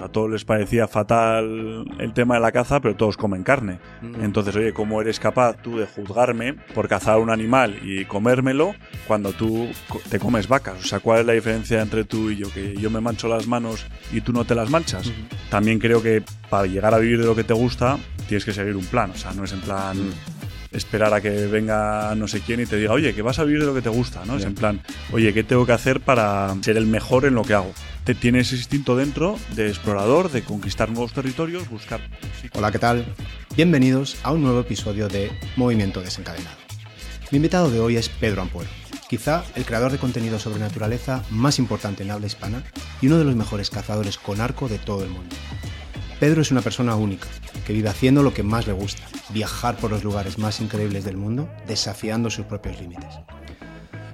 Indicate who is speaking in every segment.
Speaker 1: A todos les parecía fatal el tema de la caza, pero todos comen carne.
Speaker 2: Mm.
Speaker 1: Entonces, oye, ¿cómo eres capaz tú de juzgarme por cazar un animal y comérmelo cuando tú te comes vacas? O sea, ¿cuál es la diferencia entre tú y yo? Que yo me mancho las manos y tú no te las manchas. También creo que para llegar a vivir de lo que te gusta, tienes que seguir un plan. O sea, no es en plan esperar a que venga no sé quién y te diga, oye, que vas a vivir de lo que te gusta, ¿no? Es en plan, oye, ¿qué tengo que hacer para ser el mejor en lo que hago? Te tienes ese instinto dentro de explorador, de conquistar nuevos territorios, buscar...
Speaker 2: Hola, ¿qué tal? Bienvenidos a un nuevo episodio de Movimiento Desencadenado. Mi invitado de hoy es Pedro Ampuero, quizá el creador de contenido sobre naturaleza más importante en habla hispana y uno de los mejores cazadores con arco de todo el mundo. Pedro es una persona única, que vive haciendo lo que más le gusta, viajar por los lugares más increíbles del mundo, desafiando sus propios límites.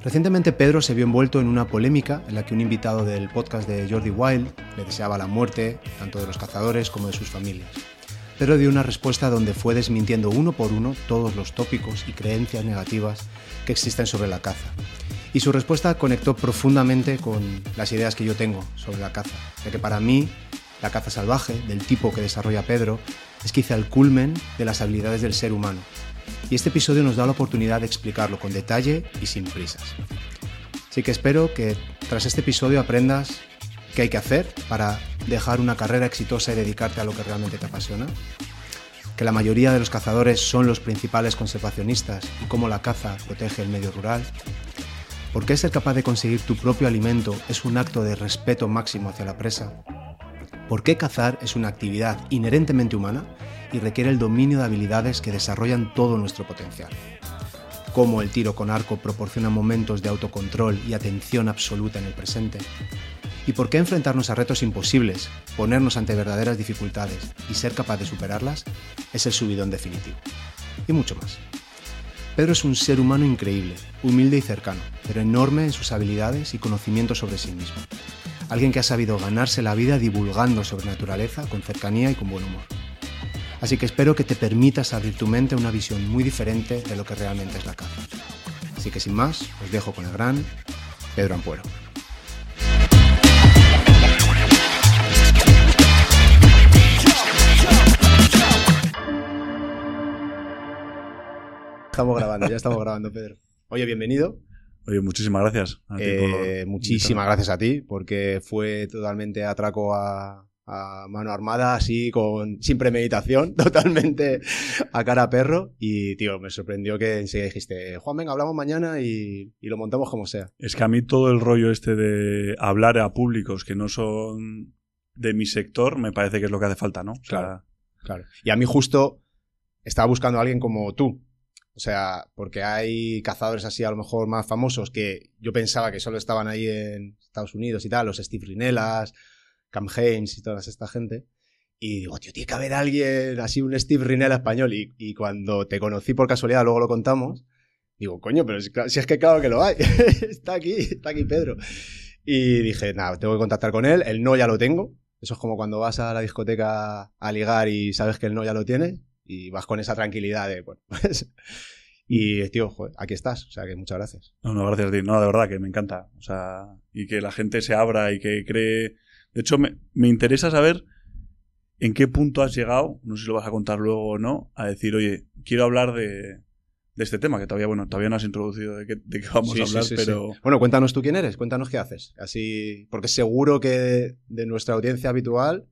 Speaker 2: Recientemente Pedro se vio envuelto en una polémica en la que un invitado del podcast de Jordi Wild le deseaba la muerte, tanto de los cazadores como de sus familias. Pedro dio una respuesta donde fue desmintiendo uno por uno todos los tópicos y creencias negativas que existen sobre la caza. Y su respuesta conectó profundamente con las ideas que yo tengo sobre la caza, ya que para mí la caza salvaje, del tipo que desarrolla Pedro, es quizá el culmen de las habilidades del ser humano. Y este episodio nos da la oportunidad de explicarlo con detalle y sin prisas. Así que espero que tras este episodio aprendas qué hay que hacer para dejar una carrera exitosa y dedicarte a lo que realmente te apasiona. Que la mayoría de los cazadores son los principales conservacionistas y cómo la caza protege el medio rural. ¿Por qué ser capaz de conseguir tu propio alimento es un acto de respeto máximo hacia la presa? ¿Por qué cazar es una actividad inherentemente humana y requiere el dominio de habilidades que desarrollan todo nuestro potencial? ¿Cómo el tiro con arco proporciona momentos de autocontrol y atención absoluta en el presente? ¿Y por qué enfrentarnos a retos imposibles, ponernos ante verdaderas dificultades y ser capaz de superarlas es el subidón definitivo? Y mucho más. Pedro es un ser humano increíble, humilde y cercano, pero enorme en sus habilidades y conocimientos sobre sí mismo. Alguien que ha sabido ganarse la vida divulgando sobre naturaleza con cercanía y con buen humor. Así que espero que te permitas abrir tu mente a una visión muy diferente de lo que realmente es la caza. Así que sin más, os dejo con el gran Pedro Ampuero. Estamos grabando, ya estamos grabando, Pedro. Oye, bienvenido.
Speaker 1: Oye, muchísimas gracias. a ti
Speaker 2: Eh, muchísimas gracias a ti, porque fue totalmente atraco a, a mano armada, así, con, sin premeditación, totalmente a cara a perro. Y, tío, me sorprendió que enseguida dijiste, Juan, venga, hablamos mañana y, y lo montamos como sea.
Speaker 1: Es que a mí todo el rollo este de hablar a públicos que no son de mi sector me parece que es lo que hace falta, ¿no? O sea,
Speaker 2: Claro. Claro. Y a mí justo estaba buscando a alguien como tú. O sea, porque hay cazadores así a lo mejor más famosos que yo pensaba que solo estaban ahí en Estados Unidos y tal, los Steve Rinelas, Cam Hames y toda esta gente. Y digo, tío, tiene que haber alguien así, un Steve Rinella español. Y, y cuando te conocí por casualidad, luego lo contamos, digo, coño, pero si, si es que claro que lo hay. está aquí, está aquí Pedro. Y dije, nada, tengo que contactar con él. El no ya lo tengo. Eso es como cuando vas a la discoteca a ligar y sabes que el no ya lo tiene y vas con esa tranquilidad de, bueno, pues... Y, tío, joder, aquí estás. O sea, que muchas gracias.
Speaker 1: No, no, gracias a ti. No, de verdad que me encanta. O sea, y que la gente se abra y que cree. De hecho, me, me interesa saber en qué punto has llegado, no sé si lo vas a contar luego o no, a decir, oye, quiero hablar de, de este tema, que todavía, bueno, todavía no has introducido de qué, de qué vamos
Speaker 2: Sí,
Speaker 1: a hablar,
Speaker 2: sí,
Speaker 1: pero.
Speaker 2: Bueno, cuéntanos tú quién eres, cuéntanos qué haces. Así, porque seguro que de nuestra audiencia habitual,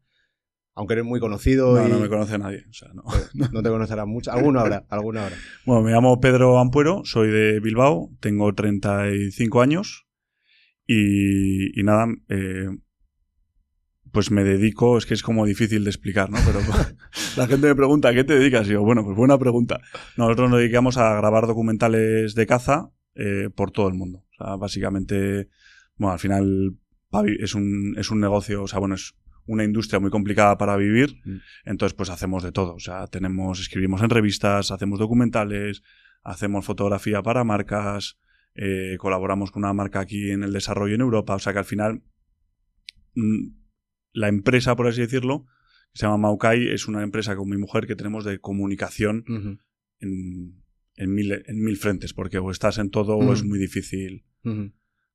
Speaker 2: aunque eres muy conocido
Speaker 1: No,
Speaker 2: y
Speaker 1: no me conoce nadie. O sea, no.
Speaker 2: no te conocerán mucho. Alguno habrá, alguno habrá.
Speaker 1: Bueno, me llamo Pedro Ampuero, soy de Bilbao, tengo 35 años y, y nada, eh, pues me dedico, es que es como difícil de explicar, ¿no? Pero la gente me pregunta, ¿a qué te dedicas? Y yo, bueno, pues buena pregunta. Nosotros nos dedicamos a grabar documentales de caza eh, por todo el mundo. O sea, básicamente, bueno, al final es un, es un negocio, o sea, bueno, es una industria muy complicada para vivir,
Speaker 2: Mm.
Speaker 1: entonces pues hacemos de todo. O sea, tenemos, escribimos en revistas, hacemos documentales, hacemos fotografía para marcas, eh, colaboramos con una marca aquí en el desarrollo en Europa. O sea que al final mm, la empresa, por así decirlo, que se llama Maukai, es una empresa con mi mujer que tenemos de comunicación en, en mil, en mil frentes, porque o estás en todo o
Speaker 2: Mm.
Speaker 1: es muy difícil.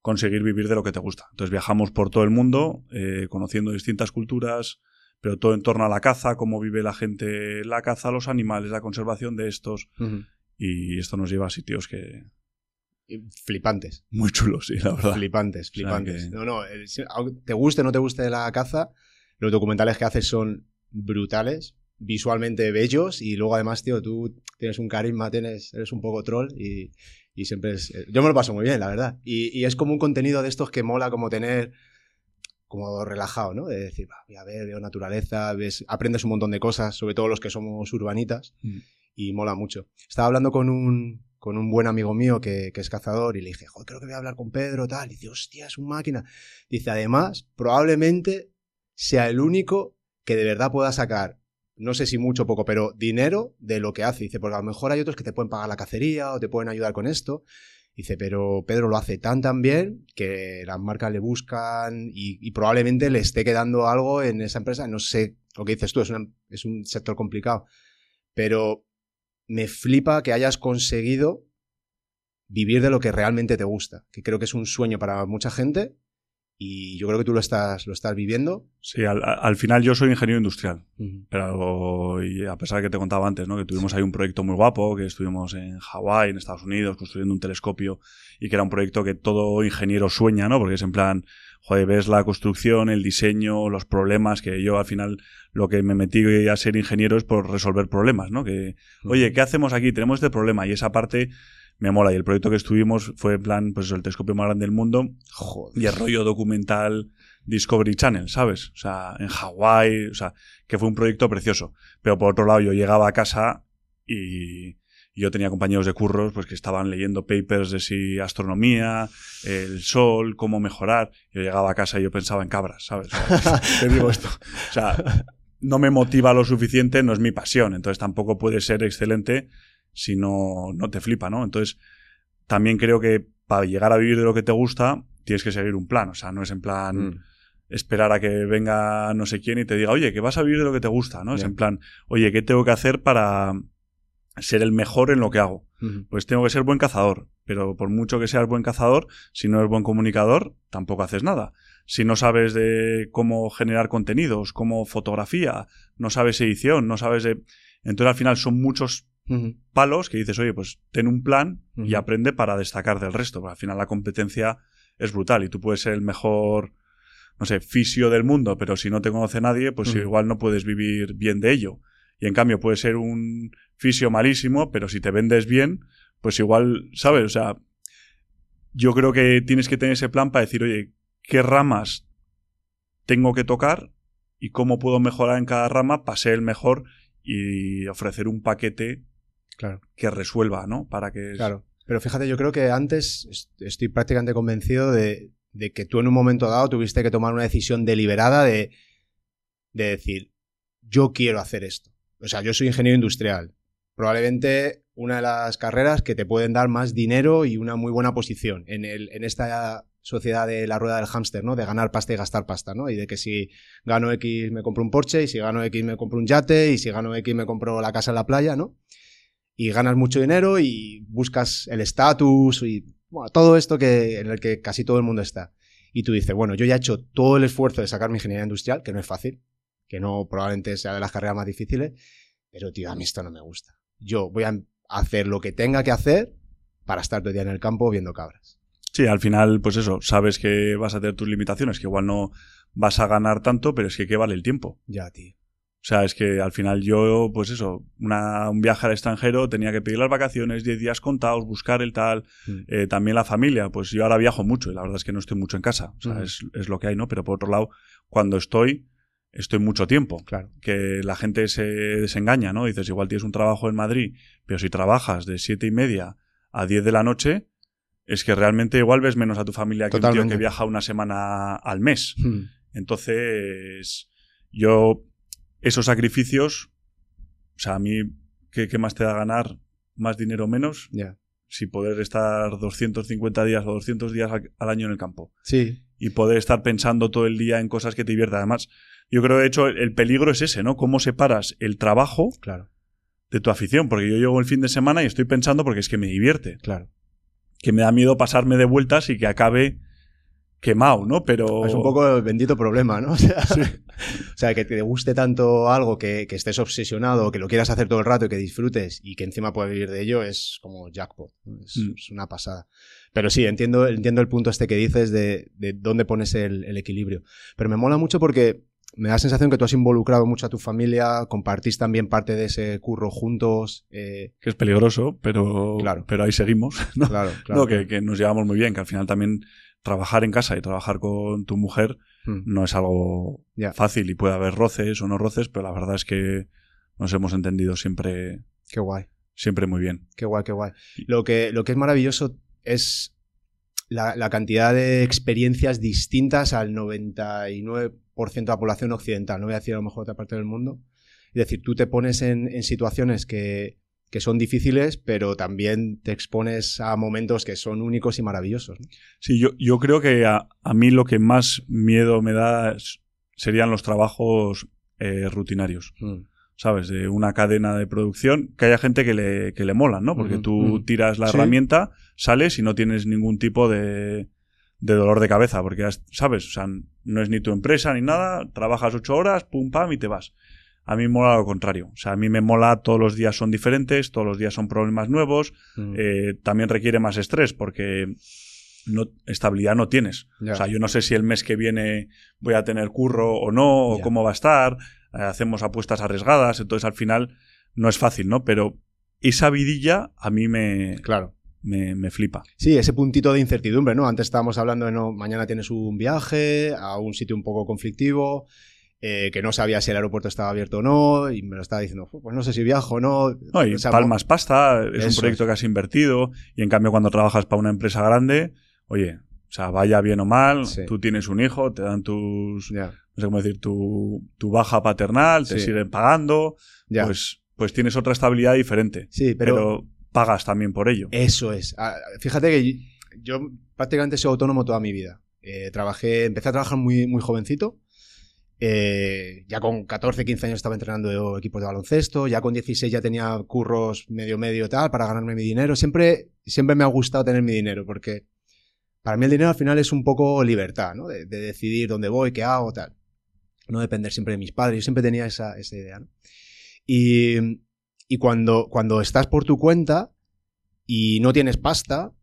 Speaker 1: Conseguir vivir de lo que te gusta. Entonces viajamos por todo el mundo, eh, conociendo distintas culturas, pero todo en torno a la caza, cómo vive la gente la caza, los animales, la conservación de estos. Y esto nos lleva a sitios que...
Speaker 2: Flipantes.
Speaker 1: Muy chulos, sí, la verdad.
Speaker 2: Flipantes, flipantes. No, no, eh, te guste o no te guste la caza, los documentales que haces son brutales, visualmente bellos y luego además, tío, tú tienes un carisma, tienes, eres un poco troll y, y siempre es... Eh, yo me lo paso muy bien, la verdad. Y, y, es como un contenido de estos que mola como tener como relajado, ¿no? De decir, voy a ver, veo naturaleza, ves, aprendes un montón de cosas, sobre todo los que somos urbanitas, mm. y mola mucho. Estaba hablando con un, con un buen amigo mío que, que, es cazador y le dije, joder, creo que voy a hablar con Pedro, tal. Y dice, hostia, es un máquina. Dice, además, probablemente sea el único que de verdad pueda sacar, no sé si mucho o poco, pero dinero de lo que hace. Dice, porque a lo mejor hay otros que te pueden pagar la cacería o te pueden ayudar con esto. Dice, pero Pedro lo hace tan tan bien que las marcas le buscan y, probablemente le esté quedando algo en esa empresa. No sé lo que dices tú, es, es un sector complicado. Pero me flipa que hayas conseguido vivir de lo que realmente te gusta, que creo que es un sueño para mucha gente y yo creo que tú lo estás, lo estás viviendo.
Speaker 1: Sí, al, final yo soy ingeniero industrial, pero y a pesar de que te contaba antes, ¿no? que tuvimos ahí un proyecto muy guapo, que estuvimos en Hawái, en Estados Unidos, construyendo un telescopio y que era un proyecto que todo ingeniero sueña, ¿no? porque es en plan, joder, ves la construcción, el diseño, los problemas, que yo al final lo que me metí a ser ingeniero es por resolver problemas, ¿no? Que, oye, ¿qué hacemos aquí? Tenemos este problema y esa parte me mola. Y el proyecto que estuvimos fue en plan, pues el telescopio más grande del mundo. Y el rollo documental Discovery Channel, ¿sabes? O sea, en Hawái, o sea, que fue un proyecto precioso. Pero por otro lado, yo llegaba a casa y, yo tenía compañeros de curros pues que estaban leyendo papers de si astronomía, el sol, cómo mejorar. Yo llegaba a casa y yo pensaba en cabras, ¿sabes? te digo esto. O sea, no me motiva lo suficiente, no es mi pasión, entonces tampoco puede ser excelente si no, no te flipa, ¿no? Entonces, también creo que para llegar a vivir de lo que te gusta, tienes que seguir un plan. O sea, no es en plan mm. esperar a que venga no sé quién y te diga, oye, que vas a vivir de lo que te gusta, ¿no? Es en plan, oye, ¿qué tengo que hacer para ser el mejor en lo que hago? Pues tengo que ser buen cazador. Pero por mucho que seas buen cazador, si no eres buen comunicador, tampoco haces nada. Si no sabes de cómo generar contenidos, cómo fotografía, no sabes edición, no sabes de... Entonces al final son muchos palos que dices, oye, pues ten un plan y aprende para destacar del resto. al final la competencia es brutal y tú puedes ser el mejor, no sé, fisio del mundo, pero si no te conoce nadie, pues igual no puedes vivir bien de ello. Y en cambio puedes ser un fisio malísimo, pero si te vendes bien, pues igual, ¿sabes? O sea, yo creo que tienes que tener ese plan para decir, oye, ¿qué ramas tengo que tocar y cómo puedo mejorar en cada rama para ser el mejor y ofrecer un paquete
Speaker 2: claro.
Speaker 1: que resuelva, ¿no? Para que...
Speaker 2: Claro. Pero fíjate, yo creo que antes estoy prácticamente convencido de, que tú en un momento dado tuviste que tomar una decisión deliberada de, de decir, yo quiero hacer esto. O sea, yo soy ingeniero industrial. Probablemente una de las carreras que te pueden dar más dinero y una muy buena posición en, el, en esta sociedad de la rueda del hámster, ¿no? De ganar pasta y gastar pasta, ¿no? Y de que si gano X me compro un Porsche, y si gano X me compro un yate, y si gano X me compro la casa en la playa, ¿no? Y ganas mucho dinero y buscas el estatus y bueno, todo esto que, en el que casi todo el mundo está. Y tú dices, bueno, yo ya he hecho todo el esfuerzo de sacar mi ingeniería industrial, que no es fácil, que no probablemente sea de las carreras más difíciles, pero tío, a mí esto no me gusta. Yo voy a hacer lo que tenga que hacer para estar todo el día en el campo viendo cabras.
Speaker 1: Sí, al final, pues eso, sabes que vas a tener tus limitaciones, que igual no vas a ganar tanto, pero es que ¿qué vale el tiempo?
Speaker 2: Ya, tío.
Speaker 1: O sea, es que al final yo, pues eso, una, un viaje al extranjero tenía que pedir las vacaciones, 10 días contados, buscar el tal. Mm. Eh, también la familia, pues yo ahora viajo mucho y la verdad es que no estoy mucho en casa. O sea, mm. es, es, lo que hay, ¿no? Pero por otro lado, cuando estoy, estoy mucho tiempo.
Speaker 2: Claro.
Speaker 1: Que la gente se desengaña, ¿no? Dices, igual tienes un trabajo en Madrid, pero si trabajas de siete y media a 10 de la noche, es que realmente igual ves menos a tu familia que un tío que viaja una semana al mes. Hmm. Entonces, yo, esos sacrificios, o sea, a mí, ¿qué, más te da ganar? ¿Más dinero o menos?
Speaker 2: Ya.
Speaker 1: Si poder estar 250 días o 200 días al, año en el campo.
Speaker 2: Sí.
Speaker 1: Y poder estar pensando todo el día en cosas que te diviertan. Además, yo creo, de hecho, el, peligro es ese, ¿no? Cómo separas el trabajo
Speaker 2: claro.
Speaker 1: de tu afición. Porque yo llego el fin de semana y estoy pensando porque es que me divierte.
Speaker 2: Claro
Speaker 1: que me da miedo pasarme de vueltas y que acabe quemado, ¿no? Pero...
Speaker 2: Es un poco el bendito problema, ¿no? O sea, que te guste tanto algo, que, estés obsesionado, que lo quieras hacer todo el rato y que disfrutes y que encima puedas vivir de ello, es como jackpot. Mm. Es, una pasada. Pero sí, entiendo, entiendo el punto este que dices de, dónde pones el, equilibrio. Pero me mola mucho porque me da la sensación que tú has involucrado mucho a tu familia, compartís también parte de ese curro juntos.
Speaker 1: Eh, que es peligroso, pero, claro. pero ahí seguimos. ¿no? Claro, claro. que, que, nos llevamos muy bien, que al final también trabajar en casa y trabajar con tu mujer hmm. no es algo fácil y puede haber roces o no roces, pero la verdad es que nos hemos entendido siempre.
Speaker 2: Qué guay.
Speaker 1: Siempre muy bien.
Speaker 2: Qué guay, qué guay. Lo que, lo que es maravilloso es la, cantidad de experiencias distintas al 99% de la población occidental. No voy a decir a lo mejor otra parte del mundo. Es decir, tú te pones en situaciones que, que son difíciles, pero también te expones a momentos que son únicos y maravillosos.
Speaker 1: Sí, yo, yo creo que a, mí lo que más miedo me da serían los trabajos eh, rutinarios. Mm. ¿Sabes? De una cadena de producción, que haya gente que le, que le mola, ¿no? Porque tú tiras la herramienta, sales y no tienes ningún tipo de, de dolor de cabeza, porque, ¿sabes? O sea, no es ni tu empresa ni nada, trabajas ocho horas, pum, pam, y te vas. A mí me mola lo contrario. O sea, a mí me mola todos los días son diferentes, todos los días son problemas nuevos. Mm. Eh, también requiere más estrés porque no, estabilidad no tienes. O sea, yo no sé si el mes que viene voy a tener curro o no, o cómo va a estar. Eh, hacemos apuestas arriesgadas, entonces al final no es fácil, ¿no? Pero esa vidilla a mí me.
Speaker 2: Claro.
Speaker 1: Me, me, flipa.
Speaker 2: Sí, ese puntito de incertidumbre, ¿no? Antes estábamos hablando de no, mañana tienes un viaje a un sitio un poco conflictivo eh, que no sabía si el aeropuerto estaba abierto o no, y me lo estaba diciendo, pues no sé si viajo o no.
Speaker 1: no y palmas pasta, es un proyecto que has invertido, y en cambio cuando trabajas para una empresa grande, oye, o sea, vaya bien o mal, tú tienes un hijo, te dan tus, no sé cómo decir, tu, tu baja paternal, te siguen pagando, pues, pues tienes otra estabilidad diferente.
Speaker 2: Sí, pero,
Speaker 1: pagas también por ello.
Speaker 2: Eso es. Ah, fíjate que yo prácticamente soy autónomo toda mi vida. Eh, trabajé, empecé a trabajar muy, muy jovencito eh, ya con 14, 15 años estaba entrenando equipos de baloncesto, ya con 16 ya tenía curros medio medio tal para ganarme mi dinero. Siempre, siempre me ha gustado tener mi dinero porque para mí el dinero al final es un poco libertad, ¿no? De, decidir dónde voy, qué hago, tal. No depender siempre de mis padres. Yo siempre tenía esa, esa idea, ¿no? Y, y cuando, cuando estás por tu cuenta y no tienes pasta,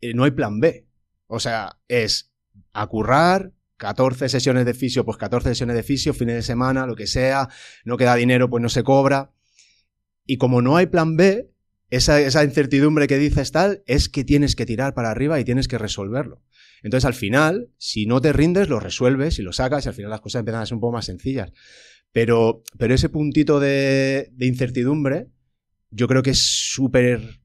Speaker 2: eh, no hay plan B. O sea, es acurrar, 14 sesiones de fisio, pues 14 sesiones de fisio, fines de semana, lo que sea, no queda dinero, pues no se cobra. Y como no hay plan B, esa, incertidumbre que dices tal, es que tienes que tirar para arriba y tienes que resolverlo. Entonces al final, si no te rindes, lo resuelves y lo sacas y al final las cosas empiezan a ser un poco más sencillas. Pero, pero ese puntito de, de incertidumbre, yo creo que es súper,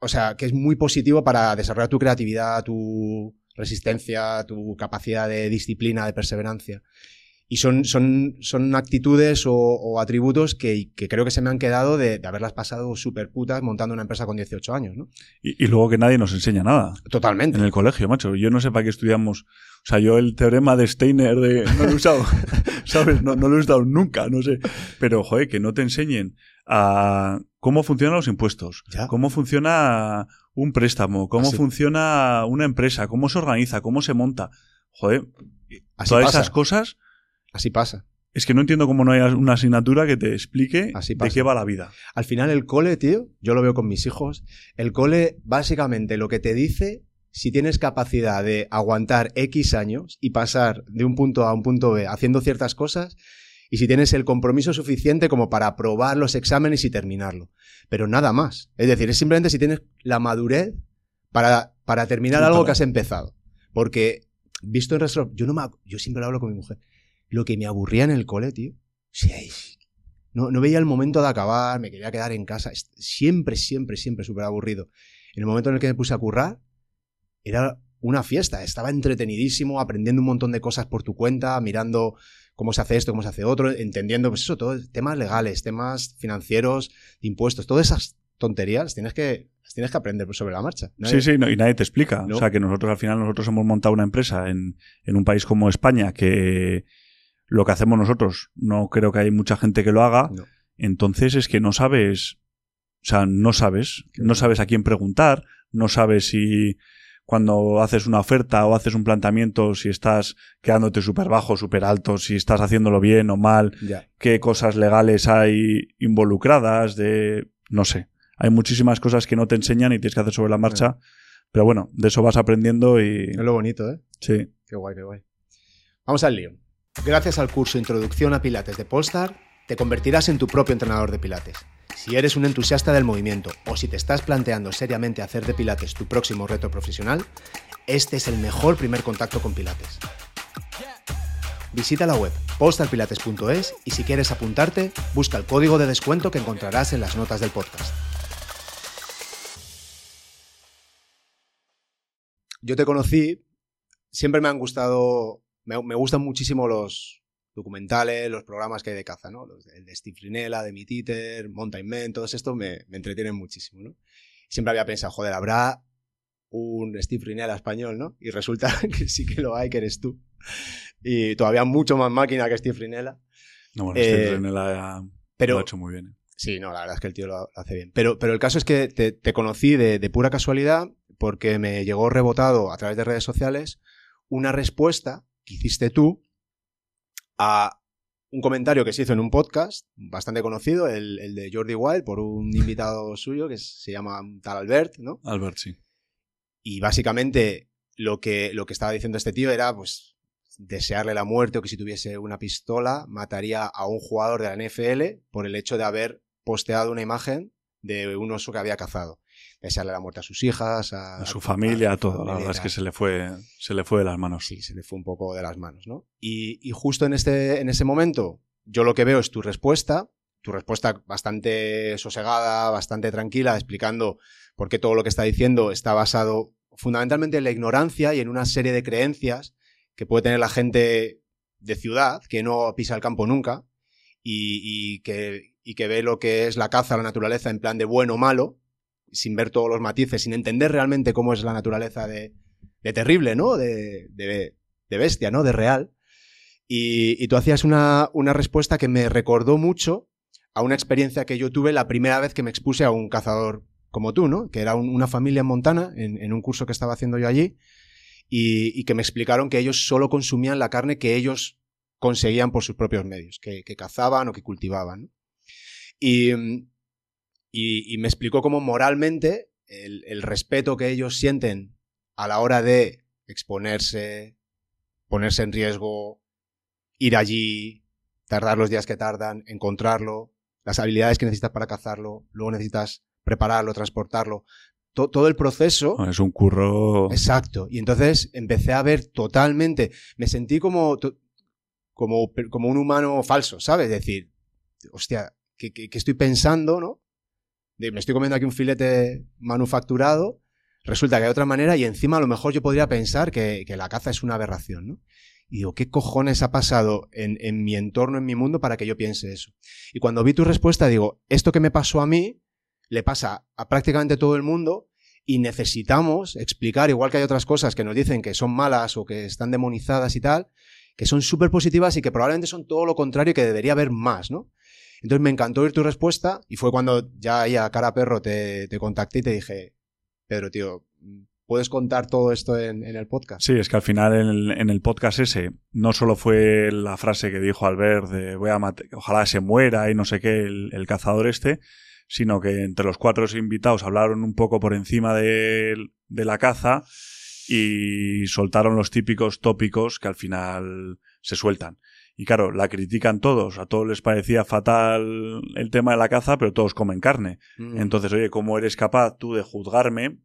Speaker 2: o sea, que es muy positivo para desarrollar tu creatividad, tu, resistencia, tu capacidad de disciplina, de perseverancia. Y son, son, son actitudes o, atributos que, creo que se me han quedado de, haberlas pasado súper putas montando una empresa con 18 años, ¿no?
Speaker 1: Y, luego que nadie nos enseña nada.
Speaker 2: Totalmente.
Speaker 1: En el colegio, macho. Yo no sé para qué estudiamos. O sea, yo el teorema de Steiner de, no lo he usado, ¿sabes? No, no lo he usado nunca, no sé. Pero, joder, que no te enseñen a cómo funcionan los impuestos, cómo funciona un préstamo, cómo funciona una empresa, cómo se organiza, cómo se monta. Joder, todas esas cosas.
Speaker 2: Así pasa.
Speaker 1: Es que no entiendo cómo no hay una asignatura que te explique de qué va la vida.
Speaker 2: Al final el cole, tío, yo lo veo con mis hijos, el cole básicamente lo que te dice si tienes capacidad de aguantar X años y pasar de un punto A a un punto B haciendo ciertas cosas, y si tienes el compromiso suficiente como para aprobar los exámenes y terminarlo. Pero nada más. Es decir, es simplemente si tienes la madurez para, para terminar algo que has empezado. Porque, visto en resto, yo no me, yo siempre lo hablo con mi mujer. Lo que me aburría en el cole, tío. no, no veía el momento de acabar, me quería quedar en casa. Siempre, siempre, siempre súper aburrido. En el momento en el que me puse a currar, era una fiesta. Estaba entretenidísimo, aprendiendo un montón de cosas por tu cuenta, mirando cómo se hace esto, cómo se hace otro, entendiendo, pues eso, todo, temas legales, temas financieros, impuestos, todas esas tonterías tienes que, las tienes que aprender sobre la marcha.
Speaker 1: sí, sí, y nadie te explica. O sea, que nosotros al final, nosotros hemos montado una empresa en, en un país como España que lo que hacemos nosotros no creo que hay mucha gente que lo haga. Entonces es que no sabes, o sea, no sabes, no sabes a quién preguntar, no sabes si cuando haces una oferta o haces un planteamiento, si estás quedándote súper bajo, súper alto, si estás haciéndolo bien o mal, qué cosas legales hay involucradas, de, no sé. Hay muchísimas cosas que no te enseñan y tienes que hacer sobre la marcha. Pero bueno, de eso vas aprendiendo y...
Speaker 2: Es lo bonito, ¿eh?
Speaker 1: Sí.
Speaker 2: Qué guay, qué guay. Vamos al lío. Gracias al curso Introducción a Pilates de Polestar, te convertirás en tu propio entrenador de Pilates. Si eres un entusiasta del movimiento o si te estás planteando seriamente hacer de Pilates tu próximo reto profesional, este es el mejor primer contacto con Pilates. Visita la web postalpilates.es y si quieres apuntarte, busca el código de descuento que encontrarás en las notas del podcast. Yo te conocí, siempre me han gustado, me, me gustan muchísimo los, documentales, los programas que hay de caza, ¿no? Los de, el de Steve Rinella, de Meat Eater, Mountain Man, todos estos me, me entretienen muchísimo, ¿no? Siempre había pensado, joder, habrá un Steve Rinella español, ¿no? Y resulta que sí que lo hay, que eres tú. Y todavía mucho más máquina que Steve Rinella.
Speaker 1: No, bueno, Steve eh, Rinella pero, lo ha hecho muy bien. ¿eh?
Speaker 2: Sí, no, la verdad es que el tío lo hace bien. Pero, pero el caso es que te, te conocí de, de, pura casualidad porque me llegó rebotado a través de redes sociales una respuesta que hiciste tú a un comentario que se hizo en un podcast bastante conocido, el, el de Jordi Wild, por un invitado suyo que se llama tal Albert, ¿no?
Speaker 1: Albert, sí.
Speaker 2: Y básicamente lo que, lo que estaba diciendo este tío era, pues, desearle la muerte o que si tuviese una pistola mataría a un jugador de la NFL por el hecho de haber posteado una imagen de un oso que había cazado desearle la muerte a sus hijas, a,
Speaker 1: a su familia, a, todo. la verdad es que se le, fue, se le fue de las manos.
Speaker 2: Sí, se le fue un poco de las manos, ¿no? Y, y justo en, este, en ese momento, yo lo que veo es tu respuesta, tu respuesta bastante sosegada, bastante tranquila, explicando por qué todo lo que está diciendo está basado fundamentalmente en la ignorancia y en una serie de creencias que puede tener la gente de ciudad, que no pisa el campo nunca, y, y, que, y que ve lo que es la caza, la naturaleza en plan de bueno o malo, sin ver todos los matices, sin entender realmente cómo es la naturaleza de, terrible, ¿no? De, bestia, ¿no? De real. Y, tú hacías una, respuesta que me recordó mucho a una experiencia que yo tuve la primera vez que me expuse a un cazador como tú, ¿no? Que era un, una familia en Montana, en, un curso que estaba haciendo yo allí, y, que me explicaron que ellos solo consumían la carne que ellos conseguían por sus propios medios, que, cazaban o que cultivaban. Y, y, y me explicó cómo moralmente el, el, respeto que ellos sienten a la hora de exponerse, ponerse en riesgo, ir allí, tardar los días que tardan, encontrarlo, las habilidades que necesitas para cazarlo, luego necesitas prepararlo, transportarlo. To todo el proceso.
Speaker 1: Es un curro.
Speaker 2: Exacto. Y entonces empecé a ver totalmente. Me sentí como, como, como un humano falso, ¿sabes? Es decir, hostia, ¿qué, qué, qué estoy pensando, no? Me estoy comiendo aquí un filete manufacturado, resulta que hay otra manera y encima a lo mejor yo podría pensar que, que la caza es una aberración, ¿no? Y digo, ¿qué cojones ha pasado en, en, mi entorno, en mi mundo, para que yo piense eso? Y cuando vi tu respuesta, digo, esto que me pasó a mí, le pasa a prácticamente todo el mundo y necesitamos explicar, igual que hay otras cosas que nos dicen que son malas o que están demonizadas y tal, que son súper positivas y que probablemente son todo lo contrario y que debería haber más, ¿no? Entonces me encantó oír tu respuesta y fue cuando ya ahí a cara perro te, te contacté y te dije, Pedro, tío, ¿puedes contar todo esto en, el podcast?
Speaker 1: Sí, es que al final en el, en el, podcast ese no solo fue la frase que dijo Albert de voy a matar, ojalá se muera y no sé qué, el, cazador este, sino que entre los cuatro invitados hablaron un poco por encima de la caza y soltaron los típicos tópicos que al final se sueltan. Y claro, la critican todos, a todos les parecía fatal el tema de la caza, pero todos comen carne. Mm. Entonces, oye, ¿cómo eres capaz tú de juzgarme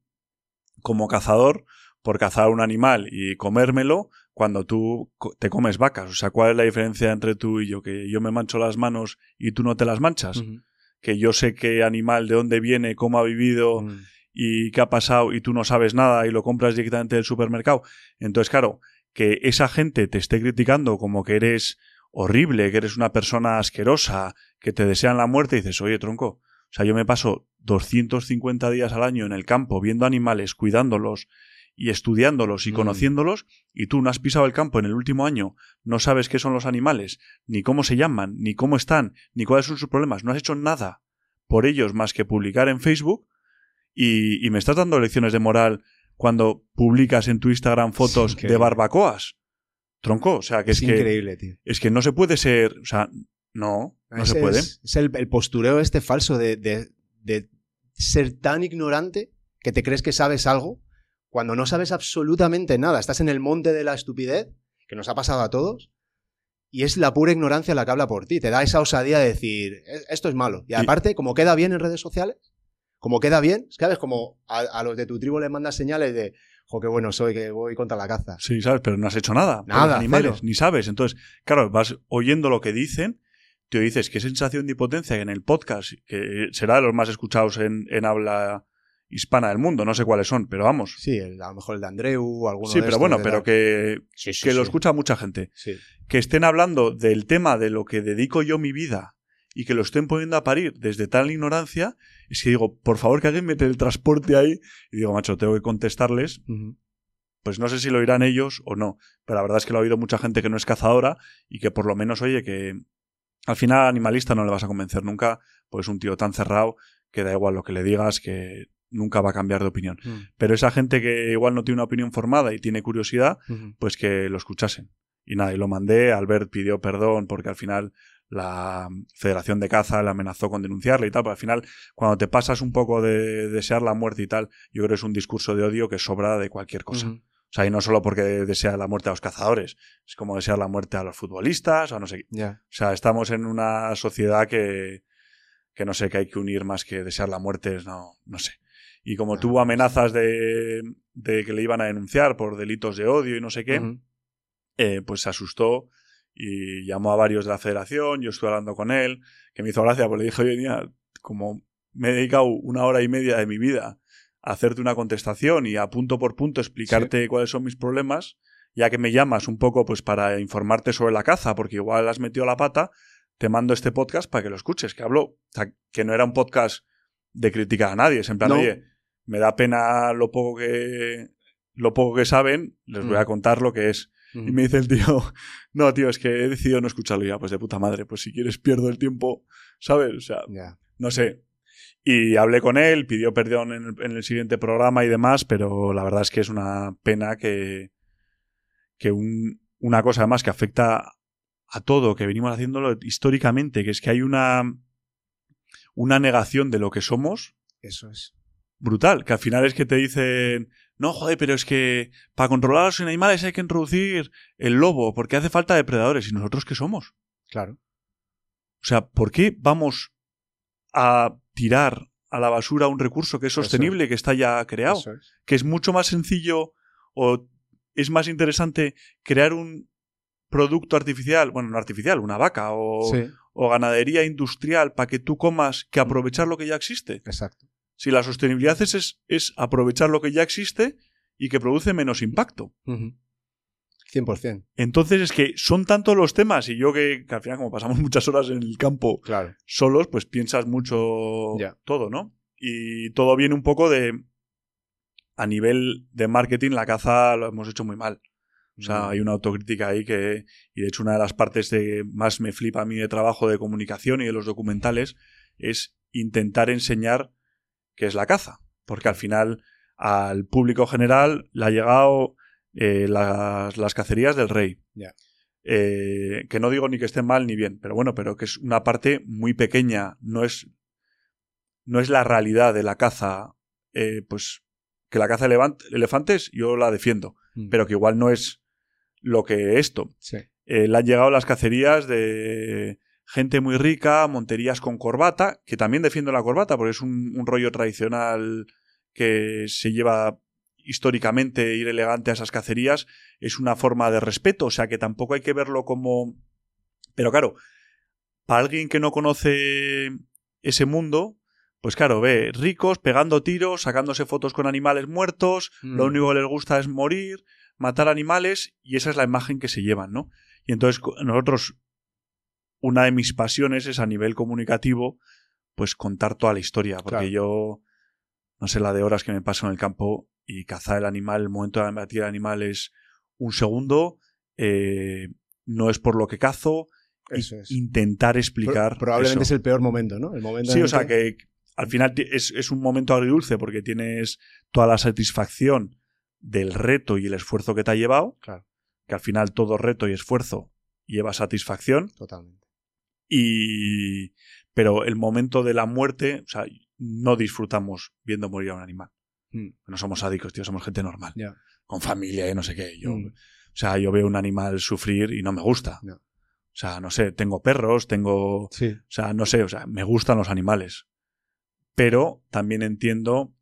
Speaker 1: como cazador por cazar un animal y comérmelo cuando tú te comes vacas? O sea, ¿cuál es la diferencia entre tú y yo? Que yo me mancho las manos y tú no te las manchas. Que yo sé qué animal, de dónde viene, cómo ha vivido -huh. y qué ha pasado y tú no sabes nada y lo compras directamente del supermercado. Entonces, claro, que esa gente te esté criticando como que eres horrible, que eres una persona asquerosa, que te desean la muerte, y dices, oye, tronco, o sea, yo me paso 250 días al año en el campo viendo animales, cuidándolos y estudiándolos y mm. conociéndolos, y tú no has pisado el campo en el último año, no sabes qué son los animales, ni cómo se llaman, ni cómo están, ni cuáles son sus problemas, no has hecho nada por ellos más que publicar en Facebook, y, y me estás dando lecciones de moral cuando publicas en tu Instagram fotos de barbacoas. Tronco, o sea, que es,
Speaker 2: Es,
Speaker 1: que
Speaker 2: increíble, tío.
Speaker 1: es que no se puede ser, o sea, no, no
Speaker 2: Ese
Speaker 1: se puede.
Speaker 2: Es, es el, el postureo este falso de, de- de ser tan ignorante que te crees que sabes algo cuando no sabes absolutamente nada. Estás en el monte de la estupidez, que nos ha pasado a todos, y es la pura ignorancia la que habla por ti. Te da esa osadía de decir, "E- esto es malo. Y
Speaker 1: Y-
Speaker 2: aparte, como queda bien en redes sociales, como queda bien, ¿sabes? Como a, a los de tu tribu les mandas señales de, jo, qué bueno soy, que voy contra la caza.
Speaker 1: Sí, ¿sabes? Pero no has hecho nada. por
Speaker 2: Nada,
Speaker 1: los animales,
Speaker 2: cero.
Speaker 1: ni sabes. Entonces, claro, vas oyendo lo que dicen, te dices qué sensación de impotencia que en el podcast, que será de los más escuchados en, en habla hispana del mundo, no sé cuáles son, pero vamos.
Speaker 2: Sí, el- a lo mejor el de Andreu o alguno
Speaker 1: Sí,
Speaker 2: de
Speaker 1: pero
Speaker 2: estos
Speaker 1: bueno,
Speaker 2: de
Speaker 1: pero que,
Speaker 2: Sí, sí,
Speaker 1: que lo escucha mucha gente. Que estén hablando del tema de lo que dedico yo mi vida y que lo estén poniendo a parir desde tal ignorancia, es que digo, por favor que alguien mete el transporte ahí y digo, macho, tengo que contestarles pues no sé si lo oirán ellos o no, pero la verdad es que lo ha oído mucha gente que no es cazadora y que por lo menos oye que al final animalista no le vas a convencer nunca, pues es un tío tan cerrado que da igual lo que le digas, que nunca va a cambiar de opinión.
Speaker 2: Mm.
Speaker 1: Pero esa gente que igual no tiene una opinión formada y tiene curiosidad, pues que lo escuchasen. Y nada, y lo mandé, Albert pidió perdón porque al final la Federación de Caza le amenazó con denunciarle y tal, pero al final cuando te pasas un poco de desear la muerte y tal, yo creo que es un discurso de odio que sobra de cualquier cosa. O sea, y no solo porque desea la muerte a los cazadores, es como desear la muerte a los futbolistas, o no sé qué. O sea, estamos en una sociedad que, que no sé, que hay que unir más que desear la muerte, no, no sé. Y como tuvo amenazas de, de que le iban a denunciar por delitos de odio y no sé qué, eh, pues se asustó y llamó a varios de la federación, yo estuve hablando con él, que me hizo gracia, porque le dije, oye, mira, como me he dedicado una hora y media de mi vida a hacerte una contestación y a punto por punto explicarte cuáles son mis problemas, ya que me llamas un poco pues para informarte sobre la caza, porque igual has metido la pata, te mando este podcast para que lo escuches, que hablo, o sea, que no era un podcast de criticar a nadie, es en plan,
Speaker 2: No.
Speaker 1: oye, me da pena lo poco que lo poco que saben, les voy
Speaker 2: Mm.
Speaker 1: a contar lo que es. Y me dice el tío, no, tío, es que he decidido no escucharlo ya, pues de puta madre, pues si quieres pierdo el tiempo, ¿sabes? O sea, no sé. Y hablé con él, pidió perdón en el, en el siguiente programa y demás, pero la verdad es que es una pena que, que un- una cosa además que afecta a todo, que venimos haciéndolo históricamente, que es que hay una, una negación de lo que somos
Speaker 2: Eso es.
Speaker 1: brutal, que al final es que te dicen, no, joder, pero es que para controlar a los animales hay que introducir el lobo, porque hace falta depredadores. ¿Y nosotros qué somos?
Speaker 2: Claro.
Speaker 1: O sea, ¿por qué vamos a tirar a la basura un recurso que es sostenible, que está ya creado?
Speaker 2: Es.
Speaker 1: Que es mucho más sencillo o es más interesante crear un producto artificial, bueno, no artificial, una vaca o,
Speaker 2: Sí,
Speaker 1: o ganadería industrial para que tú comas que aprovechar lo que ya existe.
Speaker 2: exacto.
Speaker 1: Si la sostenibilidad es, es, es aprovechar lo que ya existe y que produce menos impacto.
Speaker 2: Ujú. 100%.
Speaker 1: Entonces es que son tantos los temas y yo que, que al final como pasamos muchas horas en el campo
Speaker 2: Claro.
Speaker 1: solos, pues piensas mucho todo, ¿no? Y todo viene un poco de... A nivel de marketing, la caza lo hemos hecho muy mal. O sea, hay una autocrítica ahí que... Y de hecho una de las partes de más me flipa a mí de trabajo de comunicación y de los documentales es intentar enseñar qué es la caza. Porque al final al público general le ha llegado eh, las, las cacerías del rey. Eh, que no digo ni que esté mal ni bien, pero bueno, pero que es una parte muy pequeña, no es, no es la realidad de la caza, eh, pues que la caza de elefant- elefantes yo la defiendo,
Speaker 2: Mm.
Speaker 1: pero que igual no es lo que esto.
Speaker 2: Sí.
Speaker 1: Le han llegado las cacerías de gente muy rica, monterías con corbata, que también defiendo la corbata porque es un, un rollo tradicional que se lleva históricamente ir elegante a esas cacerías, es una forma de respeto, o sea que tampoco hay que verlo como... Pero claro, para alguien que no conoce ese mundo, pues claro, ve ricos pegando tiros, sacándose fotos con animales muertos, lo
Speaker 2: Mm.
Speaker 1: único que les gusta es morir, matar animales, y esa es la imagen que se llevan, ¿no? Y entonces nosotros, una de mis pasiones es a nivel comunicativo, pues contar toda la historia, porque
Speaker 2: Claro.
Speaker 1: yo no sé la de horas que me paso en el campo y cazar el animal, el momento de abatir el animal es un segundo, eh, no es por lo que cazo,
Speaker 2: Eso es.
Speaker 1: intentar explicar.
Speaker 2: Pro- probablemente
Speaker 1: eso.
Speaker 2: es el peor momento, ¿no? El momento
Speaker 1: Sí,
Speaker 2: en
Speaker 1: o sea que al final es, es un momento agridulce porque tienes toda la satisfacción del reto y el esfuerzo que te ha llevado,
Speaker 2: Claro,
Speaker 1: que al final todo reto y esfuerzo lleva satisfacción,
Speaker 2: totalmente.
Speaker 1: Y pero el momento de la muerte, o sea, no disfrutamos viendo morir a un animal.
Speaker 2: Mm,
Speaker 1: No somos sádicos, tío, somos gente normal,
Speaker 2: ya.
Speaker 1: con familia y no sé qué. Yo,
Speaker 2: Mm,
Speaker 1: O sea, yo veo un animal sufrir y no me gusta. O sea, no sé, tengo perros, tengo...
Speaker 2: Sí.
Speaker 1: O sea, no sé, o sea, me gustan los animales. Pero también entiendo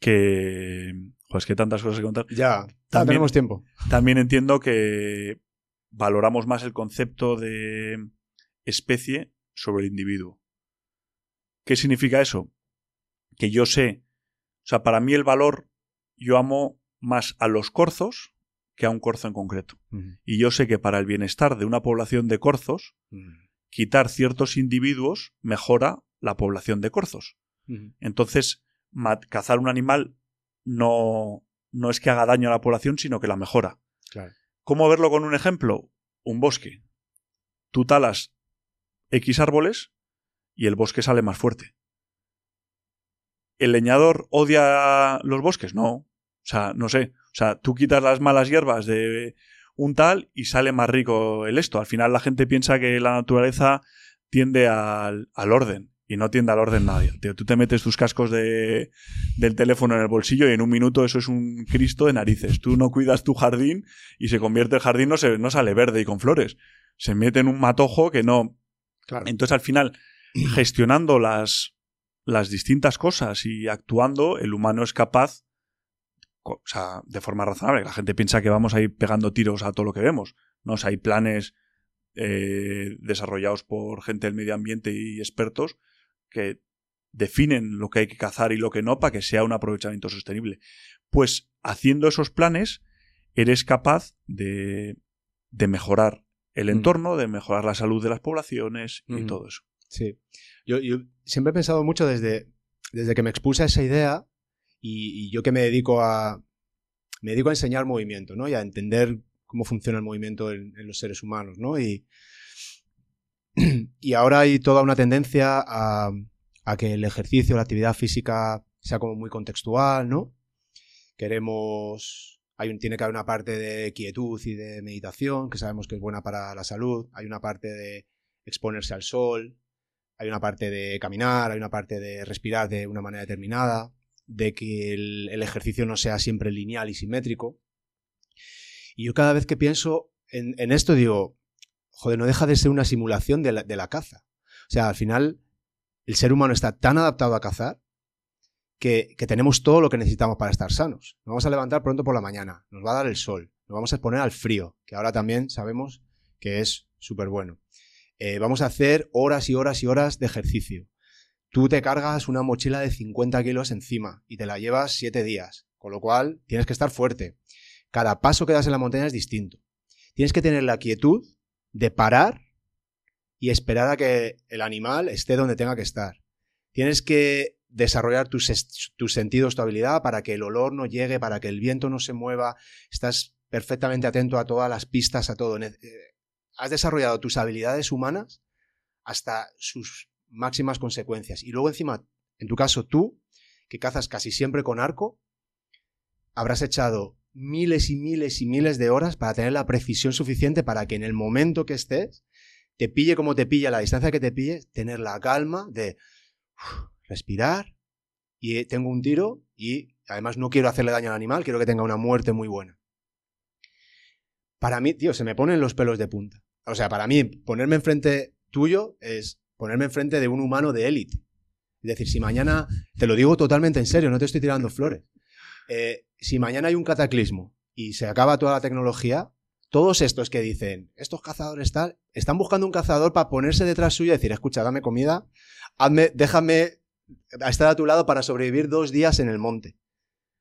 Speaker 1: que... Pues que tantas cosas que contar.
Speaker 2: Ya,
Speaker 1: También-
Speaker 2: tenemos tiempo.
Speaker 1: También entiendo que valoramos más el concepto de especie sobre el individuo. ¿Qué significa eso? Que yo sé, o sea, para mí el valor, yo amo más a los corzos que a un corzo en concreto. Y yo sé que para el bienestar de una población de corzos, quitar ciertos individuos mejora la población de corzos. Entonces, cazar un animal no, no es que haga daño a la población, sino que la mejora.
Speaker 2: Claro.
Speaker 1: ¿Cómo verlo con un ejemplo? Un bosque. Tú talas X árboles y el bosque sale más fuerte. ¿El leñador odia los bosques? No. O sea, no sé. O sea, tú quitas las malas hierbas de un tal y sale más rico el esto. Al final la gente piensa que la naturaleza tiende al, al orden y no tiende al orden nadie. Tú te metes tus cascos de, del teléfono en el bolsillo y en un minuto eso es un Cristo de narices. Tú no cuidas tu jardín y se convierte el jardín, no, se, no sale verde y con flores. Se mete en un matojo que no. Entonces al final, gestionando las, las distintas cosas y actuando, el humano es capaz, o sea, de forma razonable. La gente piensa que vamos a ir pegando tiros a todo lo que vemos. No, o hay planes eh, desarrollados por gente del medio ambiente y expertos que definen lo que hay que cazar y lo que no para que sea un aprovechamiento sostenible. Pues haciendo esos planes, eres capaz de, de mejorar el
Speaker 2: Mm.
Speaker 1: entorno, de mejorar la salud de las poblaciones y
Speaker 2: Mm.
Speaker 1: todo eso.
Speaker 2: Sí. Yo, yo siempre he pensado mucho desde, desde que me expuse a esa idea y, y yo que me dedico a me dedico a enseñar movimiento, ¿no? Y a entender cómo funciona el movimiento en, en los seres humanos, ¿no? Y, y ahora hay toda una tendencia a, a que el ejercicio, la actividad física sea como muy contextual, ¿no? Queremos... Hay tiene que haber una parte de quietud y de meditación, que sabemos que es buena para la salud. Hay una parte de exponerse al sol, hay una parte de caminar, hay una parte de respirar de una manera determinada, de que el, ejercicio no sea siempre lineal y simétrico. Y yo cada vez que pienso en, en esto digo, joder, no deja de ser una simulación de la, de la caza. O sea, al final el ser humano está tan adaptado a cazar que, tenemos todo lo que necesitamos para estar sanos. Nos vamos a levantar pronto por la mañana, nos va a dar el sol, nos vamos a exponer al frío, que ahora también sabemos que es súper bueno. Eh, vamos a hacer horas y horas y horas de ejercicio. Tú te cargas una mochila de 50 kilos encima y te la llevas 7 días, con lo cual tienes que estar fuerte. Cada paso que das en la montaña es distinto. Tienes que tener la quietud de parar y esperar a que el animal esté donde tenga que estar. Tienes que desarrollar tus, tus sentidos, tu habilidad para que el olor no llegue, para que el viento no se mueva. Estás perfectamente atento a todas las pistas, a todo. Eh, Has desarrollado tus habilidades humanas hasta sus máximas consecuencias. Y luego encima, en tu caso tú, que cazas casi siempre con arco, habrás echado miles y miles y miles de horas para tener la precisión suficiente para que en el momento que estés, te pille como te pilla, la distancia que te pille, tener la calma de respirar y eh, tengo un tiro y además no quiero hacerle daño al animal, quiero que tenga una muerte muy buena. Para mí, tío, se me ponen los pelos de punta. O sea, para mí, ponerme enfrente tuyo es ponerme enfrente de un humano de élite. Es decir, si mañana, te lo digo totalmente en serio, no te estoy tirando flores. Eh, si mañana hay un cataclismo y se acaba toda la tecnología, todos estos que dicen, estos cazadores tal, están buscando un cazador para ponerse detrás suyo y decir, escucha, dame comida, hazme, déjame estar a tu lado para sobrevivir dos días en el monte.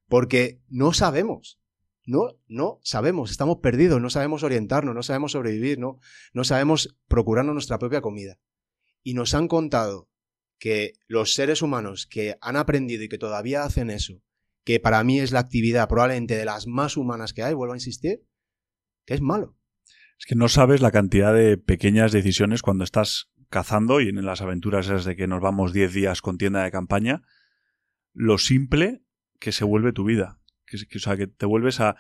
Speaker 2: Porque no sabemos. No, no sabemos, estamos perdidos, no sabemos orientarnos, no sabemos sobrevivir, no, no sabemos procurarnos nuestra propia comida. Y nos han contado que los seres humanos que han aprendido y que todavía hacen eso, que para mí es la actividad probablemente de las más humanas que hay, vuelvo a insistir, que es malo.
Speaker 1: Es que no sabes la cantidad de pequeñas decisiones cuando estás cazando y en las aventuras esas de que nos vamos 10 días con tienda de campaña, lo simple que se vuelve tu vida. Que, o sea, que te vuelves a...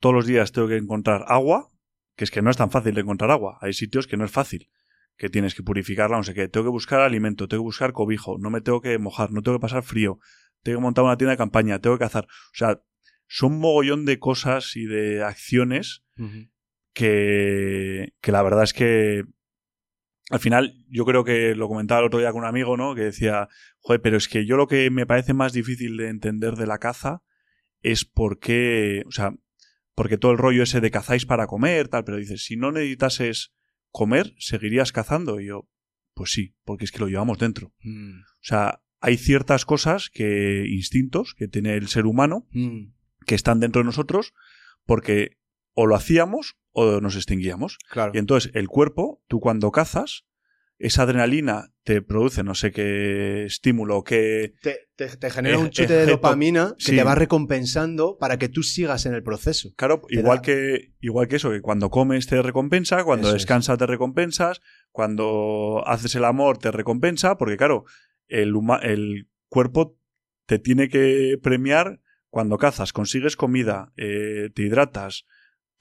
Speaker 1: Todos los días tengo que encontrar agua, que es que no es tan fácil de encontrar agua. Hay sitios que no es fácil, que tienes que purificarla, no sé qué. Tengo que buscar alimento, tengo que buscar cobijo, no me tengo que mojar, no tengo que pasar frío, tengo que montar una tienda de campaña, tengo que cazar. O sea, son un mogollón de cosas y de acciones que, que la verdad es que al final, yo creo que lo comentaba el otro día con un amigo, ¿no? Que decía, joder, pero es que yo lo que me parece más difícil de entender de la caza es por qué, o sea, porque todo el rollo ese de cazáis para comer, tal, pero dices, si no necesitases comer, ¿seguirías cazando? Y yo, pues sí, porque es que lo llevamos dentro. Mm. O sea, hay ciertas cosas que, instintos que tiene el ser humano, mm. que están dentro de nosotros, porque o lo hacíamos o nos extinguíamos.
Speaker 2: Claro.
Speaker 1: Y entonces el cuerpo, tú cuando cazas, esa adrenalina te produce no sé qué estímulo, que...
Speaker 2: Te, te, genera un chute de dopamina que te va recompensando para que tú sigas en el proceso.
Speaker 1: Claro, igual que, igual que eso, que cuando comes te recompensa, cuando descansas te recompensas, cuando haces el amor te recompensa, porque claro, el, el cuerpo te tiene que premiar cuando cazas, consigues comida, eh, te hidratas,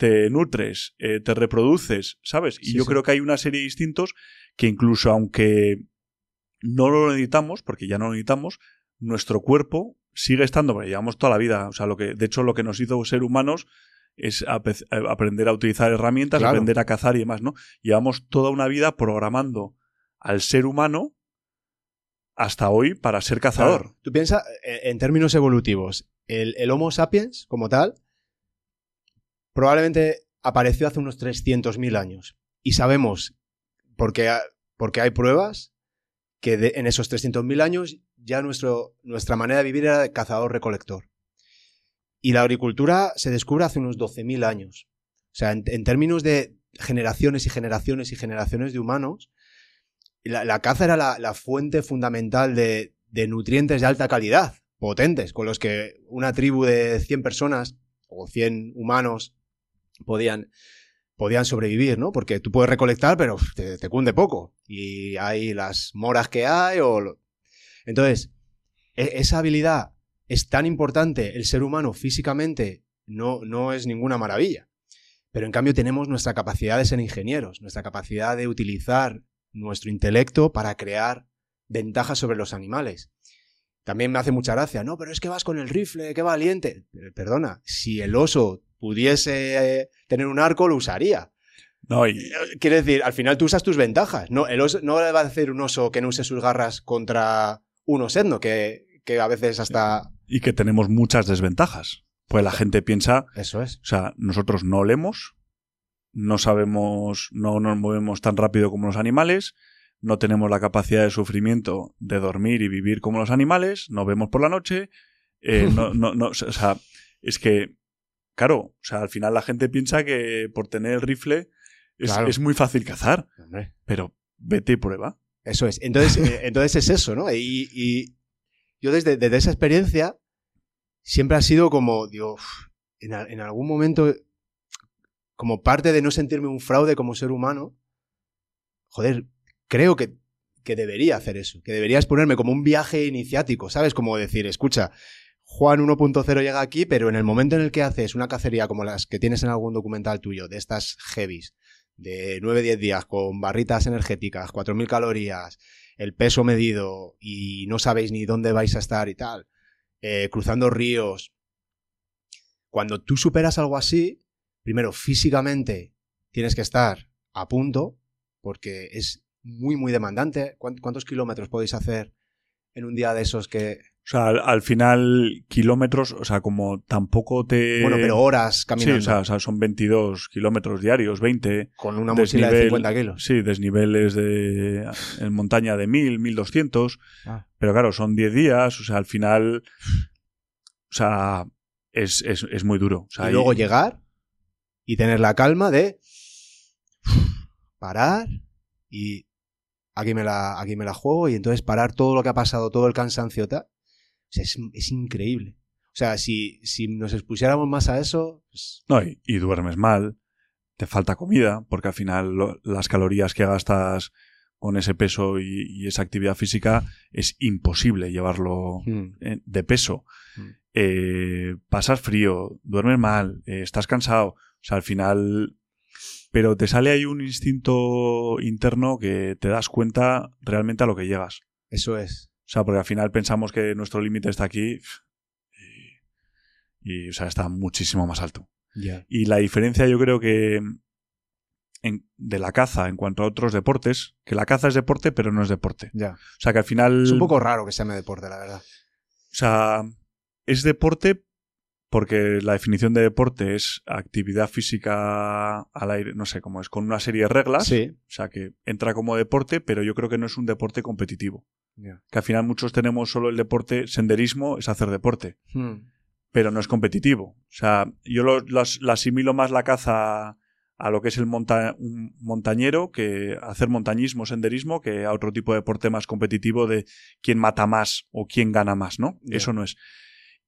Speaker 1: te nutres, eh, te reproduces, ¿sabes? Y yo creo que hay una serie de instintos que incluso aunque no lo necesitamos, porque ya no lo necesitamos, nuestro cuerpo sigue estando, porque llevamos toda la vida, o sea, lo que, de hecho lo que nos hizo ser humanos es aprender a utilizar herramientas, aprender a cazar y demás, ¿no? Llevamos toda una vida programando al ser humano hasta hoy para ser cazador.
Speaker 2: Tú piensas, eh, en términos evolutivos, el Homo sapiens, como tal, probablemente apareció hace unos 300.000 años. Y sabemos, porque, porque hay pruebas, que en esos 300.000 años ya nuestro, nuestra manera de vivir era de cazador-recolector. Y la agricultura se descubre hace unos 12.000 años. O sea, en, términos de generaciones y generaciones y generaciones de humanos, la, caza era la, fuente fundamental de, de, nutrientes de alta calidad, potentes, con los que una tribu de 100 personas o 100 humanos podían, podían sobrevivir, ¿no? Porque tú puedes recolectar, pero te, cunde poco. Y hay las moras que hay o... Entonces, e, esa habilidad es tan importante, el ser humano físicamente no, no es ninguna maravilla. Pero en cambio tenemos nuestra capacidad de ser ingenieros, nuestra capacidad de utilizar nuestro intelecto para crear ventajas sobre los animales. También me hace mucha gracia, no, pero es que vas con el rifle, qué valiente. Perdona, si el oso pudiese tener un arco, lo usaría.
Speaker 1: No, y...
Speaker 2: Eh, quiere decir, al final tú usas tus ventajas. No, el oso, no le va a decir un oso que no use sus garras contra un osedno, que, que a veces hasta.
Speaker 1: Y que tenemos muchas desventajas. Pues la gente piensa.
Speaker 2: Eso es.
Speaker 1: O sea, nosotros no olemos, no sabemos, no nos movemos tan rápido como los animales, no tenemos la capacidad de sufrimiento de dormir y vivir como los animales, no vemos por la noche. Eh, no, no, no, o sea, es que claro, o sea, al final la gente piensa que por tener el rifle es, muy fácil cazar. Pero vete y prueba.
Speaker 2: Eso es. Entonces, eh, entonces es eso, ¿no? Y, yo desde, esa experiencia siempre ha sido como, digo, en, algún momento, como parte de no sentirme un fraude como ser humano, joder, creo que, que debería hacer eso, que deberías ponerme como un viaje iniciático, ¿sabes? Como decir, escucha, Juan 1.0 llega aquí, pero en el momento en el que haces una cacería como las que tienes en algún documental tuyo, de estas heavies, de 9-10 días con barritas energéticas, 4.000 calorías, el peso medido y no sabéis ni dónde vais a estar y tal, eh, cruzando ríos. Cuando tú superas algo así, primero físicamente tienes que estar a punto, porque es muy, muy demandante. ¿Cuántos kilómetros podéis hacer en un día de esos que
Speaker 1: o sea, al, final, kilómetros, o sea, como tampoco te.
Speaker 2: Bueno, pero horas caminando.
Speaker 1: Sí, o sea, son 22 kilómetros diarios, 20.
Speaker 2: Con una mochila de 50 kilos.
Speaker 1: Sí, desniveles de, en montaña de 1000, 1200. Ah. Pero claro, son 10 días, o sea, al final. O sea, es, es, es muy duro.
Speaker 2: y luego llegar y tener la calma de. parar y. Aquí me, la, aquí me la juego y entonces parar todo lo que ha pasado, todo el cansancio tal o sea, es, increíble. O sea, si, si, nos expusiéramos más a eso... Pues
Speaker 1: no, y, duermes mal, te falta comida, porque al final las calorías que gastas con ese peso y, y esa actividad física es imposible llevarlo
Speaker 2: Mm.
Speaker 1: eh, de peso.
Speaker 2: Mm.
Speaker 1: Eh, pasas frío, duermes mal, eh, estás cansado. O sea, al final. Pero te sale ahí un instinto interno que te das cuenta realmente a lo que llegas.
Speaker 2: Eso es.
Speaker 1: O sea, porque al final pensamos que nuestro límite está aquí y, y, o sea, está muchísimo más alto. Y la diferencia yo creo que en- de la caza en cuanto a otros deportes, que la caza es deporte pero no es deporte.
Speaker 2: Ya.
Speaker 1: O sea, que al final...
Speaker 2: Es un poco raro que se llame deporte, la verdad.
Speaker 1: O sea, es deporte porque la definición de deporte es actividad física al aire, no sé cómo es, con una serie de reglas.
Speaker 2: Sí.
Speaker 1: O sea, que entra como deporte, pero yo creo que no es un deporte competitivo. Que al final muchos tenemos solo el deporte, senderismo es hacer deporte,
Speaker 2: Mm.
Speaker 1: pero no es competitivo. O sea, yo lo, lo as- lo asimilo más la caza a lo que es el monta- un montañero, que hacer montañismo, senderismo, que a otro tipo de deporte más competitivo de quién mata más o quién gana más, ¿no? Eso no es.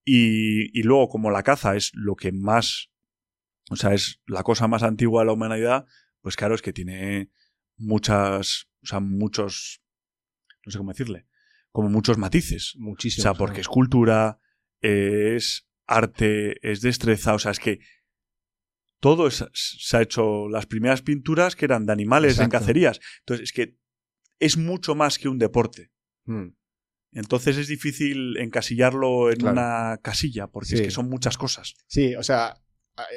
Speaker 1: Y, y luego, como la caza es lo que más, o sea, es la cosa más antigua de la humanidad, pues claro, es que tiene muchas, o sea, muchos, no sé cómo decirle, como muchos matices. O
Speaker 2: Muchísimo.
Speaker 1: sea, porque es cultura, es arte, es destreza, o sea, es que todo es- se ha hecho, las primeras pinturas que eran de animales en cacerías. Entonces, es que es mucho más que un deporte.
Speaker 2: Mm.
Speaker 1: Entonces es difícil encasillarlo en
Speaker 2: Claro.
Speaker 1: una casilla, porque es que son muchas cosas.
Speaker 2: Sí, o sea,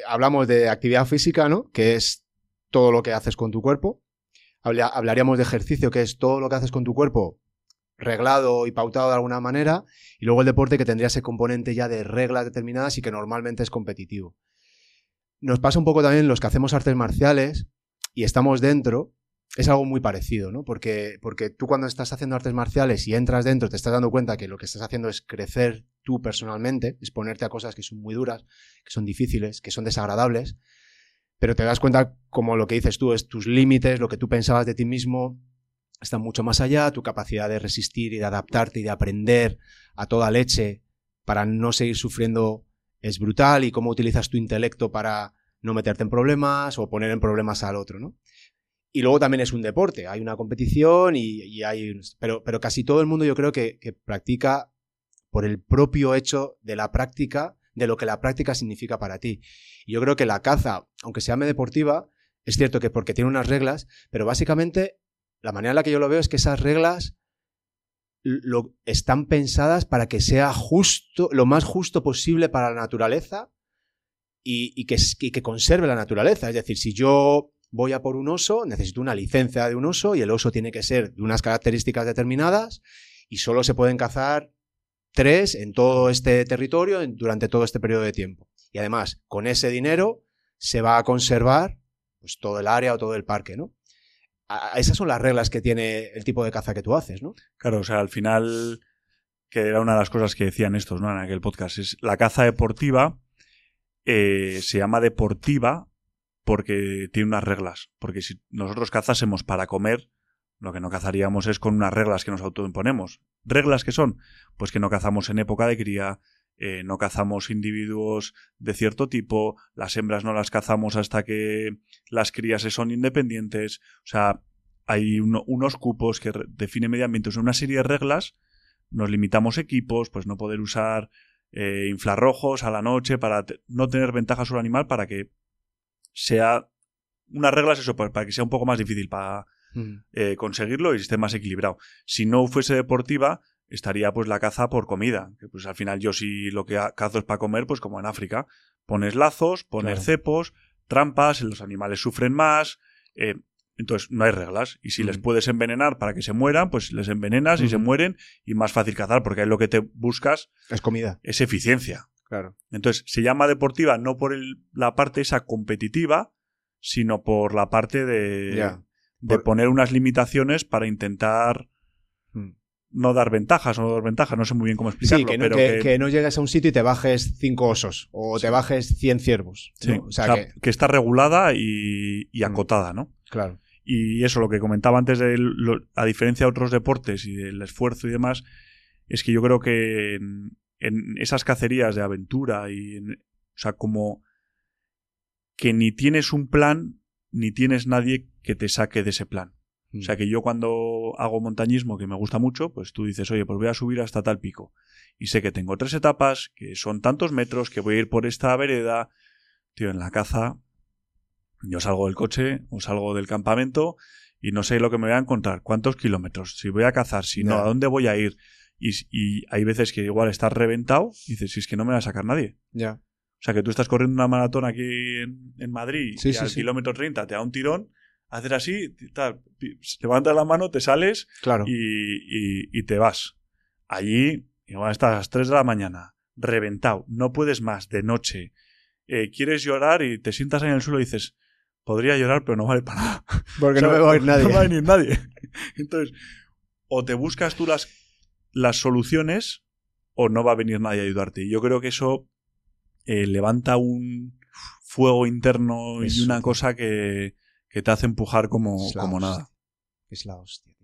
Speaker 2: hablamos de actividad física, ¿no? Que es todo lo que haces con tu cuerpo. Habla- hablaríamos de ejercicio, que es todo lo que haces con tu cuerpo reglado y pautado de alguna manera. Y luego el deporte que tendría ese componente ya de reglas determinadas y que normalmente es competitivo. Nos pasa un poco también los que hacemos artes marciales y estamos dentro. Es algo muy parecido, ¿no? Porque, porque tú cuando estás haciendo artes marciales y entras dentro te estás dando cuenta que lo que estás haciendo es crecer tú personalmente, exponerte a cosas que son muy duras, que son difíciles, que son desagradables, pero te das cuenta como lo que dices tú es tus límites, lo que tú pensabas de ti mismo, está mucho más allá, tu capacidad de resistir y de adaptarte y de aprender a toda leche para no seguir sufriendo es brutal y cómo utilizas tu intelecto para no meterte en problemas o poner en problemas al otro, ¿no? Y luego también es un deporte, hay una competición y, hay... Pero, pero casi todo el mundo yo creo que, practica por el propio hecho de la práctica, de lo que la práctica significa para ti. Y yo creo que la caza, aunque se llame deportiva, es cierto que porque tiene unas reglas, pero básicamente la manera en la que yo lo veo es que esas reglas lo, están pensadas para que sea justo, lo más justo posible para la naturaleza y que, y que conserve la naturaleza. Es decir, si yo voy a por un oso, necesito una licencia de un oso y el oso tiene que ser de unas características determinadas y solo se pueden cazar tres en todo este territorio durante todo este periodo de tiempo. Y además, con ese dinero se va a conservar pues, todo el área o todo el parque, ¿no? Esas son las reglas que tiene el tipo de caza que tú haces, ¿no?
Speaker 1: Claro, o sea, al final, que era una de las cosas que decían estos, ¿no? En aquel podcast, es la caza deportiva eh, se llama deportiva porque tiene unas reglas. Porque si nosotros cazásemos para comer, lo que no cazaríamos es con unas reglas que nos autoimponemos. ¿Reglas que son? Pues que no cazamos en época de cría, eh, no cazamos individuos de cierto tipo, las hembras no las cazamos hasta que las crías se son independientes. O sea, hay uno- unos cupos que define medio ambiente, una serie de reglas. Nos limitamos equipos, pues no poder usar eh, infrarrojos a la noche para no tener ventaja sobre el animal para que sea unas reglas eso para, para que sea un poco más difícil para eh, conseguirlo y esté más equilibrado. Si no fuese deportiva, estaría pues la caza por comida. Que pues al final yo si lo que cazo es para comer, pues como en África, pones lazos, pones
Speaker 2: Claro.
Speaker 1: cepos, trampas, los animales sufren más. eh, entonces no hay reglas. Y si les puedes envenenar para que se mueran, pues les envenenas y se mueren y más fácil cazar, porque ahí lo que te buscas
Speaker 2: Es comida,
Speaker 1: es eficiencia.
Speaker 2: Claro.
Speaker 1: Entonces, se llama deportiva no por el- la parte esa competitiva, sino por la parte de, de
Speaker 2: Por-
Speaker 1: poner unas limitaciones para intentar
Speaker 2: Mm.
Speaker 1: no dar ventajas o no dar ventajas. No sé muy bien cómo explicarlo,
Speaker 2: Sí, que no,
Speaker 1: pero
Speaker 2: que,
Speaker 1: que,
Speaker 2: que no llegues a un sitio y te bajes cinco osos o te bajes 100 ciervos.
Speaker 1: sí,
Speaker 2: ¿no? O sea,
Speaker 1: o sea,
Speaker 2: que,
Speaker 1: que está regulada y, y
Speaker 2: Mm.
Speaker 1: acotada, ¿no?
Speaker 2: claro.
Speaker 1: Y eso, lo que comentaba antes, de lo- a diferencia de otros deportes y del esfuerzo y demás, es que yo creo que en, en esas cacerías de aventura y, en- o sea, como que ni tienes un plan ni tienes nadie que te saque de ese plan. O sea que yo cuando hago montañismo, que me gusta mucho, pues tú dices, oye, pues voy a subir hasta tal pico. Y sé que tengo tres etapas, que son tantos metros, que voy a ir por esta vereda. Tío, en la caza, yo salgo del coche o salgo del campamento y no sé lo que me voy a encontrar, cuántos kilómetros, si voy a cazar, si no, a dónde voy a ir. Y, y hay veces que igual estás reventado y dices, si es que no me va a sacar nadie.
Speaker 2: Ya.
Speaker 1: O sea, que tú estás corriendo una maratón aquí en, en Madrid
Speaker 2: Sí,
Speaker 1: y
Speaker 2: sí,
Speaker 1: al
Speaker 2: sí.
Speaker 1: kilómetro 30 te da un tirón, haces así, tal, levantas la mano, te sales
Speaker 2: Claro.
Speaker 1: y, y- y te vas. Allí, igual estás a las 3 de la mañana, reventado, no puedes más, de noche. Eh, quieres llorar y te sientas ahí en el suelo y dices, podría llorar, pero no vale para nada.
Speaker 2: Porque
Speaker 1: O sea,
Speaker 2: no me va a oír nadie.
Speaker 1: No va a venir nadie. Entonces, o te buscas tú las, las soluciones o no va a venir nadie a ayudarte. Y yo creo que eso eh, levanta un fuego interno y una cosa que, que te hace empujar como, como nada.
Speaker 2: Es la hostia.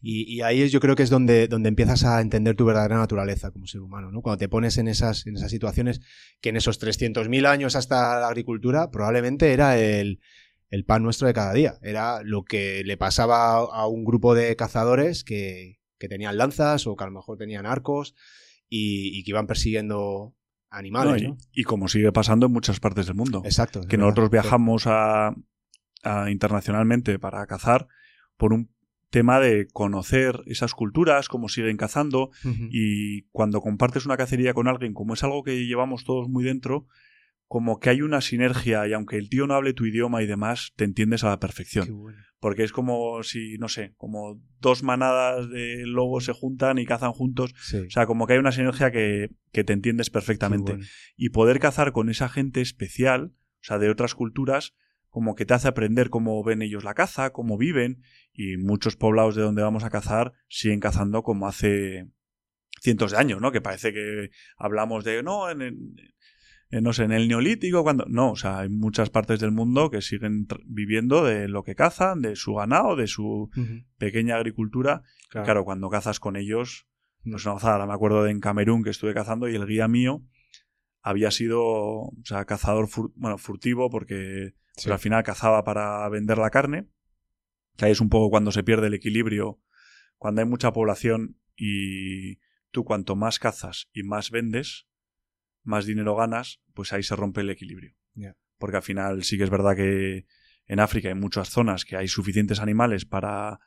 Speaker 2: Y, y ahí es, yo creo que es donde, donde empiezas a entender tu verdadera naturaleza como ser humano, ¿no? Cuando te pones en esas, en esas situaciones que en esos 300.000 años hasta la agricultura probablemente era el, el pan nuestro de cada día. Era lo que le pasaba a un grupo de cazadores que, que tenían lanzas o que a lo mejor tenían arcos y, y que iban persiguiendo animales,
Speaker 1: No,
Speaker 2: ¿no?
Speaker 1: y, como sigue pasando en muchas partes del mundo.
Speaker 2: Exacto.
Speaker 1: que
Speaker 2: verdad.
Speaker 1: nosotros viajamos a, a internacionalmente para cazar por un tema de conocer esas culturas, cómo siguen cazando, y cuando compartes una cacería con alguien, como es algo que llevamos todos muy dentro, como que hay una sinergia y aunque el tío no hable tu idioma y demás, te entiendes a la
Speaker 2: Qué
Speaker 1: perfección.
Speaker 2: bueno.
Speaker 1: Porque es como si, no sé, como dos manadas de lobos se juntan y cazan juntos.
Speaker 2: Sí.
Speaker 1: O sea, como que hay una sinergia que, que te entiendes perfectamente.
Speaker 2: bueno.
Speaker 1: Y poder cazar con esa gente especial, o sea, de otras culturas, como que te hace aprender cómo ven ellos la caza, cómo viven, y muchos poblados de donde vamos a cazar siguen cazando como hace cientos de años, ¿no? Que parece que hablamos de, no, en, en- en, no sé, en el neolítico, cuando... No, o sea, hay muchas partes del mundo que siguen viviendo de lo que cazan, de su ganado, de su pequeña agricultura.
Speaker 2: Claro.
Speaker 1: Claro, cuando cazas con ellos,
Speaker 2: Mm.
Speaker 1: pues una gozada. Me acuerdo de en Camerún que estuve cazando y el guía mío había sido, o sea, cazador, fur- bueno, furtivo porque
Speaker 2: Sí.
Speaker 1: pero al final cazaba para vender la carne, que ahí es un poco cuando se pierde el equilibrio, cuando hay mucha población y tú cuanto más cazas y más vendes, más dinero ganas, pues ahí se rompe el equilibrio. Porque al final sí que es verdad que en África hay muchas zonas que hay suficientes animales para,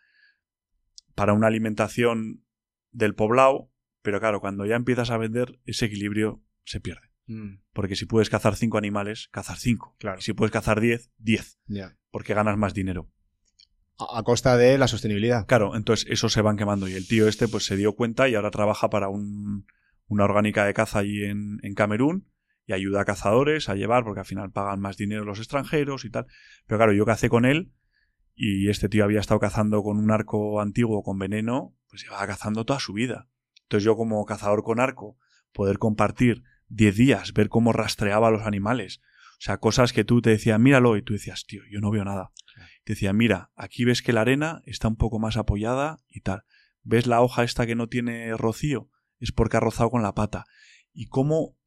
Speaker 1: para una alimentación del poblado, pero claro, cuando ya empiezas a vender, ese equilibrio se pierde.
Speaker 2: Mm,
Speaker 1: Porque si puedes cazar cinco animales, cazar cinco.
Speaker 2: Claro.
Speaker 1: Y si puedes cazar diez, diez. Porque ganas más dinero.
Speaker 2: A, a costa de la sostenibilidad.
Speaker 1: Claro, entonces esos se van quemando. Y el tío este pues se dio cuenta y ahora trabaja para un- una orgánica de caza allí en, en Camerún y ayuda a cazadores a llevar porque al final pagan más dinero los extranjeros y tal. Pero claro, yo cacé con él y este tío había estado cazando con un arco antiguo con veneno, pues llevaba cazando toda su vida. Entonces yo como cazador con arco, poder compartir 10 días, ver cómo rastreaba a los animales. O sea, cosas que tú te decías, míralo, y tú decías, tío, yo no veo nada. Te decía, mira, aquí ves que la arena está un poco más apoyada y tal. ¿Ves la hoja esta que no tiene rocío? Es porque ha rozado con la pata. Y cómo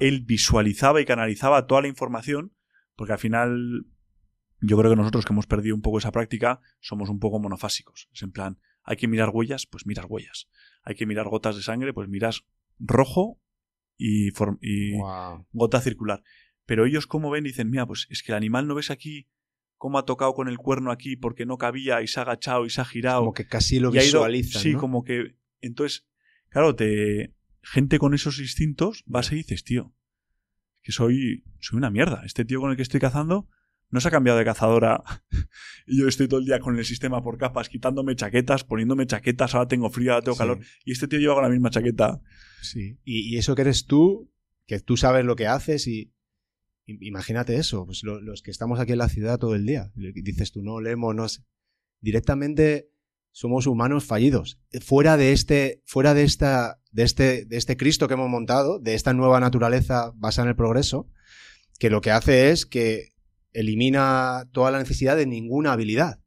Speaker 1: él visualizaba y canalizaba toda la información, porque al final yo creo que nosotros que hemos perdido un poco esa práctica somos un poco monofásicos. Es en plan, hay que mirar huellas, pues miras huellas. Hay que mirar gotas de sangre, pues miras rojo y, gota circular. Pero ellos como ven dicen, mira, pues es que el animal no ves aquí cómo ha tocado con el cuerno aquí porque no cabía y se ha agachado y se ha girado.
Speaker 2: Como que casi lo
Speaker 1: y ido-
Speaker 2: visualizan.
Speaker 1: Sí,
Speaker 2: ¿no?
Speaker 1: como que... Entonces, claro, te gente con esos instintos vas y dices, tío, que soy, soy una mierda. Este tío con el que estoy cazando no se ha cambiado de cazadora y yo estoy todo el día con el sistema por capas, quitándome chaquetas, poniéndome chaquetas, ahora tengo frío, ahora tengo
Speaker 2: Sí,
Speaker 1: calor. Y este tío lleva con la misma chaqueta.
Speaker 2: sí. Y, y eso que eres tú, que tú sabes lo que haces y. Imagínate eso, pues lo- los que estamos aquí en la ciudad todo el día. Dices tú, no leemos, no sé. Directamente somos humanos fallidos. Fuera de este, fuera de esta, de este, de este Cristo que hemos montado, de esta nueva naturaleza basada en el progreso, que lo que hace es que elimina toda la necesidad de ninguna habilidad.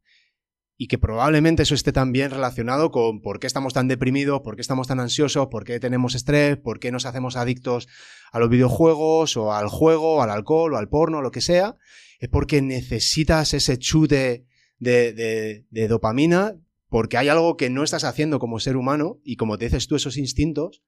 Speaker 2: Y que probablemente eso esté también relacionado con por qué estamos tan deprimidos, por qué estamos tan ansiosos, por qué tenemos estrés, por qué nos hacemos adictos a los videojuegos o al juego, al alcohol o al porno, lo que sea. Es porque necesitas ese chute de, dopamina porque hay algo que no estás haciendo como ser humano y como te dices tú, esos instintos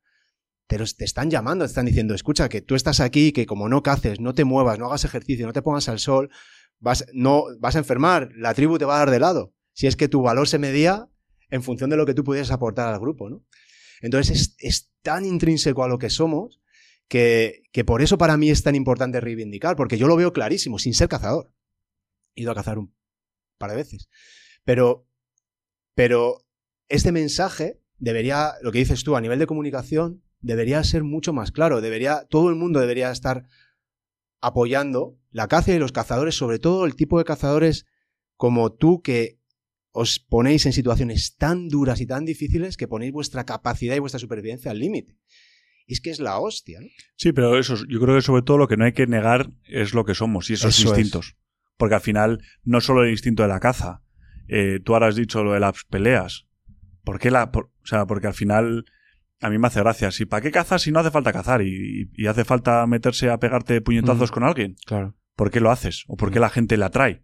Speaker 2: te, los- te están llamando, te están diciendo, escucha, que tú estás aquí, que como no caces, no te muevas, no hagas ejercicio, no te pongas al sol, vas, no, vas a enfermar, la tribu te va a dar de lado. Si es que tu valor se medía en función de lo que tú pudieras aportar al grupo, ¿no? Entonces es, es tan intrínseco a lo que somos que, que por eso para mí es tan importante reivindicar, porque yo lo veo clarísimo, sin ser cazador. He ido a cazar un par de veces. Pero, pero este mensaje debería, lo que dices tú, a nivel de comunicación, debería ser mucho más claro. Debería, todo el mundo debería estar apoyando la caza y los cazadores, sobre todo el tipo de cazadores como tú que os ponéis en situaciones tan duras y tan difíciles que ponéis vuestra capacidad y vuestra supervivencia al límite. Y es que es la hostia. ¿no?
Speaker 1: Sí, pero eso, yo creo que sobre todo lo que no hay que negar es lo que somos y esos
Speaker 2: Eso es.
Speaker 1: instintos. Porque al final, no solo el instinto de la caza. Eh, tú ahora has dicho lo de las peleas. ¿Por qué la.? por- o sea, porque al final. A mí me hace gracia. Si para qué cazas si no hace falta cazar y, y hace falta meterse a pegarte puñetazos con alguien?
Speaker 2: Claro.
Speaker 1: ¿Por qué lo haces? ¿O por qué la gente la atrae?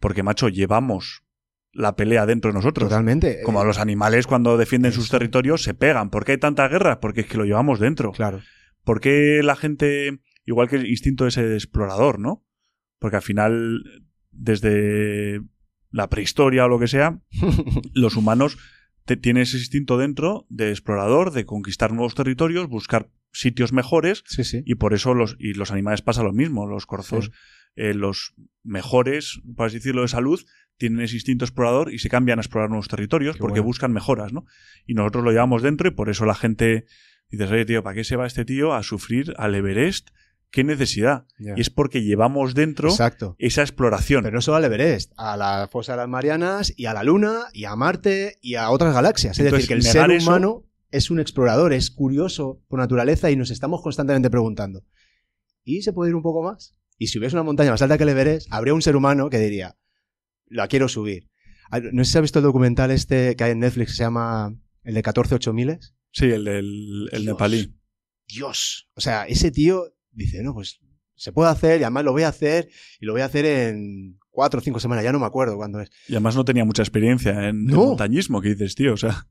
Speaker 1: Porque, macho, llevamos la pelea dentro de nosotros.
Speaker 2: Totalmente.
Speaker 1: Como los animales cuando defienden sus territorios se pegan. ¿Por qué hay tanta guerra? Porque es que lo llevamos dentro.
Speaker 2: Claro.
Speaker 1: ¿Por qué la gente, igual que el instinto ese de explorador, ¿no? Porque al final, desde la prehistoria o lo que sea, los humanos te- tienen ese instinto dentro de explorador, de conquistar nuevos territorios, buscar sitios mejores,
Speaker 2: sí, sí.
Speaker 1: y por eso los, y los animales pasa lo mismo. Los corzos,
Speaker 2: Sí.
Speaker 1: eh, los mejores, por así decirlo, de salud, tienen ese instinto explorador y se cambian a explorar nuevos territorios
Speaker 2: Qué
Speaker 1: porque
Speaker 2: bueno.
Speaker 1: buscan mejoras, ¿no? Y nosotros lo llevamos dentro y por eso la gente dices, oye, tío, ¿para qué se va este tío a sufrir al Everest? ¿Qué necesidad? Y es porque llevamos dentro
Speaker 2: Exacto.
Speaker 1: esa exploración.
Speaker 2: Pero no solo al Everest, a la fosa de las Marianas y a la Luna y a Marte y a otras galaxias. Es decir, que el ser
Speaker 1: eso-
Speaker 2: humano es un explorador, es curioso por naturaleza y nos estamos constantemente preguntando, ¿y se puede ir un poco más? Y si hubiese una montaña más alta que el Everest, habría un ser humano que diría, la quiero subir. Ah, No sé si has visto el documental este que hay en Netflix que se llama el de 14 8000
Speaker 1: Sí, el del el nepalí.
Speaker 2: Dios. O sea, ese tío dice, no, pues se puede hacer y además lo voy a hacer y lo voy a hacer en cuatro o cinco semanas, ya no me acuerdo cuándo es.
Speaker 1: Y además no tenía mucha experiencia en, montañismo, que dices, tío, o sea,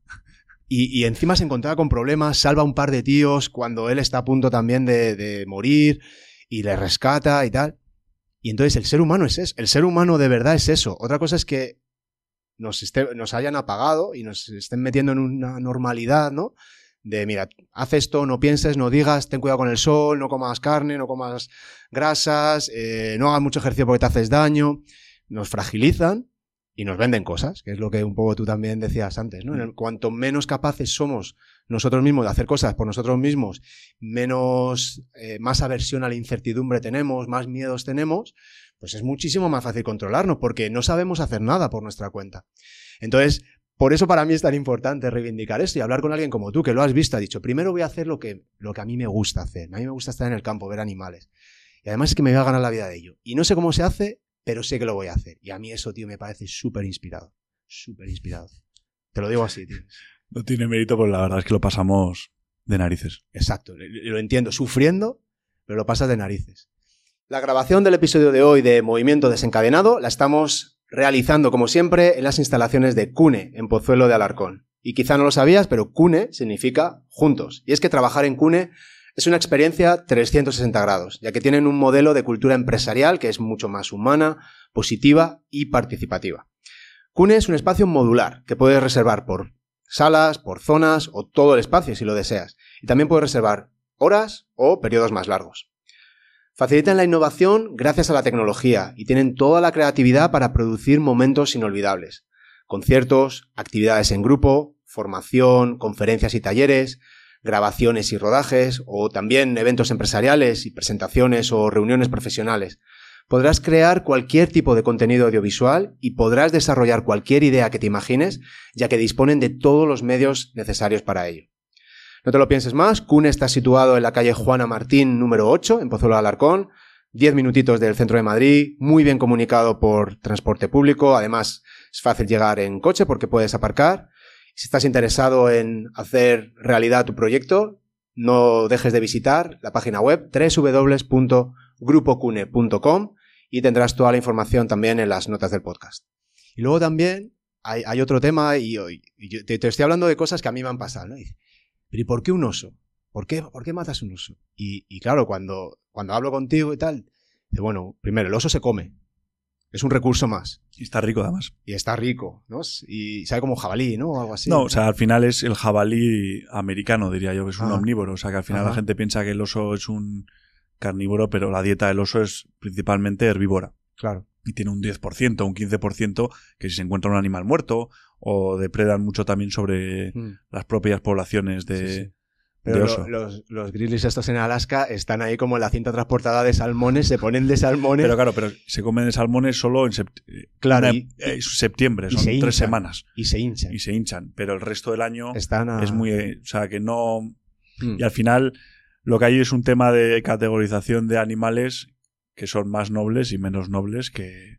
Speaker 2: Y, y encima se encontraba con problemas, salva a un par de tíos cuando él está a punto también de, de morir y le rescata y tal. Y entonces el ser humano es eso, el ser humano de verdad es eso. Otra cosa es que nos, esté- nos hayan apagado y nos estén metiendo en una normalidad, ¿no? De, mira, haz esto, no pienses, no digas, ten cuidado con el sol, no comas carne, no comas grasas, eh, no hagas mucho ejercicio porque te haces daño. Nos fragilizan y nos venden cosas, que es lo que un poco tú también decías antes, ¿no? En el- cuanto menos capaces somos nosotros mismos de hacer cosas por nosotros mismos, menos, eh, más aversión a la incertidumbre tenemos, más miedos tenemos, pues es muchísimo más fácil controlarnos porque no sabemos hacer nada por nuestra cuenta. Entonces, por eso para mí es tan importante reivindicar esto y hablar con alguien como tú, que lo has visto, ha dicho, primero voy a hacer lo que, lo que a mí me gusta hacer. A mí me gusta estar en el campo, ver animales. Y además es que me voy a ganar la vida de ello. Y no sé cómo se hace, pero sé que lo voy a hacer. Y a mí eso, tío, me parece súper inspirado. Súper inspirado. Te lo digo así, tío.
Speaker 1: no tiene mérito, pues la verdad es que lo pasamos de narices.
Speaker 2: Exacto, lo- lo entiendo, sufriendo, pero lo pasas de narices. La grabación del episodio de hoy de Movimiento Desencadenado la estamos realizando, como siempre, en las instalaciones de CUNE, en Pozuelo de Alarcón. Y quizá no lo sabías, pero CUNE significa juntos. Y es que trabajar en CUNE es una experiencia 360 grados, ya que tienen un modelo de cultura empresarial que es mucho más humana, positiva y participativa. CUNE es un espacio modular que puedes reservar por salas, por zonas o todo el espacio si lo deseas. Y también puedes reservar horas o periodos más largos. Facilitan la innovación gracias a la tecnología y tienen toda la creatividad para producir momentos inolvidables. Conciertos, actividades en grupo, formación, conferencias y talleres, grabaciones y rodajes, o también eventos empresariales y presentaciones o reuniones profesionales. Podrás crear cualquier tipo de contenido audiovisual y podrás desarrollar cualquier idea que te imagines, ya que disponen de todos los medios necesarios para ello. No te lo pienses más, CUNE está situado en la calle Juana Martín número 8, en Pozuelo de Alarcón, 10 minutitos del centro de Madrid, muy bien comunicado por transporte público, además es fácil llegar en coche porque puedes aparcar. Si estás interesado en hacer realidad tu proyecto, no dejes de visitar la página web www.grupocune.com y tendrás toda la información también en las notas del podcast. Y luego también hay, otro tema, y, y yo te, te, estoy hablando de cosas que a mí me han pasado, ¿no? Pero ¿y por qué un oso? ¿Por qué, por qué matas un oso? Y, y claro, cuando, cuando hablo contigo y tal, dice, bueno, primero, el oso se come. Es un recurso más.
Speaker 1: Y está rico además.
Speaker 2: Y está rico, ¿no? Y sabe como jabalí, ¿no? O algo así.
Speaker 1: No, o sea, al final es el jabalí americano, diría yo, que es un ah. omnívoro. O sea, que al final Ajá. la gente piensa que el oso es un carnívoro, pero la dieta del oso es principalmente herbívora.
Speaker 2: Claro.
Speaker 1: Y tiene un 10%, un 15% que si se encuentra un animal muerto o depredan mucho también sobre mm. las propias poblaciones de, sí, sí.
Speaker 2: Pero lo, los, los grizzlies estos en Alaska están ahí como en la cinta transportada de salmones, se ponen de salmones.
Speaker 1: Pero claro, pero se comen de salmones solo en sept
Speaker 2: claro,
Speaker 1: una, y, eh, septiembre, son tres
Speaker 2: hinchan,
Speaker 1: semanas.
Speaker 2: Y se hinchan.
Speaker 1: Y se hinchan, pero el resto del año
Speaker 2: están a...
Speaker 1: es muy... O sea, que no... Mm. Y al final lo que hay es un tema de categorización de animales que son más nobles y menos nobles que,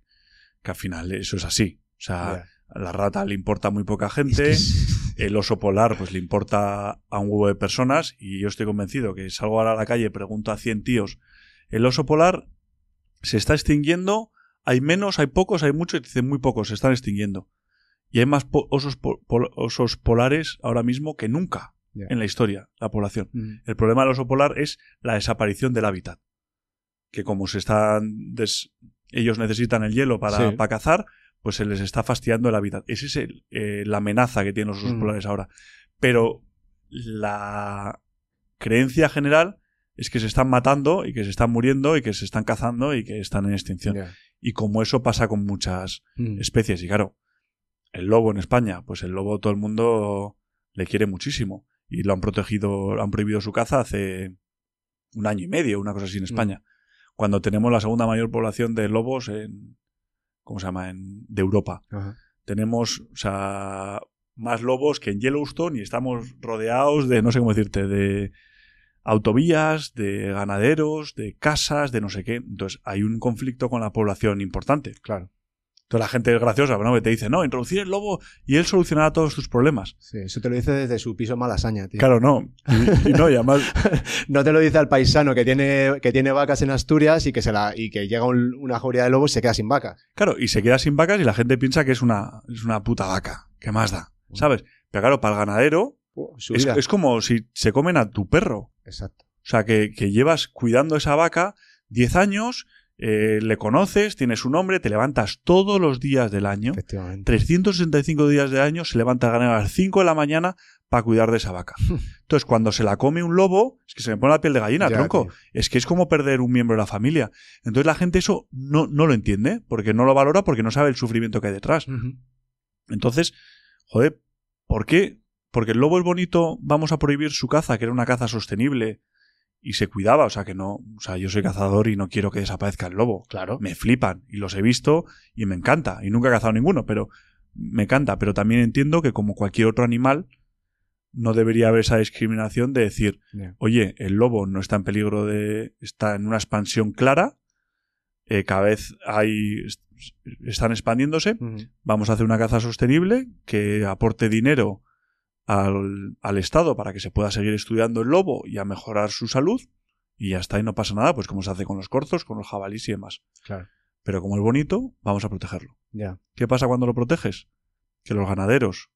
Speaker 1: que al final eso es así. O sea, yeah. a la rata le importa muy poca gente. Es que el oso polar pues le importa a un huevo de personas y yo estoy convencido que salgo ahora a la calle, pregunto a 100 tíos, el oso polar se está extinguiendo, hay menos, hay pocos, hay muchos, y dicen muy pocos, se están extinguiendo. Y hay más po osos, po osos, polares ahora mismo que nunca yeah. en la historia, la población. Mm. El problema del oso polar es la desaparición del hábitat. Que como se están des... ellos necesitan el hielo para, sí. para cazar, pues se les está fastidiando el hábitat. Esa es el, eh, la amenaza que tienen los osos mm. polares ahora. Pero la creencia general es que se están matando y que se están muriendo y que se están cazando y que están en extinción.
Speaker 2: Yeah.
Speaker 1: Y como eso pasa con muchas mm. especies. Y claro, el lobo en España, pues el lobo todo el mundo le quiere muchísimo. Y lo han protegido, han prohibido su caza hace un año y medio, una cosa así en España. Mm. Cuando tenemos la segunda mayor población de lobos en, ¿cómo se llama? En, de Europa.
Speaker 2: Ajá.
Speaker 1: Tenemos, o sea, más lobos que en Yellowstone y estamos rodeados de, no sé cómo decirte, de autovías, de ganaderos, de casas, de no sé qué. Entonces hay un conflicto con la población importante.
Speaker 2: Claro.
Speaker 1: Entonces la gente es graciosa, ¿no? Que te dice, no, introducir el lobo y él solucionará todos tus problemas.
Speaker 2: Sí, eso te lo dice desde su piso malasaña, tío.
Speaker 1: Claro, no. Y, y no, y además...
Speaker 2: no te lo dice al paisano que tiene, que tiene vacas en Asturias y que, se la, y que llega un, una jauría de lobos y se queda sin vacas.
Speaker 1: Claro, y se queda sin vacas y la gente piensa que es una, es una puta vaca. ¿Qué más da? ¿Sabes? Pero claro, para el ganadero es, es, como si se comen a tu perro.
Speaker 2: Exacto.
Speaker 1: O sea, que, que llevas cuidando esa vaca 10 años eh, le conoces, tienes su nombre, te levantas todos los días del año. 365 días del año, se levanta a las 5 de la mañana para cuidar de esa vaca. Entonces, cuando se la come un lobo, es que se me pone la piel de gallina, ya, tronco. Tío. Es que es como perder un miembro de la familia. Entonces, la gente eso no, no lo entiende, porque no lo valora, porque no sabe el sufrimiento que hay detrás. Uh -huh. Entonces, joder, ¿por qué? Porque el lobo es bonito, vamos a prohibir su caza, que era una caza sostenible, y se cuidaba, o sea que no, o sea, yo soy cazador y no quiero que desaparezca el lobo.
Speaker 2: Claro.
Speaker 1: Me flipan y los he visto y me encanta y nunca he cazado ninguno, pero me encanta, pero también entiendo que como cualquier otro animal no debería haber esa discriminación de decir,
Speaker 2: yeah.
Speaker 1: oye, el lobo no está en peligro de está en una expansión clara, eh, cada vez hay están expandiéndose,
Speaker 2: uh -huh.
Speaker 1: vamos a hacer una caza sostenible que aporte dinero al, al, Estado para que se pueda seguir estudiando el lobo y a mejorar su salud. Y ya está, y no pasa nada, pues como se hace con los corzos, con los jabalíes y demás.
Speaker 2: Claro.
Speaker 1: Pero como es bonito, vamos a protegerlo.
Speaker 2: Yeah.
Speaker 1: ¿Qué pasa cuando lo proteges? Que los ganaderos,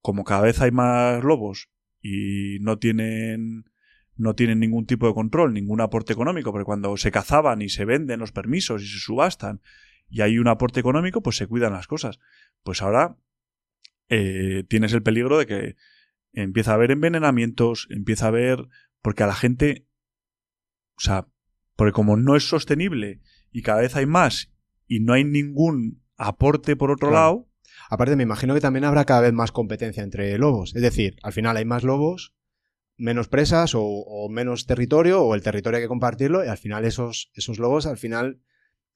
Speaker 1: como cada vez hay más lobos y no tienen no tienen ningún tipo de control, ningún aporte económico, porque cuando se cazaban y se venden los permisos y se subastan y hay un aporte económico, pues se cuidan las cosas. Pues ahora eh, tienes el peligro de que empieza a haber envenenamientos, empieza a haber... Porque a la gente... O sea, porque como no es sostenible y cada vez hay más y no hay ningún aporte por otro claro. lado...
Speaker 2: Aparte, me imagino que también habrá cada vez más competencia entre lobos. Es decir, al final hay más lobos, menos presas o, o menos territorio, o el territorio hay que compartirlo, y al final esos, esos lobos al final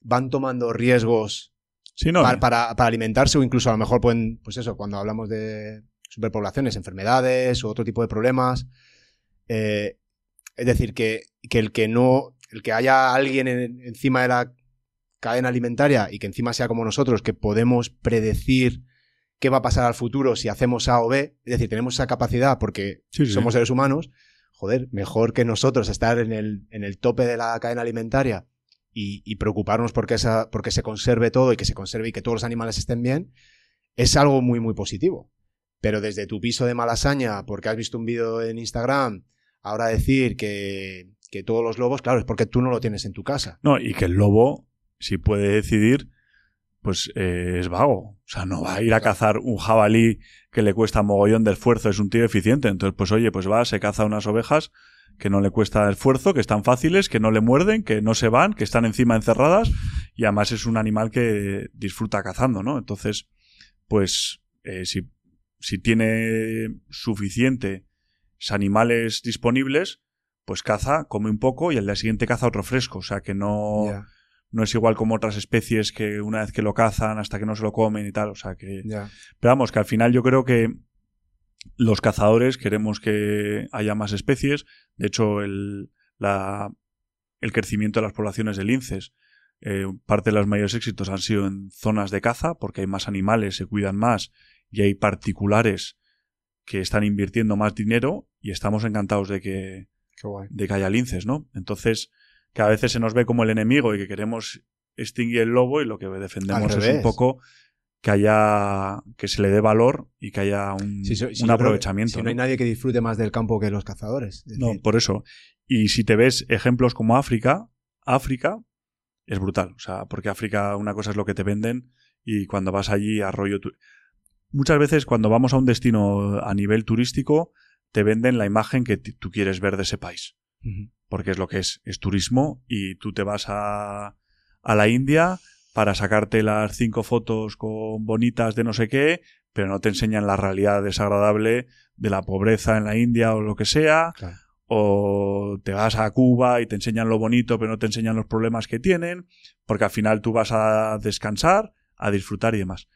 Speaker 2: van tomando riesgos
Speaker 1: Sí, no,
Speaker 2: para, para, para, alimentarse o incluso a lo mejor pueden, pues eso, cuando hablamos de superpoblaciones, enfermedades o otro tipo de problemas. Eh, es decir, que, que, el que no, el que haya alguien en, encima de la cadena alimentaria y que encima sea como nosotros, que podemos predecir qué va a pasar al futuro si hacemos A o B, es decir, tenemos esa capacidad porque sí, sí. somos seres humanos, joder, mejor que nosotros estar en el, en el tope de la cadena alimentaria y, preocuparnos porque, esa, porque se conserve todo y que se conserve y que todos los animales estén bien, es algo muy, muy positivo. Pero desde tu piso de Malasaña, porque has visto un vídeo en Instagram, ahora decir que, que todos los lobos, claro, es porque tú no lo tienes en tu casa.
Speaker 1: No, y que el lobo, si puede decidir, pues eh, es vago. O sea, no va a ir a cazar un jabalí que le cuesta mogollón de esfuerzo, es un tío eficiente. Entonces, pues oye, pues va, se caza unas ovejas que no le cuesta esfuerzo, que están fáciles, que no le muerden, que no se van, que están encima encerradas y además es un animal que disfruta cazando, ¿no? Entonces, pues eh, si, si tiene suficientes animales disponibles, pues caza, come un poco y al día siguiente caza otro fresco. O sea que no, no es igual como otras especies que una vez que lo cazan hasta que no se lo comen y tal. O sea que. Pero vamos, que al final yo creo que los cazadores queremos que haya más especies. De hecho, el, la, el crecimiento de las poblaciones de linces. Eh, parte de los mayores éxitos han sido en zonas de caza, porque hay más animales, se cuidan más y hay particulares que están invirtiendo más dinero y estamos encantados de que, de que haya linces, ¿no? Entonces, que a veces se nos ve como el enemigo y que queremos extinguir el lobo y lo que defendemos es un poco que haya que se le dé valor y que haya un, un aprovechamiento.
Speaker 2: Si ¿no? hay nadie que disfrute más del campo que los cazadores.
Speaker 1: No, por eso. Y si te ves ejemplos como África, África es brutal. O sea, porque África una cosa es lo que te venden y cuando vas allí a rollo... Muchas veces cuando vamos a un destino a nivel turístico te venden la imagen que tú quieres ver de ese país. Porque es lo que es, es turismo y tú te vas a, a la India para sacarte las cinco fotos con bonitas de no sé qué, pero no te enseñan la realidad desagradable de la pobreza en la India o lo que sea. O te vas a Cuba y te enseñan lo bonito, pero no te enseñan los problemas que tienen, porque al final tú vas a descansar, a disfrutar y demás.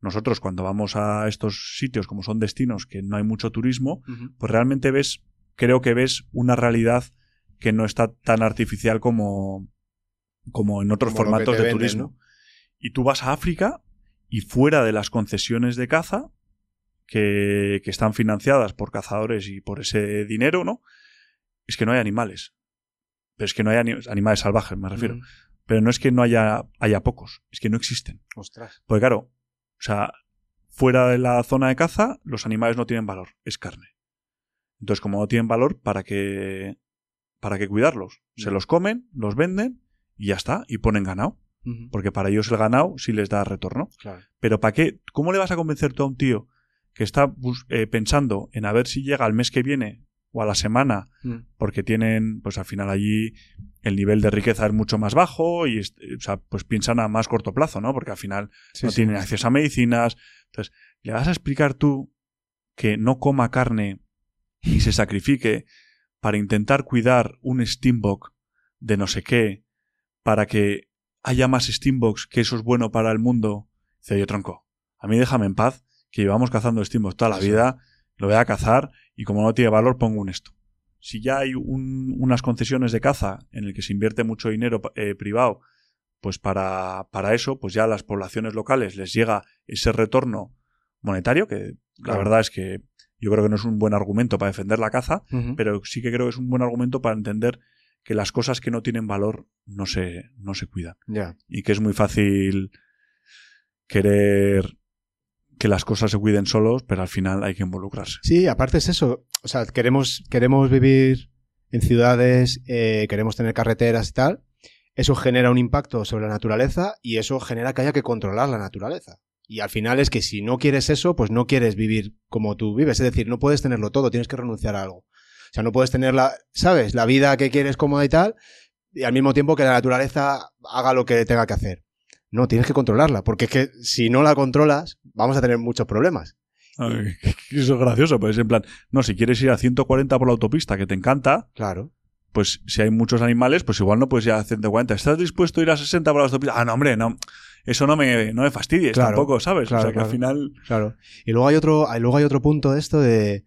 Speaker 1: Nosotros cuando vamos a estos sitios como son destinos que no hay mucho turismo, pues realmente ves, creo que ves una realidad que no está tan artificial como, como en otros formatos de turismo. Y tú vas a África y fuera de las concesiones de caza, que, que, están financiadas por cazadores y por ese dinero, ¿no? Es que no hay animales. Pero es que no hay animales salvajes, me refiero. Pero no es que no haya, haya pocos, es que no existen.
Speaker 2: Ostras.
Speaker 1: Porque claro, o sea, fuera de la zona de caza, los animales no tienen valor, es carne. Entonces, como no tienen valor, ¿para qué, para qué cuidarlos? Se los comen, los venden y ya está, y ponen ganado. Porque para ellos el ganado sí les da retorno. Pero ¿para qué? ¿Cómo le vas a convencer tú a un tío que está eh, pensando en a ver si llega al mes que viene o a la semana, mm. porque tienen, pues al final allí el nivel de riqueza es mucho más bajo y, o sea, pues piensan a más corto plazo, ¿no? Porque al final no tienen acceso a medicinas. Entonces, ¿le vas a explicar tú que no coma carne y se sacrifique para intentar cuidar un Steambox de no sé qué, para que haya más Steambox, que eso es bueno para el mundo? Dice, yo tronco, a mí déjame en paz, que llevamos cazando Steambox toda la vida, lo voy a cazar y como no tiene valor pongo un esto. Si ya hay unas concesiones de caza en el que se invierte mucho dinero eh, privado, pues para, para, eso, pues ya a las poblaciones locales les llega ese retorno monetario, que la verdad es que yo creo que no es un buen argumento para defender la caza, pero sí que creo que es un buen argumento para entender que las cosas que no tienen valor no se, no se cuidan. Y que es muy fácil querer que las cosas se cuiden solos, pero al final hay que involucrarse.
Speaker 2: Sí, aparte es eso. O sea, queremos, queremos vivir en ciudades, eh, queremos tener carreteras y tal. Eso genera un impacto sobre la naturaleza y eso genera que haya que controlar la naturaleza. Y al final es que si no quieres eso, pues no quieres vivir como tú vives. Es decir, no puedes tenerlo todo, tienes que renunciar a algo. O sea, no puedes tener la, ¿sabes? La vida que quieres cómoda y tal, y al mismo tiempo que la naturaleza haga lo que tenga que hacer. No, tienes que controlarla, porque es que si no la controlas, vamos a tener muchos problemas.
Speaker 1: eso es gracioso, pues en plan, no, si quieres ir a 140 por la autopista, que te encanta,
Speaker 2: claro.
Speaker 1: pues si hay muchos animales, pues igual no puedes ir a 140. ¿Estás dispuesto a ir a 60 por la autopista? Ah, no, hombre, no. Eso no me, no me fastidies tampoco, ¿sabes? o sea, que al final...
Speaker 2: Claro. Y luego hay otro, luego hay otro punto de esto de...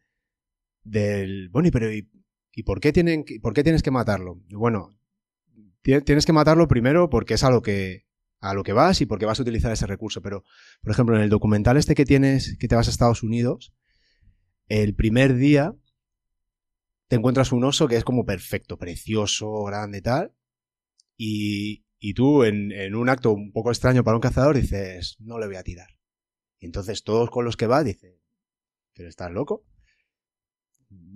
Speaker 2: Del... Bueno, pero... ¿Y, por, qué tienen, por qué tienes que matarlo? Bueno, tienes que matarlo primero porque es algo que a lo que vas y porque vas a utilizar ese recurso. Pero, por ejemplo, en el documental este que tienes, que te vas a Estados Unidos, el primer día te encuentras un oso que es como perfecto, precioso, grande tal, y, tú, en, en un acto un poco extraño para un cazador, dices, no le voy a tirar. Y entonces todos con los que vas dicen, ¿pero estás loco?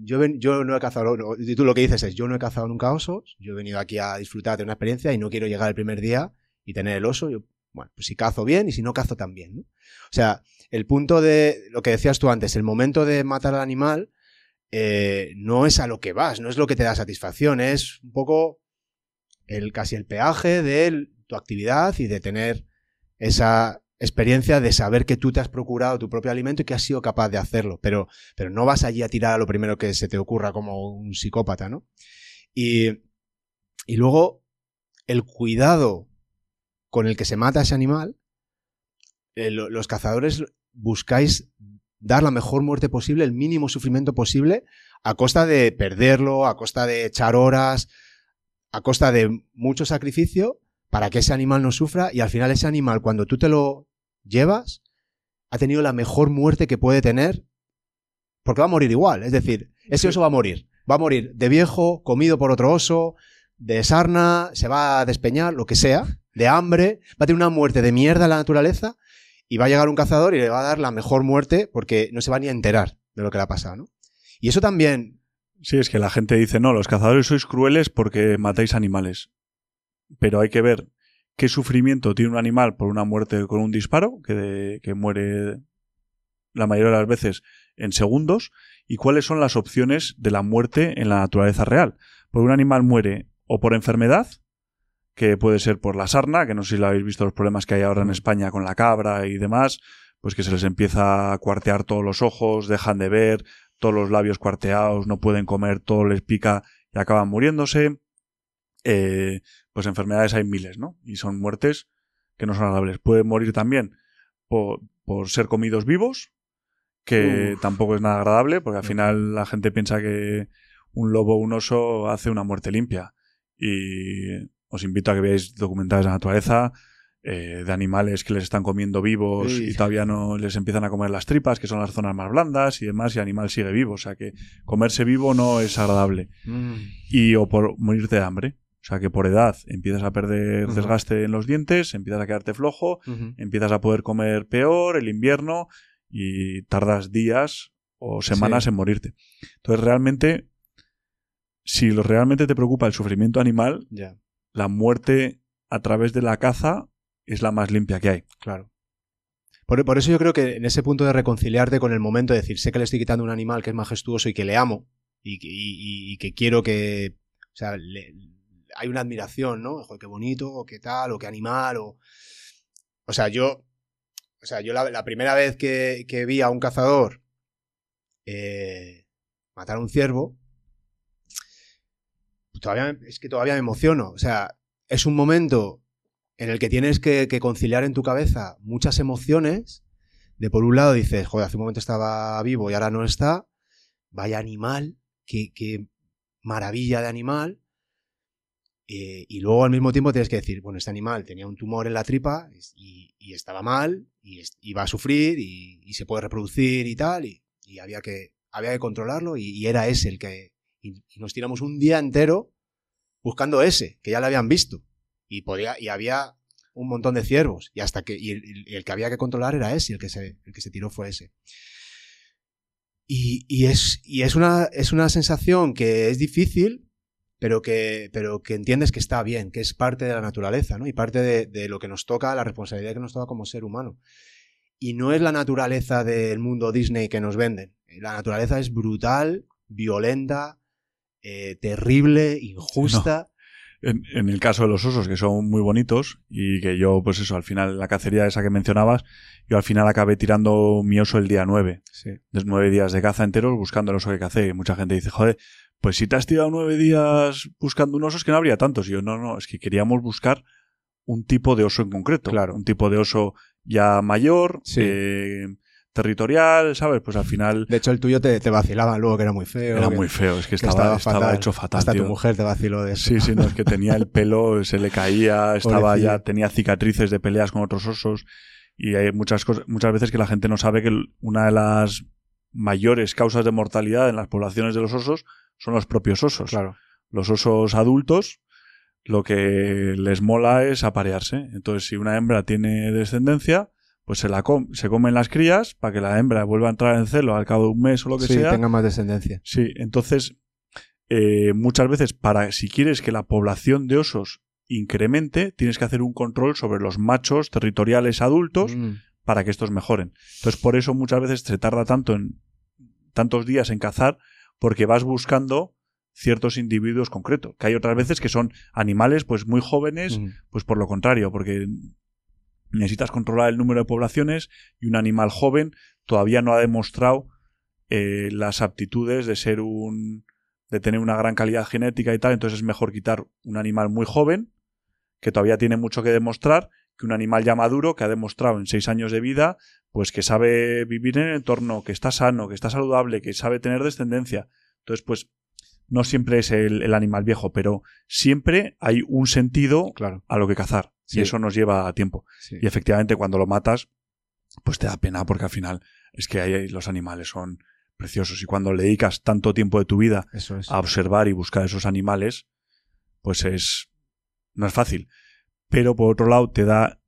Speaker 2: Yo, yo no he cazado, y tú lo que dices es, yo no he cazado nunca osos, yo he venido aquí a disfrutar de una experiencia y no quiero llegar el primer día y tener el oso. Yo, bueno, pues si cazo bien y si no cazo también, ¿no? O sea, el punto de lo que decías tú antes, el momento de matar al animal eh, no es a lo que vas, no es lo que te da satisfacción, es un poco el casi el peaje de tu actividad y de tener esa experiencia de saber que tú te has procurado tu propio alimento y que has sido capaz de hacerlo, pero, pero no vas allí a tirar a lo primero que se te ocurra como un psicópata, ¿no? Y, y luego el cuidado con el que se mata ese animal, eh, lo- los cazadores buscáis dar la mejor muerte posible, el mínimo sufrimiento posible, a costa de perderlo, a costa de echar horas, a costa de mucho sacrificio para que ese animal no sufra y al final ese animal cuando tú te lo llevas ha tenido la mejor muerte que puede tener porque va a morir igual, es decir, ese oso va a morir, va a morir de viejo, comido por otro oso, de sarna, se va a despeñar, lo que sea, de hambre, va a tener una muerte de mierda en la naturaleza y va a llegar un cazador y le va a dar la mejor muerte porque no se va ni a enterar de lo que le ha pasado, ¿no? Y eso también
Speaker 1: Sí, es que la gente dice, no, los cazadores sois crueles porque matáis animales. Pero hay que ver qué sufrimiento tiene un animal por una muerte con un disparo, que, de- que muere la mayoría de las veces en segundos, y cuáles son las opciones de la muerte en la naturaleza real. Porque un animal muere o por enfermedad, que puede ser por la sarna, que no sé si lo habéis visto los problemas que hay ahora en España con la cabra y demás, pues que se les empieza a cuartear todos los ojos, dejan de ver, todos los labios cuarteados, no pueden comer, todo les pica y acaban muriéndose. Eh, pues enfermedades hay miles, ¿no? Y son muertes que no son agradables. Pueden morir también por, por ser comidos vivos, que
Speaker 2: Uf.
Speaker 1: tampoco es nada agradable, porque al final la gente piensa que un lobo o un oso hace una muerte limpia. Y os invito a que veáis documentales de la naturaleza, eh, de animales que les están comiendo vivos y todavía no les empiezan a comer las tripas, que son las zonas más blandas y demás, y el animal sigue vivo. O sea que comerse vivo no es agradable. Y o por morirte de hambre. O sea que por edad empiezas a perder desgaste en los dientes, empiezas a quedarte flojo, empiezas a poder comer peor el invierno y tardas días o semanas
Speaker 2: Sí.
Speaker 1: en morirte. Entonces realmente, si realmente te preocupa el sufrimiento animal, la muerte a través de la caza es la más limpia que hay.
Speaker 2: claro. Por, por eso yo creo que en ese punto de reconciliarte con el momento de decir, sé que le estoy quitando un animal que es majestuoso y que le amo y que, y- y- y que quiero que, o sea, le- hay una admiración, ¿no? Joder, qué bonito, o qué tal, o qué animal, o... O sea, yo, o sea, yo la, primera vez que, vi a un cazador eh, matar a un ciervo, todavía, me- es que todavía me emociono. O sea, es un momento en el que tienes que, conciliar en tu cabeza muchas emociones. De por un lado dices, joder, hace un momento estaba vivo y ahora no está. Vaya animal, qué maravilla de animal. Eh, y luego al mismo tiempo tienes que decir, bueno, este animal tenía un tumor en la tripa y, estaba mal y, y va a sufrir y, se puede reproducir y tal. Y, había, que, había que controlarlo y, era ese el que... Y, nos tiramos un día entero buscando ese, que ya lo habían visto. Y, podía, y había un montón de ciervos. Y hasta que y el, que había que controlar era ese, el que se, el que se tiró fue ese. Y, y es, y es, una, es una sensación que es difícil, pero que, pero que entiendes que está bien, que es parte de la naturaleza, ¿no? Y parte de, de lo que nos toca, la responsabilidad que nos toca como ser humano. Y no es la naturaleza del mundo Disney que nos venden. La naturaleza es brutal, violenta, eh, terrible, injusta.
Speaker 1: En, en el caso de los osos, que son muy bonitos, y que yo, pues eso, al final, la cacería esa que mencionabas, yo al final acabé tirando mi oso el día 9.
Speaker 2: Sí.
Speaker 1: de nueve días de caza enteros buscando el oso que cacé. Y mucha gente dice, joder, pues si te has tirado nueve días buscando un oso es que no habría tantos. Y yo, no, no, es que queríamos buscar un tipo de oso en concreto.
Speaker 2: Claro.
Speaker 1: Un tipo de oso ya mayor,
Speaker 2: Sí.
Speaker 1: eh, territorial, ¿sabes? Pues al final
Speaker 2: De hecho, el tuyo te, te vacilaba luego que era muy feo.
Speaker 1: era
Speaker 2: que-
Speaker 1: muy feo, es que
Speaker 2: que
Speaker 1: estaba, hecho fatal.
Speaker 2: Hasta
Speaker 1: tío.
Speaker 2: tu mujer te vaciló de eso.
Speaker 1: Sí, sí, no, es que tenía el pelo, se le caía, estaba
Speaker 2: Pobrecilla.
Speaker 1: ya, tenía cicatrices de peleas con otros osos. Y hay muchas cosas, muchas veces que la gente no sabe que una de las mayores causas de mortalidad en las poblaciones de los osos son los propios osos.
Speaker 2: Claro.
Speaker 1: Los osos adultos, lo que les mola es aparearse. Entonces, si una hembra tiene descendencia, pues se la se comen las crías para que la hembra vuelva a entrar en celo al cabo de un mes o lo que
Speaker 2: sí,
Speaker 1: sea.
Speaker 2: tenga más descendencia.
Speaker 1: Sí, entonces eh, muchas veces para si quieres que la población de osos incremente, tienes que hacer un control sobre los machos territoriales adultos
Speaker 2: Mm,
Speaker 1: para que estos mejoren. Entonces, por eso muchas veces se tarda tanto en tantos días en cazar, porque vas buscando ciertos individuos concretos. Que hay otras veces que son animales pues muy jóvenes,
Speaker 2: mm.
Speaker 1: pues por lo contrario, porque necesitas controlar el número de poblaciones y un animal joven todavía no ha demostrado eh, las aptitudes de ser un de tener una gran calidad genética y tal, entonces es mejor quitar un animal muy joven que todavía tiene mucho que demostrar que un animal ya maduro que ha demostrado en seis años de vida pues que sabe vivir en el entorno, que está sano, que está saludable, que sabe tener descendencia. Entonces pues no siempre es el, el animal viejo, pero siempre hay un sentido
Speaker 2: Claro.
Speaker 1: a lo que cazar.
Speaker 2: Sí.
Speaker 1: Y eso nos lleva a tiempo.
Speaker 2: sí.
Speaker 1: Y efectivamente, cuando lo matas, pues te da pena porque al final es que ahí los animales son preciosos. Y cuando le dedicas tanto tiempo de tu vida
Speaker 2: Eso es.
Speaker 1: a observar y buscar esos animales, pues es. no es fácil. Pero por otro lado, te da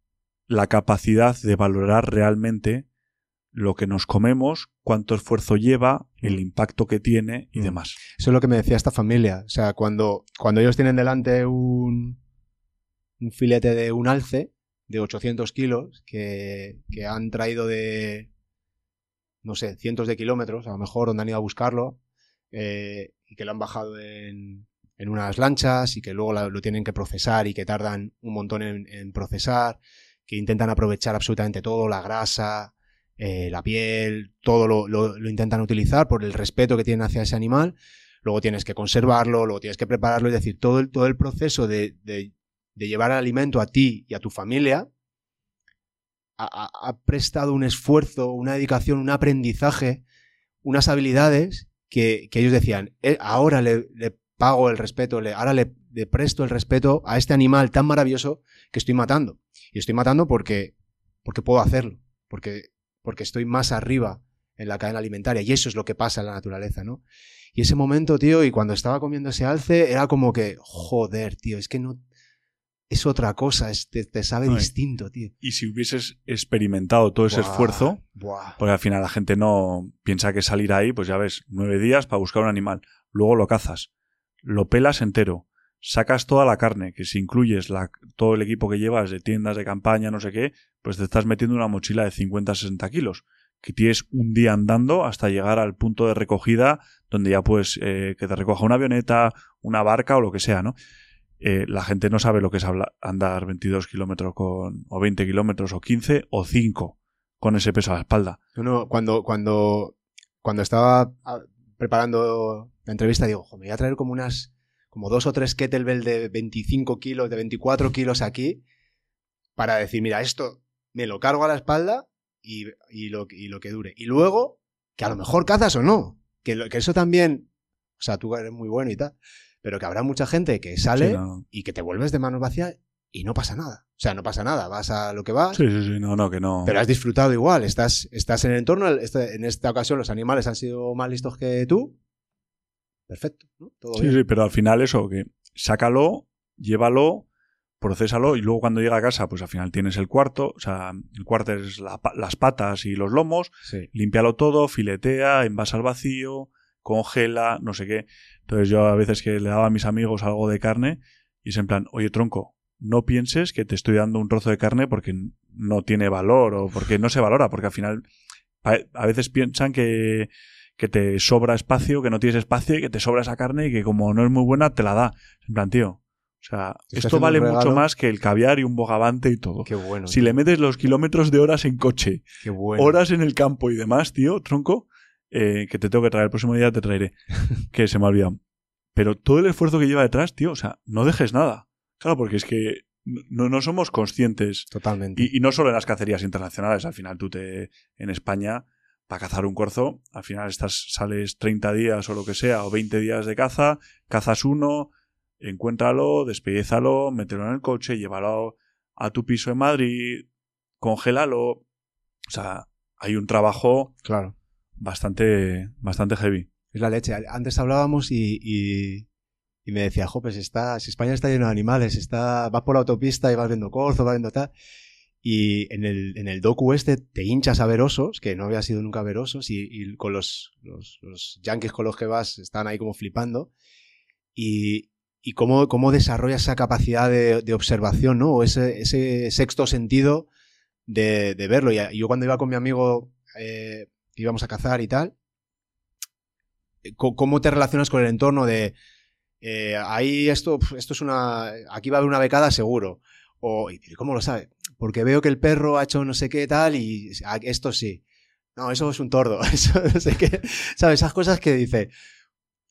Speaker 1: la capacidad de valorar realmente lo que nos comemos, cuánto esfuerzo lleva, el impacto que tiene y
Speaker 2: Mm.
Speaker 1: demás.
Speaker 2: Eso es lo que me decía esta familia. O sea, cuando, cuando ellos tienen delante un, un filete de un alce de 800 kilos que, que han traído de, no sé, cientos de kilómetros, a lo mejor donde han ido a buscarlo, eh, y que lo han bajado en, en unas lanchas y que luego lo tienen que procesar y que tardan un montón en, procesar, que intentan aprovechar absolutamente todo, la grasa, eh, la piel, todo lo, lo- intentan utilizar por el respeto que tienen hacia ese animal. Luego tienes que conservarlo, luego tienes que prepararlo, es decir, todo el, todo el proceso de, de- llevar el alimento a ti y a tu familia ha, ha- prestado un esfuerzo, una dedicación, un aprendizaje, unas habilidades que, que ellos decían, "Eh, ahora le pago el respeto, le, ahora le, le presto el respeto a este animal tan maravilloso que estoy matando. Y estoy matando porque, porque puedo hacerlo, porque, porque estoy más arriba en la cadena alimentaria. Y eso es lo que pasa en la naturaleza, ¿no? Y ese momento, tío, y cuando estaba comiendo ese alce, era como que, joder, tío, es que no... Es otra cosa, es- te, te sabe
Speaker 1: Ay.
Speaker 2: distinto, tío.
Speaker 1: Y si hubieses experimentado todo ese
Speaker 2: Buah,
Speaker 1: esfuerzo,
Speaker 2: buah.
Speaker 1: Porque al final la gente no piensa que salir ahí, pues ya ves, nueve días para buscar un animal. Luego lo cazas, lo pelas entero, sacas toda la carne, que si incluyes todo el equipo que llevas de tiendas de campaña, no sé qué, pues te estás metiendo una mochila de 50-60 kilos, que tienes un día andando hasta llegar al punto de recogida donde ya puedes que te recoja una avioneta, una barca o lo que sea, ¿no? Eh, la gente no sabe lo que es andar 22 kilómetros con, o 20 kilómetros o 15 o 5 con ese peso a la espalda.
Speaker 2: Uno, cuando, cuando, cuando estaba ah, preparando la entrevista, digo, "Jo, me voy a traer como unas, como dos o tres kettlebell de 25 kilos, de 24 kilos aquí, para decir, mira, esto me lo cargo a la espalda y, y lo, y lo que dure. Y luego, que a lo mejor cazas o no, que, lo- que eso también, o sea, tú eres muy bueno y tal, pero que habrá mucha gente que sale
Speaker 1: Sí, no.
Speaker 2: y que te vuelves de manos vacías y no pasa nada. O sea, no pasa nada, vas a lo que vas.
Speaker 1: Sí, sí, sí, no, no, que no.
Speaker 2: Pero has disfrutado igual, estás, estás en el entorno, este- en esta ocasión los animales han sido más listos que tú. Perfecto, ¿no? Todo
Speaker 1: Sí,
Speaker 2: bien.
Speaker 1: sí, pero al final eso, que sácalo, llévalo, procésalo y luego cuando llega a casa, pues al final tienes el cuarto, o sea, el cuarto es la las patas y los lomos,
Speaker 2: Sí.
Speaker 1: límpialo todo, filetea, envasa al vacío, congela, no sé qué. Entonces yo a veces que le daba a mis amigos algo de carne y es en plan, oye tronco, no pienses que te estoy dando un trozo de carne porque no tiene valor o porque no se valora, porque al final a, veces piensan que, que te sobra espacio, que no tienes espacio y que te sobra esa carne y que como no es muy buena te la da. En plan, tío, o sea, esto vale mucho más que el caviar y un bogavante y todo.
Speaker 2: Qué bueno.
Speaker 1: Si le metes los kilómetros de horas en coche,
Speaker 2: Qué bueno.
Speaker 1: horas en el campo y demás, tío, tronco, eh, que te tengo que traer el próximo día, te traeré, que se me ha olvidado. Pero todo el esfuerzo que lleva detrás, tío, o sea, no dejes nada. Claro, porque es que no, no somos conscientes.
Speaker 2: Totalmente.
Speaker 1: Y, y no solo en las cacerías internacionales, al final tú te, en España, para cazar un corzo, al final estás, sales 30 días o lo que sea, o 20 días de caza, cazas uno, encuéntralo, despellízalo, mételo en el coche, llévalo a tu piso en Madrid, congélalo. O sea, hay un trabajo
Speaker 2: y me decía, jo, pues está, si España está lleno de animales, está, vas por la autopista y vas viendo corzos, vas viendo tal. Y en el, en el docu este te hinchas a ver osos, que no había sido nunca ver osos, y, y con los, los, los yankees con los que vas están ahí como flipando. Y, y cómo, cómo desarrolla esa capacidad de, de observación, ¿no? O ese, ese sexto sentido de, de verlo. Y yo cuando iba con mi amigo, eh, íbamos a cazar y tal, ¿cómo te relacionas con el entorno de... Eh, ahí esto, esto es una... Aquí va a haber una becada seguro. O, ¿cómo lo sabe? Porque veo que el perro ha hecho no sé qué tal y esto sí. No, eso es un tordo. Eso no sé qué. ¿Sabes? Esas cosas que dice,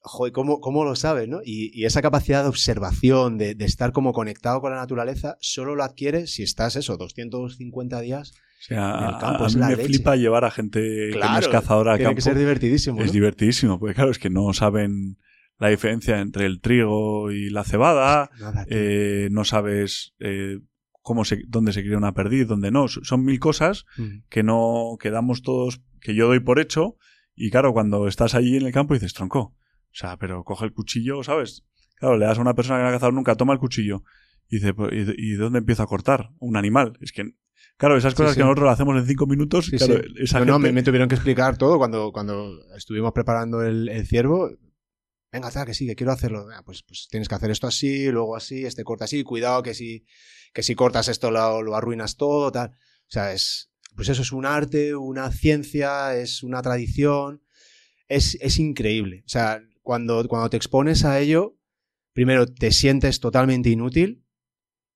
Speaker 2: joder, ¿cómo, cómo lo sabes? ¿no? Y, y, esa capacidad de observación, de, de, estar como conectado con la naturaleza, solo lo adquieres si estás eso, 250 días
Speaker 1: o sea,
Speaker 2: en el campo.
Speaker 1: a, mí me
Speaker 2: leche.
Speaker 1: flipa llevar a gente
Speaker 2: Claro,
Speaker 1: que no es cazadora a
Speaker 2: Tiene que ser divertidísimo.
Speaker 1: Es
Speaker 2: ¿no?
Speaker 1: divertidísimo, porque claro, es que no saben la diferencia entre el trigo y la cebada,
Speaker 2: Nada,
Speaker 1: eh, no sabes eh, cómo se, dónde se cría una perdiz, dónde no. Son mil cosas
Speaker 2: Mm.
Speaker 1: que no que damos todos, que yo doy por hecho, y claro, cuando estás allí en el campo dices, tronco, o sea, pero coge el cuchillo, ¿sabes? Claro, le das a una persona que no ha cazado nunca, toma el cuchillo, y dice, pues, ¿y, dónde empiezo a cortar? Un animal. Es que, claro, esas cosas
Speaker 2: sí.
Speaker 1: que nosotros hacemos en cinco minutos,
Speaker 2: Sí,
Speaker 1: claro, esa
Speaker 2: No, me, me tuvieron que explicar todo cuando, cuando estuvimos preparando el, el ciervo. Venga, tal, que sí, que quiero hacerlo. Ah, pues, pues tienes que hacer esto así, luego así, este corta así, cuidado que si, que si cortas esto lo, lo arruinas todo, tal. O sea, es, pues eso es un arte, una ciencia, es una tradición. Es, es increíble. O sea, cuando, cuando te expones a ello, primero te sientes totalmente inútil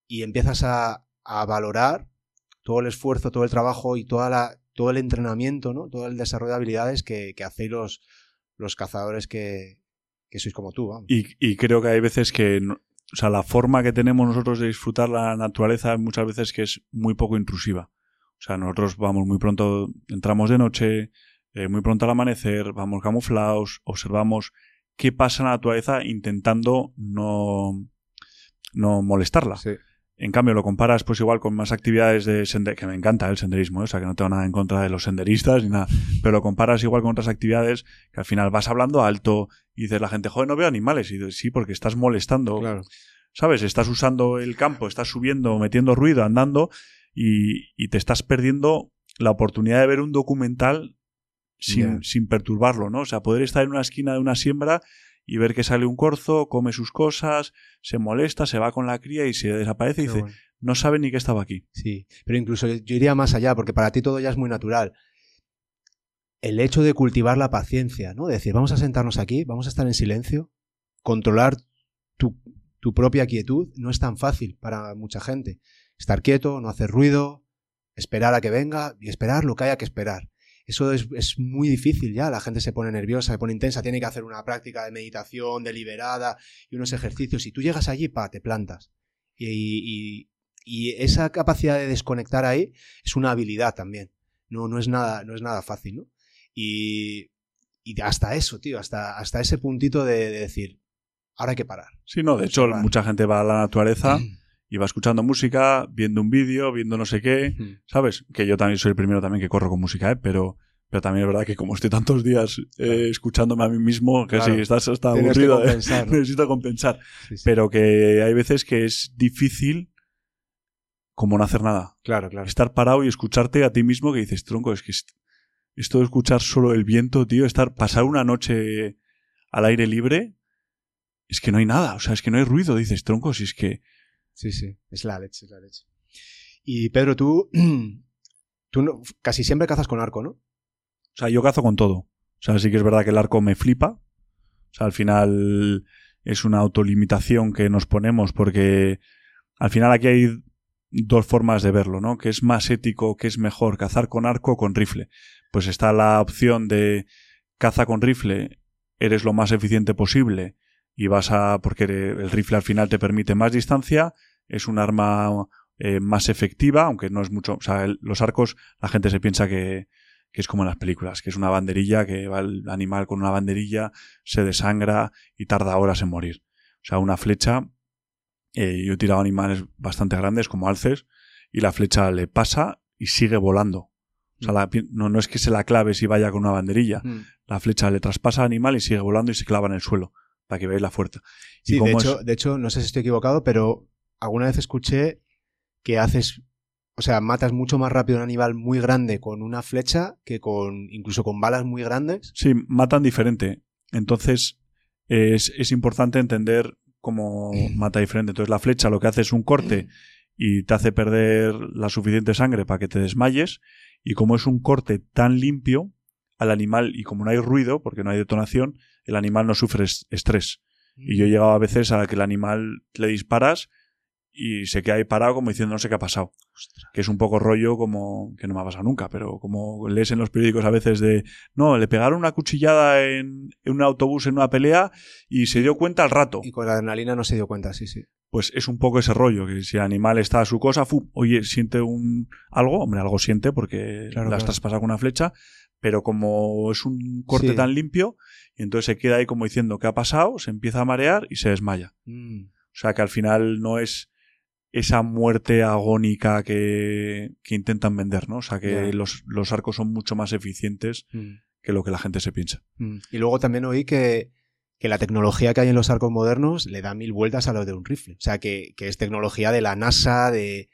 Speaker 2: y empiezas a, a valorar todo el esfuerzo, todo el trabajo y toda la, todo el entrenamiento, ¿no? todo el desarrollo de habilidades que, que hacéis los, los cazadores que, que sois como tú. Vamos.
Speaker 1: Y, y creo que hay veces que, o sea, la forma que tenemos nosotros de disfrutar la naturaleza muchas veces que es muy poco intrusiva. O sea, nosotros vamos muy pronto, entramos de noche, eh, muy pronto al amanecer, vamos camuflados, observamos qué pasa en la naturaleza intentando no, no molestarla.
Speaker 2: Sí.
Speaker 1: En cambio, lo comparas pues igual con más actividades de sender que me encanta el senderismo, ¿eh? o sea, que no tengo nada en contra de los senderistas ni nada, pero lo comparas igual con otras actividades que al final vas hablando alto y dices la gente, joder, no veo animales. Y dices, sí, porque estás molestando,
Speaker 2: Claro.
Speaker 1: ¿sabes? Estás usando el campo, estás subiendo, metiendo ruido, andando y, y te estás perdiendo la oportunidad de ver un documental sin, sin perturbarlo, ¿no? O sea, poder estar en una esquina de una siembra y ver que sale un corzo, come sus cosas, se molesta, se va con la cría y se desaparece y dice,
Speaker 2: bueno.
Speaker 1: no sabe ni que estaba aquí.
Speaker 2: Sí, pero incluso yo iría más allá, porque para ti todo ya es muy natural. El hecho de cultivar la paciencia, ¿no? De decir, vamos a sentarnos aquí, vamos a estar en silencio, controlar tu, tu propia quietud, no es tan fácil para mucha gente. Estar quieto, no hacer ruido, esperar a que venga y esperar lo que haya que esperar. Eso es, es muy difícil ya, la gente se pone nerviosa, se pone intensa, tiene que hacer una práctica de meditación deliberada y unos ejercicios. Y tú llegas allí, pa, te plantas. Y, y, y esa capacidad de desconectar ahí es una habilidad también. No, no, es, nada, no es nada fácil, ¿no? Y, y hasta eso, tío, hasta, hasta ese puntito de, de decir, ahora hay que parar.
Speaker 1: Sí, no, de hecho, mucha gente va a la naturaleza y va escuchando música, viendo un vídeo, viendo no sé qué, ¿sabes? Que yo también soy el primero también que corro con música, ¿eh? Pero, pero también es verdad que como estoy tantos días eh, escuchándome a mí mismo, que
Speaker 2: Claro.
Speaker 1: si estás hasta
Speaker 2: Tienes
Speaker 1: aburrido, ¿eh?
Speaker 2: compensar, ¿no?
Speaker 1: necesito compensar.
Speaker 2: Sí, sí.
Speaker 1: Pero que hay veces que es difícil como no hacer nada.
Speaker 2: Claro, claro.
Speaker 1: Estar parado y escucharte a ti mismo que dices, tronco, es que est- esto de escuchar solo el viento, tío, estar, pasar una noche al aire libre, es que no hay nada, o sea, es que no hay ruido, dices, tronco, si es que
Speaker 2: Sí, sí, es la leche, es la leche. Y Pedro, tú, tú no- casi siempre cazas con arco, ¿no?
Speaker 1: O sea, yo cazo con todo. O sea, sí que es verdad que el arco me flipa. O sea, al final es una autolimitación que nos ponemos porque al final aquí hay dos formas de verlo, ¿no? Que es más ético, que es mejor cazar con arco o con rifle. Pues está la opción de caza con rifle, eres lo más eficiente posible y vas a porque el rifle al final te permite más distancia, es un arma eh, más efectiva, aunque no es mucho, o sea, el- los arcos la gente se piensa que que es como en las películas, que es una banderilla, que va el animal con una banderilla, se desangra y tarda horas en morir. O sea, una flecha, eh, yo he tirado animales bastante grandes como alces, y la flecha le pasa y sigue volando. O sea, la no, no es que se la clave si vaya con una banderilla,
Speaker 2: Mm.
Speaker 1: la flecha le traspasa al animal y sigue volando y se clava en el suelo. Para que veáis la fuerza.
Speaker 2: Sí, de hecho,
Speaker 1: es-
Speaker 2: de hecho, no sé si estoy equivocado, pero alguna vez escuché que haces, o sea, matas mucho más rápido a un animal muy grande con una flecha que con, incluso con balas muy grandes.
Speaker 1: Sí, matan diferente. Entonces, es, es importante entender cómo mata diferente. Entonces, la flecha lo que hace es un corte y te hace perder la suficiente sangre para que te desmayes. Y como es un corte tan limpio, al animal, y como no hay ruido, porque no hay detonación, el animal no sufre es- estrés. Y yo he llegado a veces a que el animal le disparas y se queda ahí parado como diciendo no sé qué ha pasado. Que es un poco rollo como que no me ha pasado nunca, pero como lees en los periódicos a veces de no, le pegaron una cuchillada en, en un autobús en una pelea y se dio cuenta al rato.
Speaker 2: Y con la adrenalina no se dio cuenta, sí, sí.
Speaker 1: Pues es un poco ese rollo, que si el animal está a su cosa, fu, oye, siente un algo, hombre, algo siente porque
Speaker 2: Claro,
Speaker 1: la
Speaker 2: claro.
Speaker 1: traspasado con una flecha, pero como es un corte
Speaker 2: Sí.
Speaker 1: tan limpio, y entonces se queda ahí como diciendo qué ha pasado, se empieza a marear y se desmaya.
Speaker 2: Mm.
Speaker 1: O sea que al final no es esa muerte agónica que, que intentan vender, ¿no? O sea que los, los arcos son mucho más eficientes
Speaker 2: Mm.
Speaker 1: que lo que la gente se piensa.
Speaker 2: Mm. Y luego también oí que, que la tecnología que hay en los arcos modernos le da mil vueltas a lo de un rifle. O sea, que, que es tecnología de la NASA, de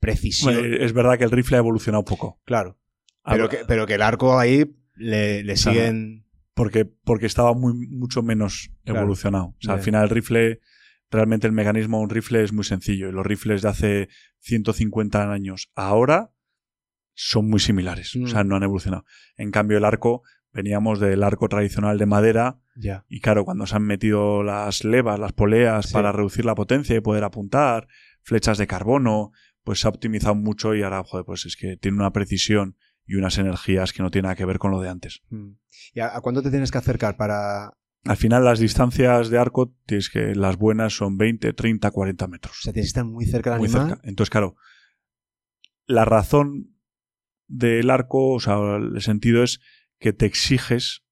Speaker 2: precisión.
Speaker 1: Bueno, es verdad que el rifle ha evolucionado poco.
Speaker 2: claro.
Speaker 1: Ha-
Speaker 2: Pero que, pero que el arco ahí le, le siguen.
Speaker 1: porque, porque estaba muy, mucho menos
Speaker 2: Claro.
Speaker 1: evolucionado. O sea, al final el rifle, realmente el mecanismo de un rifle es muy sencillo. Y los rifles de hace 150 años ahora son muy similares.
Speaker 2: Mm.
Speaker 1: O sea, no han evolucionado. En cambio, el arco, veníamos del arco tradicional de madera.
Speaker 2: Ya.
Speaker 1: Y claro, cuando se han metido las levas, las poleas
Speaker 2: Sí.
Speaker 1: para reducir la potencia y poder apuntar, flechas de carbono, pues se ha optimizado mucho y ahora, joder, pues es que tiene una precisión y unas energías que no tienen nada que ver con lo de antes.
Speaker 2: Mm. ¿Y a, a cuánto te tienes que acercar para.?
Speaker 1: Al final las distancias de arco, tienes que las buenas son 20, 30, 40 metros.
Speaker 2: O sea, tienes que estar muy cerca del
Speaker 1: muy
Speaker 2: animal.
Speaker 1: cerca. Entonces, claro, la razón del arco, o sea, el sentido es que te exiges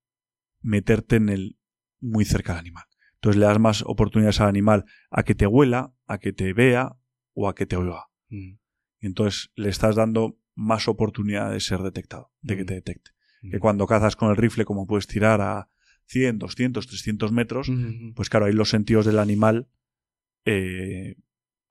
Speaker 1: meterte en el muy cerca del animal. Entonces le das más oportunidades al animal a que te huela, a que te vea o a que te oiga.
Speaker 2: Mm.
Speaker 1: Y entonces le estás dando más oportunidad de ser detectado, de que
Speaker 2: Mm.
Speaker 1: te detecte.
Speaker 2: Mm.
Speaker 1: Que cuando cazas con el rifle, como puedes tirar a 100, 200, 300 metros,
Speaker 2: Mm.
Speaker 1: pues claro, ahí los sentidos del animal eh,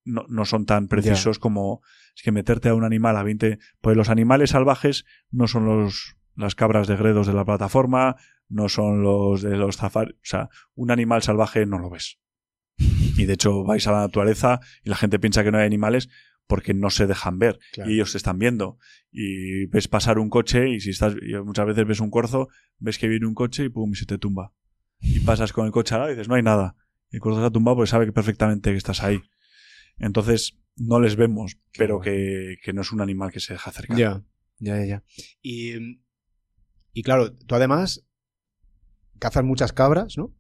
Speaker 1: no, no son tan precisos como es que meterte a un animal a 20. Pues los animales salvajes no son los las cabras de gredos de la plataforma, no son los de los zafaris. O sea, un animal salvaje no lo ves. Y de hecho vais a la naturaleza y la gente piensa que no hay animales porque no se dejan ver
Speaker 2: Claro.
Speaker 1: y ellos te están viendo y ves pasar un coche y si estás muchas veces ves un corzo ves que viene un coche y pum y se te tumba y pasas con el coche al lado y dices no hay nada y el corzo se ha tumbado porque sabe que perfectamente que estás ahí entonces no les vemos pero que, que no es un animal que se deja acercar
Speaker 2: Ya, ya, ya, ya. Y, y claro, tú además cazas muchas cabras, ¿no?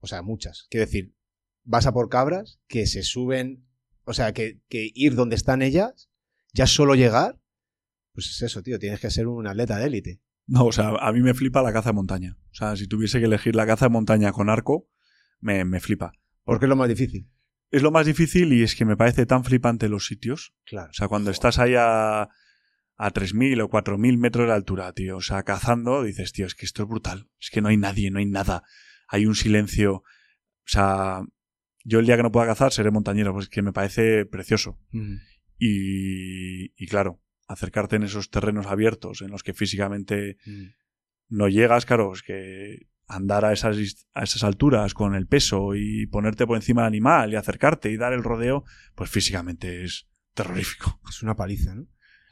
Speaker 2: O sea, muchas. Quiero decir, vas a por cabras que se suben, o sea, que, que ir donde están ellas, ya solo llegar, pues es eso, tío, tienes que ser un atleta de élite.
Speaker 1: no o sea a mí me flipa la caza de montaña o sea si tuviese que elegir la caza de montaña con arco me, me flipa
Speaker 2: Porque es lo más difícil.
Speaker 1: es lo más difícil y es que me parece tan flipante los sitios
Speaker 2: Claro.
Speaker 1: O sea, cuando estás ahí a, a 3.000 o 4.000 metros de altura, tío, o sea, cazando, dices, tío, es que esto es brutal. Es que no hay nadie, no hay nada. Hay un silencio. O sea, yo el día que no pueda cazar seré montañero, pues es que me parece precioso.
Speaker 2: Mm.
Speaker 1: Y, y claro, acercarte en esos terrenos abiertos en los que físicamente
Speaker 2: Mm.
Speaker 1: no llegas, claro, es que andar a esas, a esas alturas con el peso y ponerte por encima del animal y acercarte y dar el rodeo, pues físicamente es terrorífico.
Speaker 2: Es una paliza, ¿no?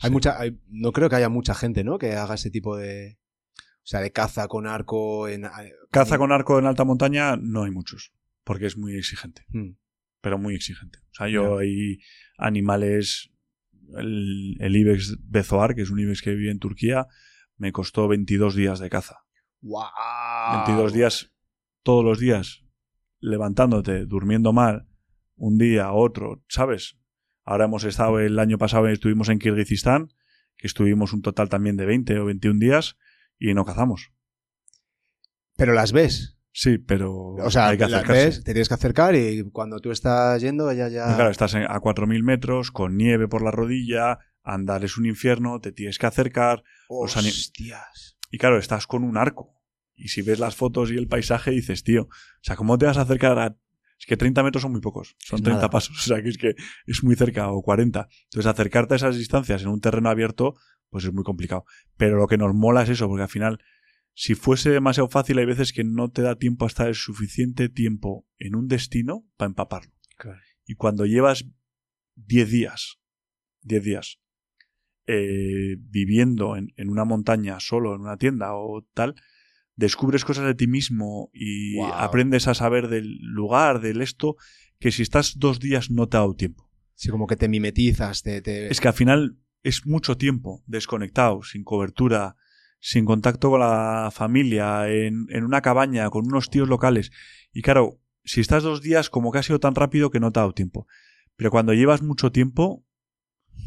Speaker 2: Hay
Speaker 1: Sí.
Speaker 2: mucha, hay- no creo que haya mucha gente, ¿no? Que haga ese tipo de, o sea, de caza con arco en
Speaker 1: Caza con arco en alta montaña no hay muchos, porque es muy exigente,
Speaker 2: Mm.
Speaker 1: pero muy exigente. O sea, yo hay animales, el, el ibex bezoar, que es un ibex que vive en Turquía, me costó 22 días de caza.
Speaker 2: ¡Wow!
Speaker 1: 22 días, todos los días, levantándote, durmiendo mal, un día, otro, ¿sabes? Ahora hemos estado, el año pasado estuvimos en Kirguistán, que estuvimos un total también de 20 o 21 días y no cazamos.
Speaker 2: Pero las ves.
Speaker 1: Sí, pero
Speaker 2: O sea,
Speaker 1: hay que
Speaker 2: las
Speaker 1: acercarse.
Speaker 2: ves, te tienes que acercar y cuando tú estás yendo, ella ya.
Speaker 1: Pero Claro, estás a 4.000 metros, con nieve por la rodilla, andar es un infierno, te tienes que acercar.
Speaker 2: Hostias.
Speaker 1: Y claro, estás con un arco. Y si ves las fotos y el paisaje, dices, tío, o sea, ¿cómo te vas a acercar a es que 30 metros son muy pocos, son
Speaker 2: Es
Speaker 1: 30
Speaker 2: nada.
Speaker 1: pasos, o sea que es que es muy cerca, o 40. Entonces, acercarte a esas distancias en un terreno abierto, pues es muy complicado. Pero lo que nos mola es eso, porque al final, si fuese demasiado fácil, hay veces que no te da tiempo a estar el suficiente tiempo en un destino para empaparlo. Y cuando llevas 10 días, 10 días, eh, viviendo en, en una montaña solo, en una tienda o tal, descubres cosas de ti mismo y
Speaker 2: Wow.
Speaker 1: aprendes a saber del lugar, del esto, que si estás dos días no te ha dado tiempo.
Speaker 2: Sí, como que te mimetizas, te... te-
Speaker 1: Es que al final es mucho tiempo desconectado, sin cobertura, sin contacto con la familia, en, en una cabaña, con unos tíos locales. Y claro, si estás dos días, como que ha sido tan rápido que no te ha dado tiempo. Pero cuando llevas mucho tiempo,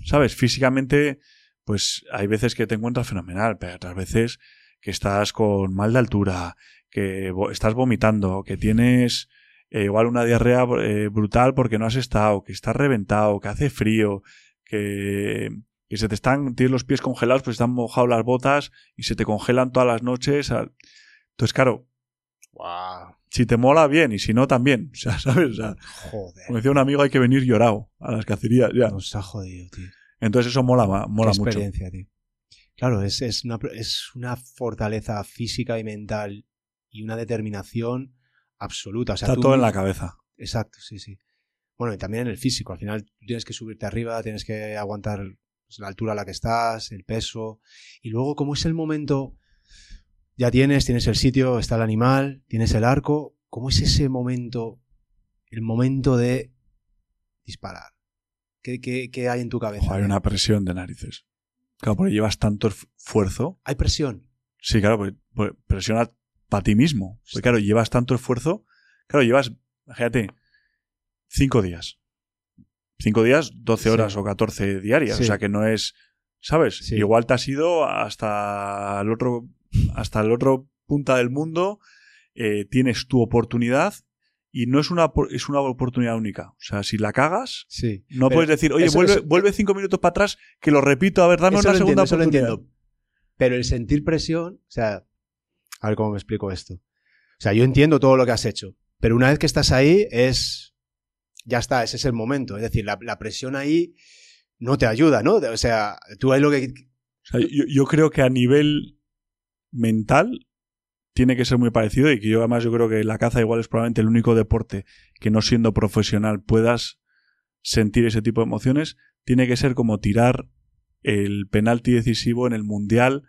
Speaker 1: ¿sabes? Físicamente, pues hay veces que te encuentras fenomenal, pero otras veces que estás con mal de altura, que estás vomitando, que tienes eh, igual una diarrea eh, brutal porque no has estado, que estás reventado, que hace frío, que, que se te están, tienes los pies congelados, pues están mojados las botas y se te congelan todas las noches. Entonces, claro, si te mola, bien, y si no, también. O sea, ¿sabes? O sea,
Speaker 2: joder.
Speaker 1: como decía un amigo, hay que venir llorado a las cacerías, ya.
Speaker 2: Nos ha jodido, tío.
Speaker 1: Entonces eso mola, mola
Speaker 2: Qué
Speaker 1: mucho.
Speaker 2: experiencia, tío. Claro, es, es, una, es una fortaleza física y mental y una determinación absoluta. O sea,
Speaker 1: Está
Speaker 2: tú-
Speaker 1: todo en la cabeza.
Speaker 2: Exacto, sí, sí. Bueno, y también en el físico. Al final tienes que subirte arriba, tienes que aguantar pues, la altura a la que estás, el peso. Y luego, como es el momento, ya tienes, tienes el sitio, está el animal, tienes el arco. ¿Cómo es ese momento, el momento de disparar? ¿Qué, qué- qué hay en tu cabeza?
Speaker 1: Hay una presión de narices. Claro, porque llevas tanto esfuerzo.
Speaker 2: Hay presión.
Speaker 1: Sí, claro, porque, porque presiona para ti mismo. Porque claro, llevas tanto esfuerzo. Claro, llevas, imagínate, cinco días. Cinco días, 12
Speaker 2: Sí.
Speaker 1: horas o 14 diarias.
Speaker 2: Sí.
Speaker 1: O sea que no es, ¿sabes?
Speaker 2: Sí.
Speaker 1: Igual te has ido hasta el otro, hasta el otro punta del mundo, eh, tienes tu oportunidad y no es una, es una oportunidad única. O sea, si la cagas,
Speaker 2: Sí.
Speaker 1: no puedes decir, oye,
Speaker 2: eso-
Speaker 1: vuelve,
Speaker 2: eso-
Speaker 1: vuelve cinco minutos para atrás, que lo repito, a ver, dame una
Speaker 2: lo
Speaker 1: segunda
Speaker 2: entiendo, eso lo
Speaker 1: oportunidad.
Speaker 2: entiendo. Pero el sentir presión, o sea, a ver cómo me explico esto. O sea, yo entiendo todo lo que has hecho, pero una vez que estás ahí es, ya está, ese es el momento. Es decir, la, la presión ahí no te ayuda, ¿no? O sea, tú ahí lo que...
Speaker 1: O sea, yo, yo creo que a nivel mental tiene que ser muy parecido y que yo además yo creo que la caza igual es probablemente el único deporte que no siendo profesional puedas sentir ese tipo de emociones. Tiene que ser como tirar el penalti decisivo en el mundial,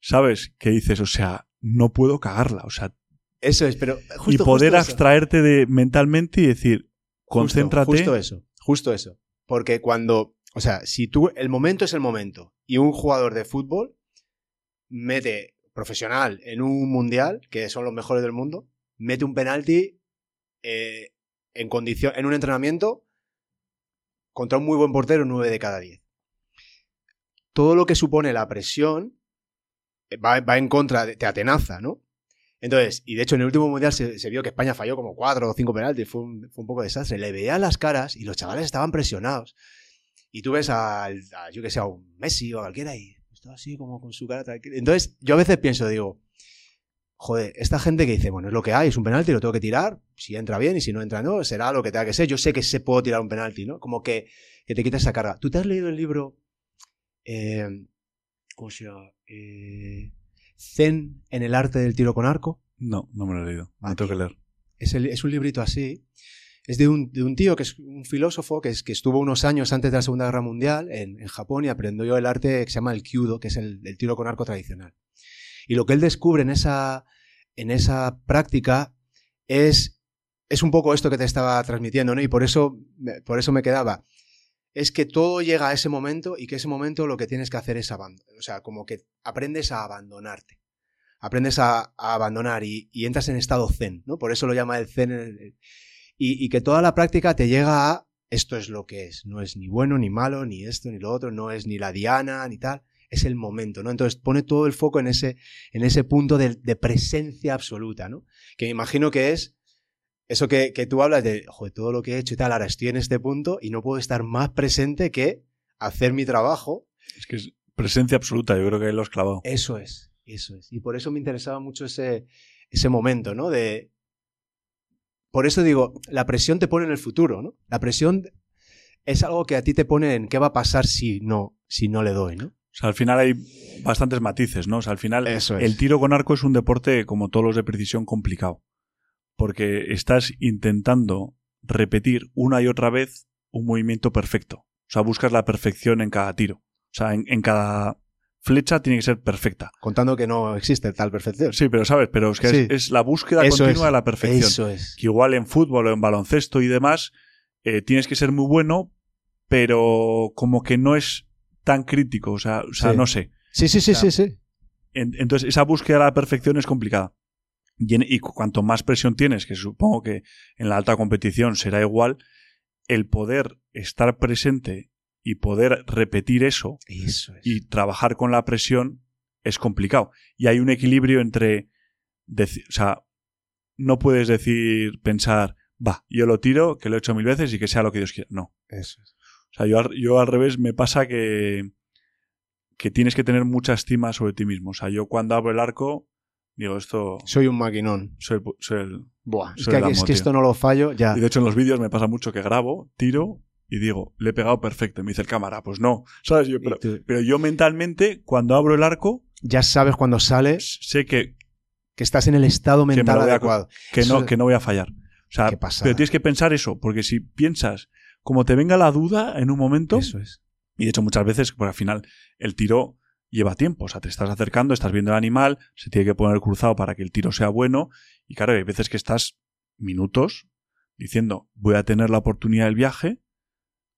Speaker 1: ¿sabes? Que dices, o sea, no puedo cagarla, o sea,
Speaker 2: Eso es, pero... Justo,
Speaker 1: y poder
Speaker 2: justo
Speaker 1: abstraerte de mentalmente y decir, concéntrate.
Speaker 2: Justo, eso, justo eso. Porque cuando, o sea, si tú, el momento es el momento y un jugador de fútbol mete profesional en un mundial, que son los mejores del mundo, mete un penalti eh, en condición, en un entrenamiento contra un muy buen portero 9 de cada 10. Todo lo que supone la presión eh, va, va en contra, de, te atenaza, ¿no? Entonces, y de hecho en el último mundial se, vio que España falló como cuatro o cinco penaltis, fue un, poco desastre. Le veía las caras y los chavales estaban presionados. Y tú ves a, yo que sé, a un Messi o a cualquiera y está así como con su cara tranquila. Entonces, yo a veces pienso, digo, joder, esta gente que dice, bueno, es lo que hay, es un penalti, lo tengo que tirar, si entra bien y si no entra no, será lo que tenga que ser. Yo sé que se puedo tirar un penalti, ¿no? Como que, que te quita esa carga. ¿Tú te has leído el libro, eh, ¿cómo se llama? Eh, Zen en el arte del tiro con arco?
Speaker 1: No, no me lo he leído. No
Speaker 2: Aquí.
Speaker 1: tengo que leer.
Speaker 2: Es, el- es un librito así. Es de un, de un tío que es un filósofo que, es, que estuvo unos años antes de la Segunda Guerra Mundial en, en Japón y aprendió el arte que se llama el kyudo, que es el, el tiro con arco tradicional. Y lo que él descubre en esa, en esa práctica es, es un poco esto que te estaba transmitiendo, ¿no? Y por eso, me- por eso me quedaba. Es que todo llega a ese momento y que ese momento lo que tienes que hacer es abandonar. O sea, como que aprendes a abandonarte. Aprendes a, abandonar y, entras en estado zen, ¿no? Por eso lo llama el zen. y que toda la práctica te llega a esto es lo que es. No es ni bueno, ni malo, ni esto, ni lo otro, no es ni la diana, ni tal. Es el momento, ¿no? Entonces pone todo el foco en ese, en ese punto de, de presencia absoluta, ¿no? Que me imagino que es eso que, que tú hablas de, joder, todo lo que he hecho y tal, ahora estoy en este punto y no puedo estar más presente que hacer mi trabajo.
Speaker 1: Es que es presencia absoluta, yo creo que lo has clavado.
Speaker 2: Eso es. Eso es. Y por eso me interesaba mucho ese, ese momento, ¿no? De. Por eso digo, la presión te pone en el futuro, ¿no? La presión es algo que a ti te pone en qué va a pasar si no, si no le doy, ¿no?
Speaker 1: O sea, al final hay bastantes matices, ¿no? O sea, al final
Speaker 2: Eso es.
Speaker 1: el tiro con arco es un deporte, como todos los de precisión, complicado. Porque estás intentando repetir una y otra vez un movimiento perfecto. O sea, buscas la perfección en cada tiro. O sea, en, en cada flecha tiene que ser perfecta.
Speaker 2: Contando que no existe tal perfección.
Speaker 1: Sí, pero sabes, pero es que
Speaker 2: Sí.
Speaker 1: es, es la búsqueda
Speaker 2: Eso
Speaker 1: continua
Speaker 2: es.
Speaker 1: de la perfección.
Speaker 2: Eso es.
Speaker 1: Que igual en fútbol o en baloncesto y demás, eh, tienes que ser muy bueno, pero como que no es tan crítico. O sea, o sea
Speaker 2: Sí.
Speaker 1: no sé.
Speaker 2: Sí, sí, sí,
Speaker 1: O sea,
Speaker 2: sí, sí.
Speaker 1: En- entonces, esa búsqueda de la perfección es complicada. Y, cuanto más presión tienes, que supongo que en la alta competición será igual, el poder estar presente y poder repetir eso
Speaker 2: Eso es.
Speaker 1: y trabajar con la presión es complicado. Y hay un equilibrio entre. o sea, no puedes decir, pensar, va, yo lo tiro, que lo he hecho mil veces y que sea lo que Dios quiera. No.
Speaker 2: Eso es.
Speaker 1: O sea, yo, al- yo al revés me pasa que, que tienes que tener mucha estima sobre ti mismo. O sea, yo cuando abro el arco, digo, esto.
Speaker 2: Soy un maquinón.
Speaker 1: Soy, el- soy el.
Speaker 2: Buah. Es que,
Speaker 1: el
Speaker 2: es que esto no lo fallo ya.
Speaker 1: Y de hecho en los vídeos me pasa mucho que grabo, tiro y digo, le he pegado perfecto. Y me dice el cámara, pues no. ¿Sabes? Yo, pero, pero yo mentalmente, cuando abro el arco,
Speaker 2: ya sabes cuando sales
Speaker 1: sé que,
Speaker 2: que estás en el estado
Speaker 1: me
Speaker 2: mental
Speaker 1: a
Speaker 2: adecuado.
Speaker 1: que,
Speaker 2: Eso-
Speaker 1: no, que no voy a fallar. O sea, pero tienes que pensar eso, porque si piensas, como te venga la duda en un momento,
Speaker 2: Eso es.
Speaker 1: y de hecho muchas veces, pues al final, el tiro lleva tiempo. O sea, te estás acercando, estás viendo el animal, se tiene que poner cruzado para que el tiro sea bueno. Y claro, hay veces que estás minutos diciendo, voy a tener la oportunidad del viaje,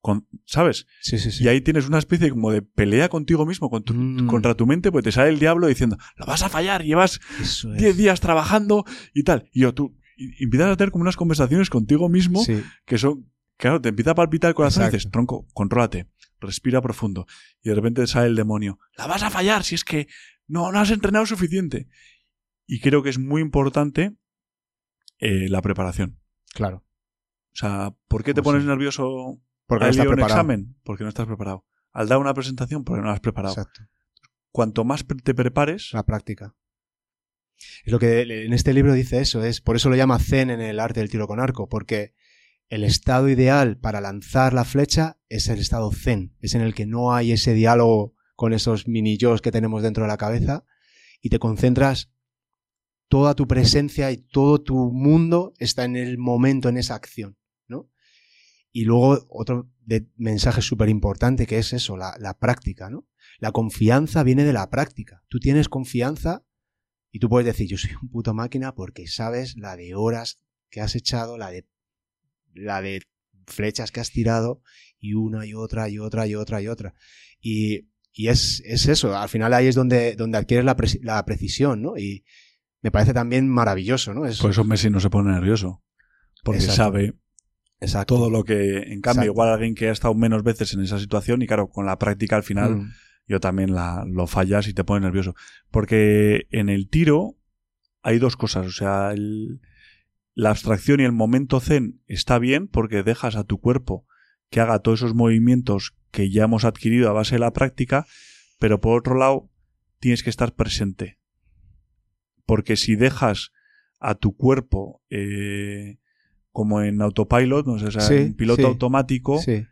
Speaker 1: con, ¿sabes?
Speaker 2: Sí, sí, sí.
Speaker 1: Y ahí tienes una especie como de pelea contigo mismo, con tu-
Speaker 2: Mm.
Speaker 1: contra tu mente, pues te sale el diablo diciendo, lo vas a fallar, llevas
Speaker 2: Eso es.
Speaker 1: 10 días trabajando y tal. Y yo, tú, y- y empiezas a tener como unas conversaciones contigo mismo que son, claro, te empieza a palpitar el corazón y
Speaker 2: Exacto.
Speaker 1: dices, tronco, contrólate, respira profundo. Y de repente sale el demonio, la vas a fallar si es que no, no has entrenado suficiente. Y creo que es muy importante eh, la preparación.
Speaker 2: Claro.
Speaker 1: O sea, ¿por qué te
Speaker 2: Pues
Speaker 1: pones
Speaker 2: sí.
Speaker 1: nervioso
Speaker 2: Porque no
Speaker 1: al a un
Speaker 2: preparado.
Speaker 1: examen? Porque no estás preparado. Al dar una presentación, porque no la has preparado.
Speaker 2: Exacto.
Speaker 1: Cuanto más te prepares,
Speaker 2: La práctica. Es lo que en este libro dice eso, es por eso lo llama Zen en el arte del tiro con arco, porque el estado ideal para lanzar la flecha es el estado Zen, es en el que no hay ese diálogo con esos mini yos que tenemos dentro de la cabeza y te concentras toda tu presencia y todo tu mundo está en el momento, en esa acción, ¿no? Y luego otro mensaje súper importante que es eso, la, la práctica, ¿no? La confianza viene de la práctica. Tú tienes confianza y tú puedes decir, yo soy un puto máquina porque sabes la de horas que has echado, la de, la de flechas que has tirado y una y otra y otra y otra y otra. Y, y es, es eso, al final ahí es donde, donde adquieres la, preci- la precisión, ¿no? Y me parece también maravilloso, ¿no? Es,
Speaker 1: por eso Messi no se pone nervioso. Porque
Speaker 2: Exacto.
Speaker 1: sabe
Speaker 2: exacto.
Speaker 1: todo lo que, en cambio,
Speaker 2: Exacto.
Speaker 1: igual alguien que ha estado menos veces en esa situación y claro, con la práctica al final
Speaker 2: Mm,
Speaker 1: yo también la, lo fallas y te pone nervioso. Porque en el tiro hay dos cosas. O sea, el- la abstracción y el momento zen está bien porque dejas a tu cuerpo que haga todos esos movimientos que ya hemos adquirido a base de la práctica, pero por otro lado tienes que estar presente. Porque si dejas a tu cuerpo eh, como en autopilot, no sé, o sea,
Speaker 2: Sí,
Speaker 1: en piloto
Speaker 2: sí.
Speaker 1: automático,
Speaker 2: Sí,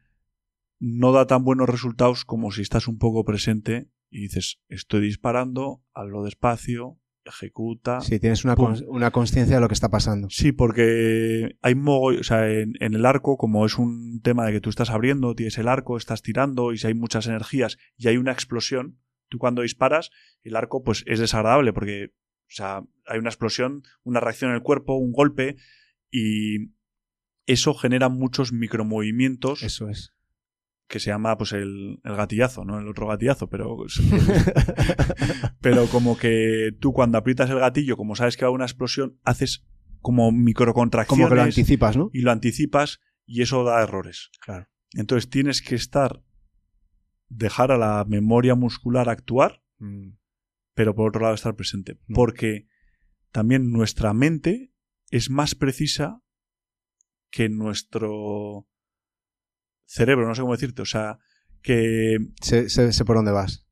Speaker 1: no da tan buenos resultados como si estás un poco presente y dices, estoy disparando, hazlo despacio, ejecuta.
Speaker 2: sí, tienes una, una conciencia de lo que está pasando.
Speaker 1: Sí, porque hay mogo, o sea, en, en el arco, como es un tema de que tú estás abriendo, tienes el arco, estás tirando y si hay muchas energías y hay una explosión, tú cuando disparas, el arco pues es desagradable porque, o sea, hay una explosión, una reacción en el cuerpo, un golpe y eso genera muchos micromovimientos
Speaker 2: Eso es.
Speaker 1: Que se llama pues el, el gatillazo, ¿no? El otro gatillazo, pero pero como que tú cuando aprietas el gatillo, como sabes que va a haber una explosión, haces como microcontracciones
Speaker 2: Como que lo anticipas, ¿no?
Speaker 1: y lo anticipas y eso da errores.
Speaker 2: Claro.
Speaker 1: Entonces tienes que estar dejar a la memoria muscular actuar,
Speaker 2: Mm,
Speaker 1: pero por otro lado estar presente,
Speaker 2: Mm.
Speaker 1: porque también nuestra mente es más precisa que nuestro cerebro, no sé cómo decirte, o sea, que
Speaker 2: Sé, sé- sé por dónde vas.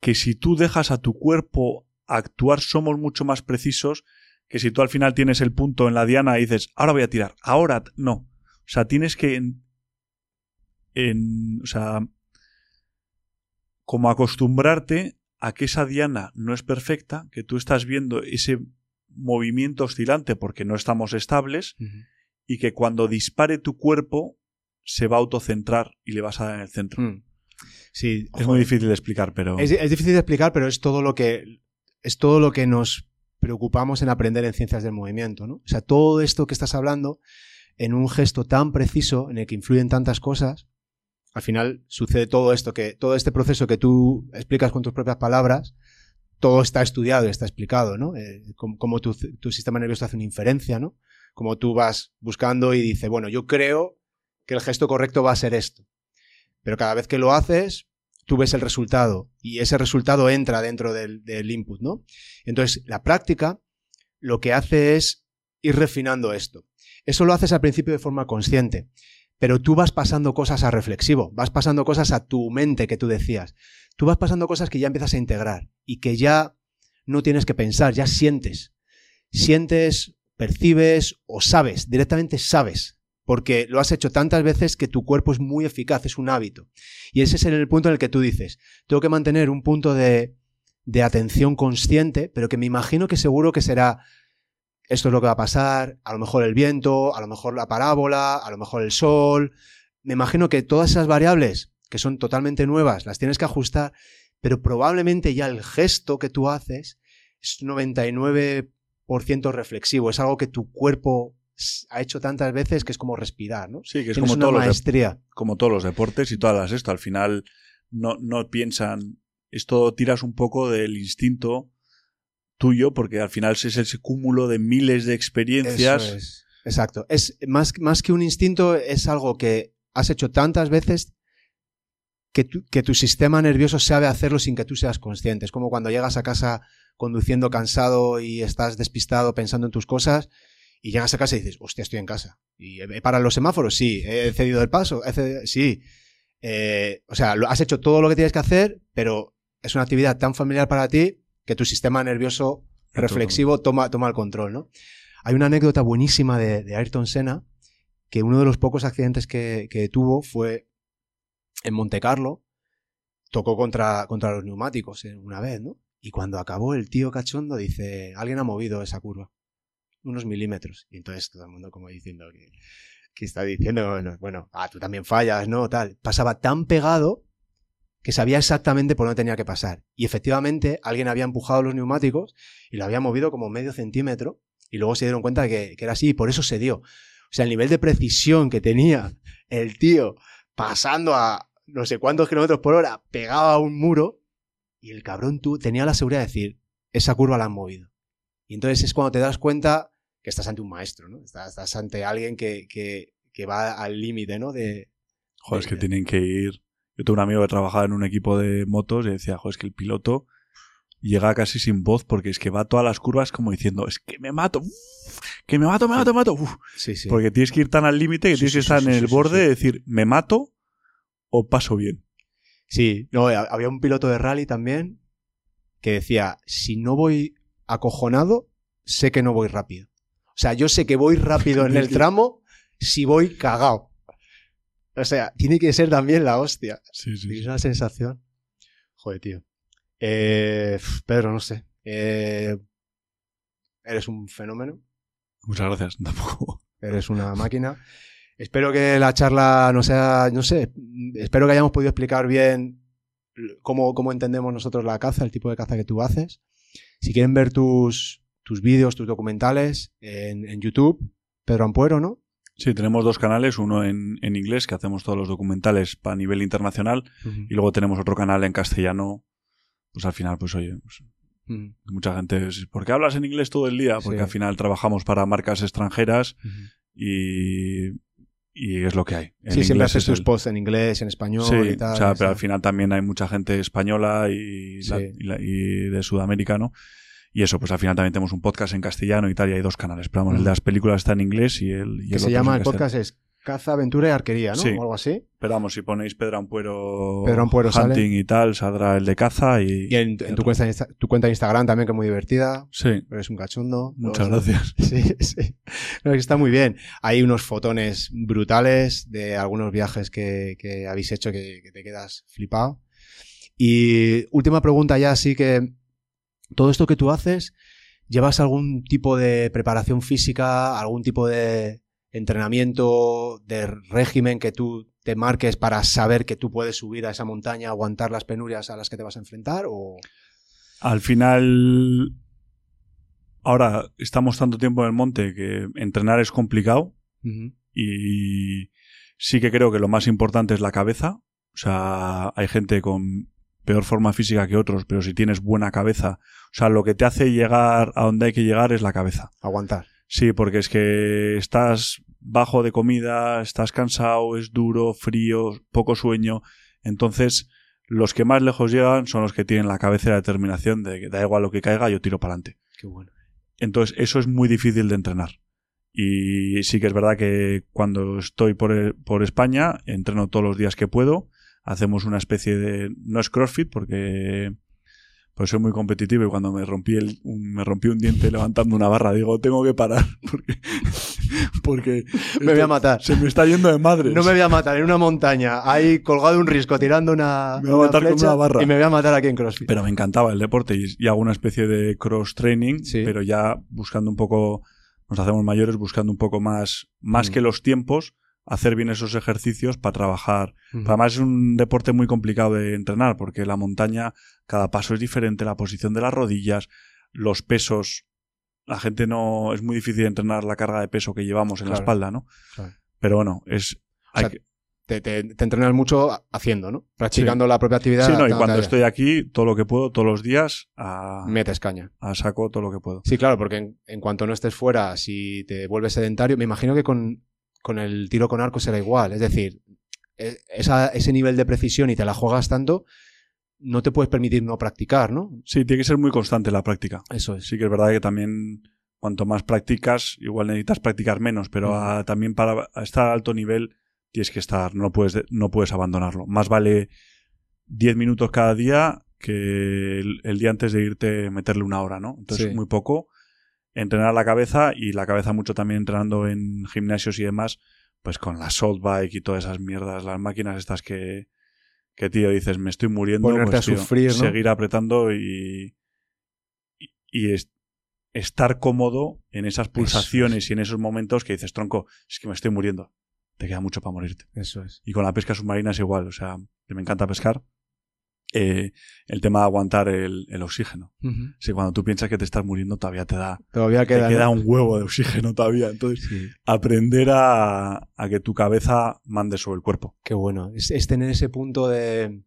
Speaker 1: que si tú dejas a tu cuerpo actuar somos mucho más precisos que si tú al final tienes el punto en la diana y dices, ahora voy a tirar, ahora no. O sea, tienes que... En, o sea, como acostumbrarte a que esa diana no es perfecta, que tú estás viendo ese movimiento oscilante porque no estamos estables y que cuando dispare tu cuerpo se va a autocentrar y le vas a dar en el centro.
Speaker 2: Mm. Sí,
Speaker 1: Es muy difícil de explicar, pero...
Speaker 2: Es, es difícil de explicar, pero es todo lo que es todo lo que nos preocupamos en aprender en ciencias del movimiento, ¿no? O sea, todo esto que estás hablando en un gesto tan preciso en el que influyen tantas cosas, al final sucede todo esto que todo este proceso que tú explicas con tus propias palabras, todo está estudiado y está explicado, ¿no? Eh, cómo, cómo tu, tu sistema nervioso hace una inferencia, ¿no? Como tú vas buscando y dice, bueno, yo creo que el gesto correcto va a ser esto. Pero cada vez que lo haces, tú ves el resultado y ese resultado entra dentro del, input, ¿no? Entonces, la práctica lo que hace es ir refinando esto. Eso lo haces al principio de forma consciente, pero tú vas pasando cosas a reflexivo, vas pasando cosas a tu mente que tú decías. Tú vas pasando cosas que ya empiezas a integrar y que ya no tienes que pensar, ya sientes. Sientes, percibes o sabes, directamente sabes porque lo has hecho tantas veces que tu cuerpo es muy eficaz, es un hábito. Y ese es el punto en el que tú dices, tengo que mantener un punto de, de atención consciente, pero que me imagino que seguro que será, esto es lo que va a pasar, a lo mejor el viento, a lo mejor la parábola, a lo mejor el sol. Me imagino que todas esas variables, que son totalmente nuevas, las tienes que ajustar, pero probablemente ya el gesto que tú haces es 99% reflexivo, es algo que tu cuerpo ha hecho tantas veces que es como respirar, ¿no?
Speaker 1: Sí, que es
Speaker 2: Tienes
Speaker 1: como
Speaker 2: una
Speaker 1: todos, los,
Speaker 2: maestría.
Speaker 1: como todos los deportes y todas las esto. Al final no, no piensan, esto tiras un poco del instinto tuyo, porque al final es ese cúmulo de miles de experiencias.
Speaker 2: Eso es. Exacto. Es más, más que un instinto, es algo que has hecho tantas veces que tu, que tu sistema nervioso sabe hacerlo sin que tú seas consciente. Es como cuando llegas a casa conduciendo cansado y estás despistado pensando en tus cosas y llegas a casa y dices, hostia, estoy en casa. ¿Y he parado los semáforos? Sí. ¿He cedido el paso? Sí. Eh, o sea, lo, has hecho todo lo que tienes que hacer, pero es una actividad tan familiar para ti que tu sistema nervioso reflexivo toma, toma el control, ¿no? Hay una anécdota buenísima de, de Ayrton Senna, que uno de los pocos accidentes que, que tuvo fue en Monte Carlo, tocó contra, contra los neumáticos eh, una vez, ¿no? Y cuando acabó el tío cachondo dice, alguien ha movido esa curva unos milímetros. Y entonces todo el mundo como diciendo que, que está diciendo, bueno, ah, tú también fallas, ¿no? Tal. Pasaba tan pegado que sabía exactamente por dónde tenía que pasar. Y efectivamente alguien había empujado los neumáticos y lo había movido como medio centímetro y luego se dieron cuenta de que, que era así y por eso se dio. O sea, el nivel de precisión que tenía el tío pasando a no sé cuántos kilómetros por hora, pegaba a un muro y el cabrón tú tenía la seguridad de decir, esa curva la han movido. Y entonces es cuando te das cuenta que estás ante un maestro, ¿no? Estás, estás ante alguien que, que, que va al límite, ¿no? De,
Speaker 1: Joder, es que tienen que ir. Yo tuve un amigo que trabajaba en un equipo de motos y decía, joder, es que el piloto llega casi sin voz porque es que va a todas las curvas como diciendo, es que me mato, uf, que me mato, me mato, me mato. uf".
Speaker 2: Sí, sí.
Speaker 1: Porque tienes que ir tan al límite que
Speaker 2: Sí,
Speaker 1: tienes que estar en el borde de decir, me mato o paso bien.
Speaker 2: Sí, no, ha- había un piloto de rally también que decía, si no voy acojonado, sé que no voy rápido. O sea, yo sé que voy rápido en el tramo si voy cagao. O sea, tiene que ser también la hostia.
Speaker 1: Sí, sí.
Speaker 2: Es una sensación. Joder, tío. Eh, Pedro, no sé. Eh, eres un fenómeno.
Speaker 1: Muchas gracias. Tampoco.
Speaker 2: Eres una máquina. Espero que la charla no sea, no sé, espero que hayamos podido explicar bien cómo, cómo entendemos nosotros la caza, el tipo de caza que tú haces. Si quieren ver tus, tus vídeos, tus documentales en, en YouTube, Pedro Ampuero, ¿no?
Speaker 1: Sí, tenemos dos canales, uno en, en inglés, que hacemos todos los documentales para nivel internacional, y luego tenemos otro canal en castellano. Pues al final, pues oye, pues, mucha gente, es, ¿por qué hablas en inglés todo el día? Porque
Speaker 2: Sí.
Speaker 1: al final trabajamos para marcas extranjeras y, y es lo que hay. En
Speaker 2: Sí, siempre haces
Speaker 1: es
Speaker 2: tus
Speaker 1: el-
Speaker 2: posts en inglés, en español
Speaker 1: Sí,
Speaker 2: y tal.
Speaker 1: o sea,
Speaker 2: sí.
Speaker 1: pero al final también hay mucha gente española y,
Speaker 2: Sí.
Speaker 1: la- y la- y de Sudamérica, ¿no? Y eso, pues al final también tenemos un podcast en castellano y tal, y hay dos canales. Pero vamos, el de las películas está en inglés y el. y
Speaker 2: que
Speaker 1: el
Speaker 2: se
Speaker 1: otro
Speaker 2: llama, el podcast es Caza, aventura y arquería, ¿no?
Speaker 1: Sí.
Speaker 2: O algo así.
Speaker 1: Pero vamos, si ponéis Pedro Ampuero,
Speaker 2: Pedro Ampuero
Speaker 1: hunting
Speaker 2: sale.
Speaker 1: y tal, saldrá el de caza y...
Speaker 2: Y en, en tu, cuenta, tu cuenta de Instagram también, que es muy divertida.
Speaker 1: Sí,
Speaker 2: Eres un cachondo.
Speaker 1: muchas
Speaker 2: Luego-
Speaker 1: gracias.
Speaker 2: Sí, sí. No, está muy bien. Hay unos fotones brutales de algunos viajes que, que habéis hecho que, que te quedas flipado. Y última pregunta ya, así que todo esto que tú haces, ¿llevas algún tipo de preparación física, algún tipo de entrenamiento, de régimen que tú te marques para saber que tú puedes subir a esa montaña, aguantar las penurias a las que te vas a enfrentar? O...
Speaker 1: Al final, ahora estamos tanto tiempo en el monte que entrenar es complicado y sí que creo que lo más importante es la cabeza. O sea, hay gente con peor forma física que otros, pero si tienes buena cabeza, o sea, lo que te hace llegar a donde hay que llegar es la cabeza.
Speaker 2: Aguantar.
Speaker 1: Sí, porque es que estás bajo de comida, estás cansado, es duro, frío, poco sueño. Entonces, los que más lejos llegan son los que tienen la cabeza y la determinación de que da igual lo que caiga, yo tiro para adelante.
Speaker 2: Qué bueno.
Speaker 1: Entonces, eso es muy difícil de entrenar. Y sí que es verdad que cuando estoy por, por España, entreno todos los días que puedo. Hacemos una especie de. No es CrossFit porque. Pues soy muy competitivo y cuando me rompí, el, un, me rompí un diente levantando una barra, digo, tengo que parar porque. porque
Speaker 2: Me voy a matar.
Speaker 1: se me está yendo de madre.
Speaker 2: No me voy a matar en una montaña, ahí colgado un risco tirando una,
Speaker 1: Me voy a matar con una barra.
Speaker 2: y me voy a matar aquí en CrossFit.
Speaker 1: Pero me encantaba el deporte y, y hago una especie de cross training,
Speaker 2: Sí.
Speaker 1: pero ya buscando un poco, nos hacemos mayores buscando un poco más, más
Speaker 2: Mm.
Speaker 1: que los tiempos, hacer bien esos ejercicios para trabajar. Además es un deporte muy complicado de entrenar porque la montaña, cada paso es diferente, la posición de las rodillas, los pesos. La gente no, es muy difícil entrenar la carga de peso que llevamos en la espalda, ¿no?
Speaker 2: Claro.
Speaker 1: Pero bueno, es,
Speaker 2: O sea,
Speaker 1: hay que-
Speaker 2: te, te- te entrenas mucho haciendo, ¿no? Practicando la propia actividad.
Speaker 1: sí, no, y cuando estoy aquí, todo lo que puedo, todos los días, a,
Speaker 2: Metes caña.
Speaker 1: a saco todo lo que puedo.
Speaker 2: Sí, claro, porque en, en cuanto no estés fuera, si te vuelves sedentario, me imagino que con, con el tiro con arco será igual. Es decir, e- esa- ese nivel de precisión y te la juegas tanto, no te puedes permitir no practicar, ¿no?
Speaker 1: Sí, tiene que ser muy constante la práctica.
Speaker 2: Eso es.
Speaker 1: Sí que es verdad que también cuanto más practicas, igual necesitas practicar menos, pero a- también para estar a alto nivel tienes que estar, no puedes, de- no puedes abandonarlo. Más vale 10 minutos cada día que el, el día antes de irte meterle una hora, ¿no? Entonces,
Speaker 2: Sí.
Speaker 1: muy poco. Entrenar la cabeza y la cabeza mucho también entrenando en gimnasios y demás, pues con la salt bike y todas esas mierdas, las máquinas estas que, que tío, dices, me estoy muriendo.
Speaker 2: Ponerte
Speaker 1: pues,
Speaker 2: a
Speaker 1: tío,
Speaker 2: sufrir, ¿no?
Speaker 1: Seguir apretando y, y, y es- estar cómodo en esas pulsaciones y en esos momentos que dices, tronco, es que me estoy muriendo. Te queda mucho para morirte.
Speaker 2: Eso es.
Speaker 1: Y con la pesca submarina es igual, o sea, que me encanta pescar. Eh, el tema de aguantar el, el oxígeno. Si cuando tú piensas que te estás muriendo, todavía te da,
Speaker 2: Todavía
Speaker 1: te
Speaker 2: queda.
Speaker 1: un huevo de oxígeno todavía. Entonces,
Speaker 2: Sí.
Speaker 1: aprender a, a que tu cabeza mande sobre el cuerpo.
Speaker 2: Qué bueno. Es, es tener ese punto de.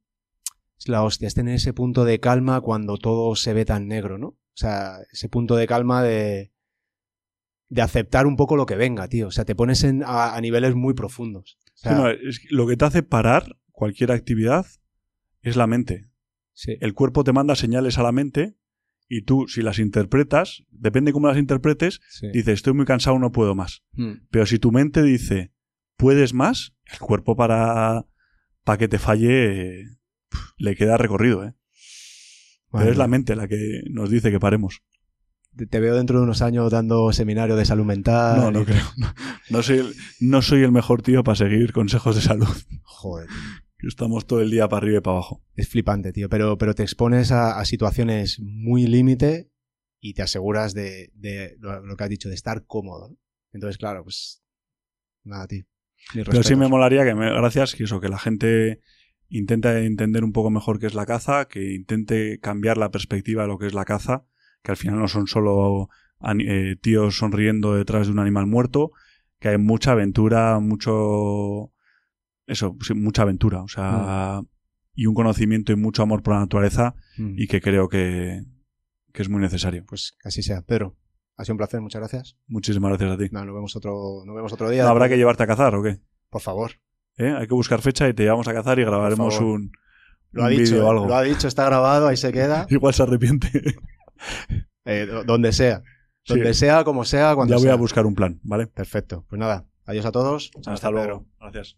Speaker 2: Es la hostia, es tener ese punto de calma cuando todo se ve tan negro, ¿no? O sea, ese punto de calma de. de aceptar un poco lo que venga, tío. O sea, te pones en, a, a niveles muy profundos. O sea,
Speaker 1: Sí, no, es que lo que te hace parar cualquier actividad es la mente.
Speaker 2: sí.
Speaker 1: El cuerpo te manda señales a la mente y tú, si las interpretas, depende cómo las interpretes,
Speaker 2: sí.
Speaker 1: dices, estoy muy cansado, no puedo más.
Speaker 2: Mm,
Speaker 1: Pero si tu mente dice, puedes más, el cuerpo para, para que te falle le queda recorrido. ¿eh? Pero es la mente la que nos dice que paremos.
Speaker 2: Te- veo dentro de unos años dando seminario de salud mental.
Speaker 1: No, no creo. No, no soy el, no soy el mejor tío para seguir consejos de salud.
Speaker 2: Joder.
Speaker 1: Estamos todo el día para arriba y para abajo.
Speaker 2: Es flipante, tío. Pero, pero te expones a, a situaciones muy límite y te aseguras de, de lo, lo que has dicho, de estar cómodo. ¿no? Entonces, claro, pues. Nada, tío.
Speaker 1: Pero sí me molaría que, me, gracias, que eso, que la gente intente entender un poco mejor qué es la caza, que intente cambiar la perspectiva de lo que es la caza, que al final no son solo eh, tíos sonriendo detrás de un animal muerto, que hay mucha aventura, mucho... Eso, mucha aventura, o sea, y un conocimiento y mucho amor por la naturaleza
Speaker 2: Mm.
Speaker 1: y que creo que, que es muy necesario.
Speaker 2: Pues así sea. Pedro, ha sido un placer, muchas gracias.
Speaker 1: Muchísimas gracias a ti.
Speaker 2: No, nos vemos otro, nos vemos otro día.
Speaker 1: ¿No ¿Habrá que llevarte a cazar o qué?
Speaker 2: Por favor.
Speaker 1: ¿Eh? Hay que buscar fecha y te llevamos a cazar y grabaremos un,
Speaker 2: Lo ha
Speaker 1: un
Speaker 2: dicho,
Speaker 1: vídeo o algo.
Speaker 2: lo ha dicho, está grabado, ahí se queda.
Speaker 1: Igual se arrepiente.
Speaker 2: Eh, do- donde sea.
Speaker 1: Sí.
Speaker 2: Donde sea, como sea, cuando
Speaker 1: ya voy
Speaker 2: sea.
Speaker 1: a buscar un plan, ¿vale?
Speaker 2: Perfecto. Pues nada, Adiós a todos.
Speaker 1: Hasta, luego. Gracias.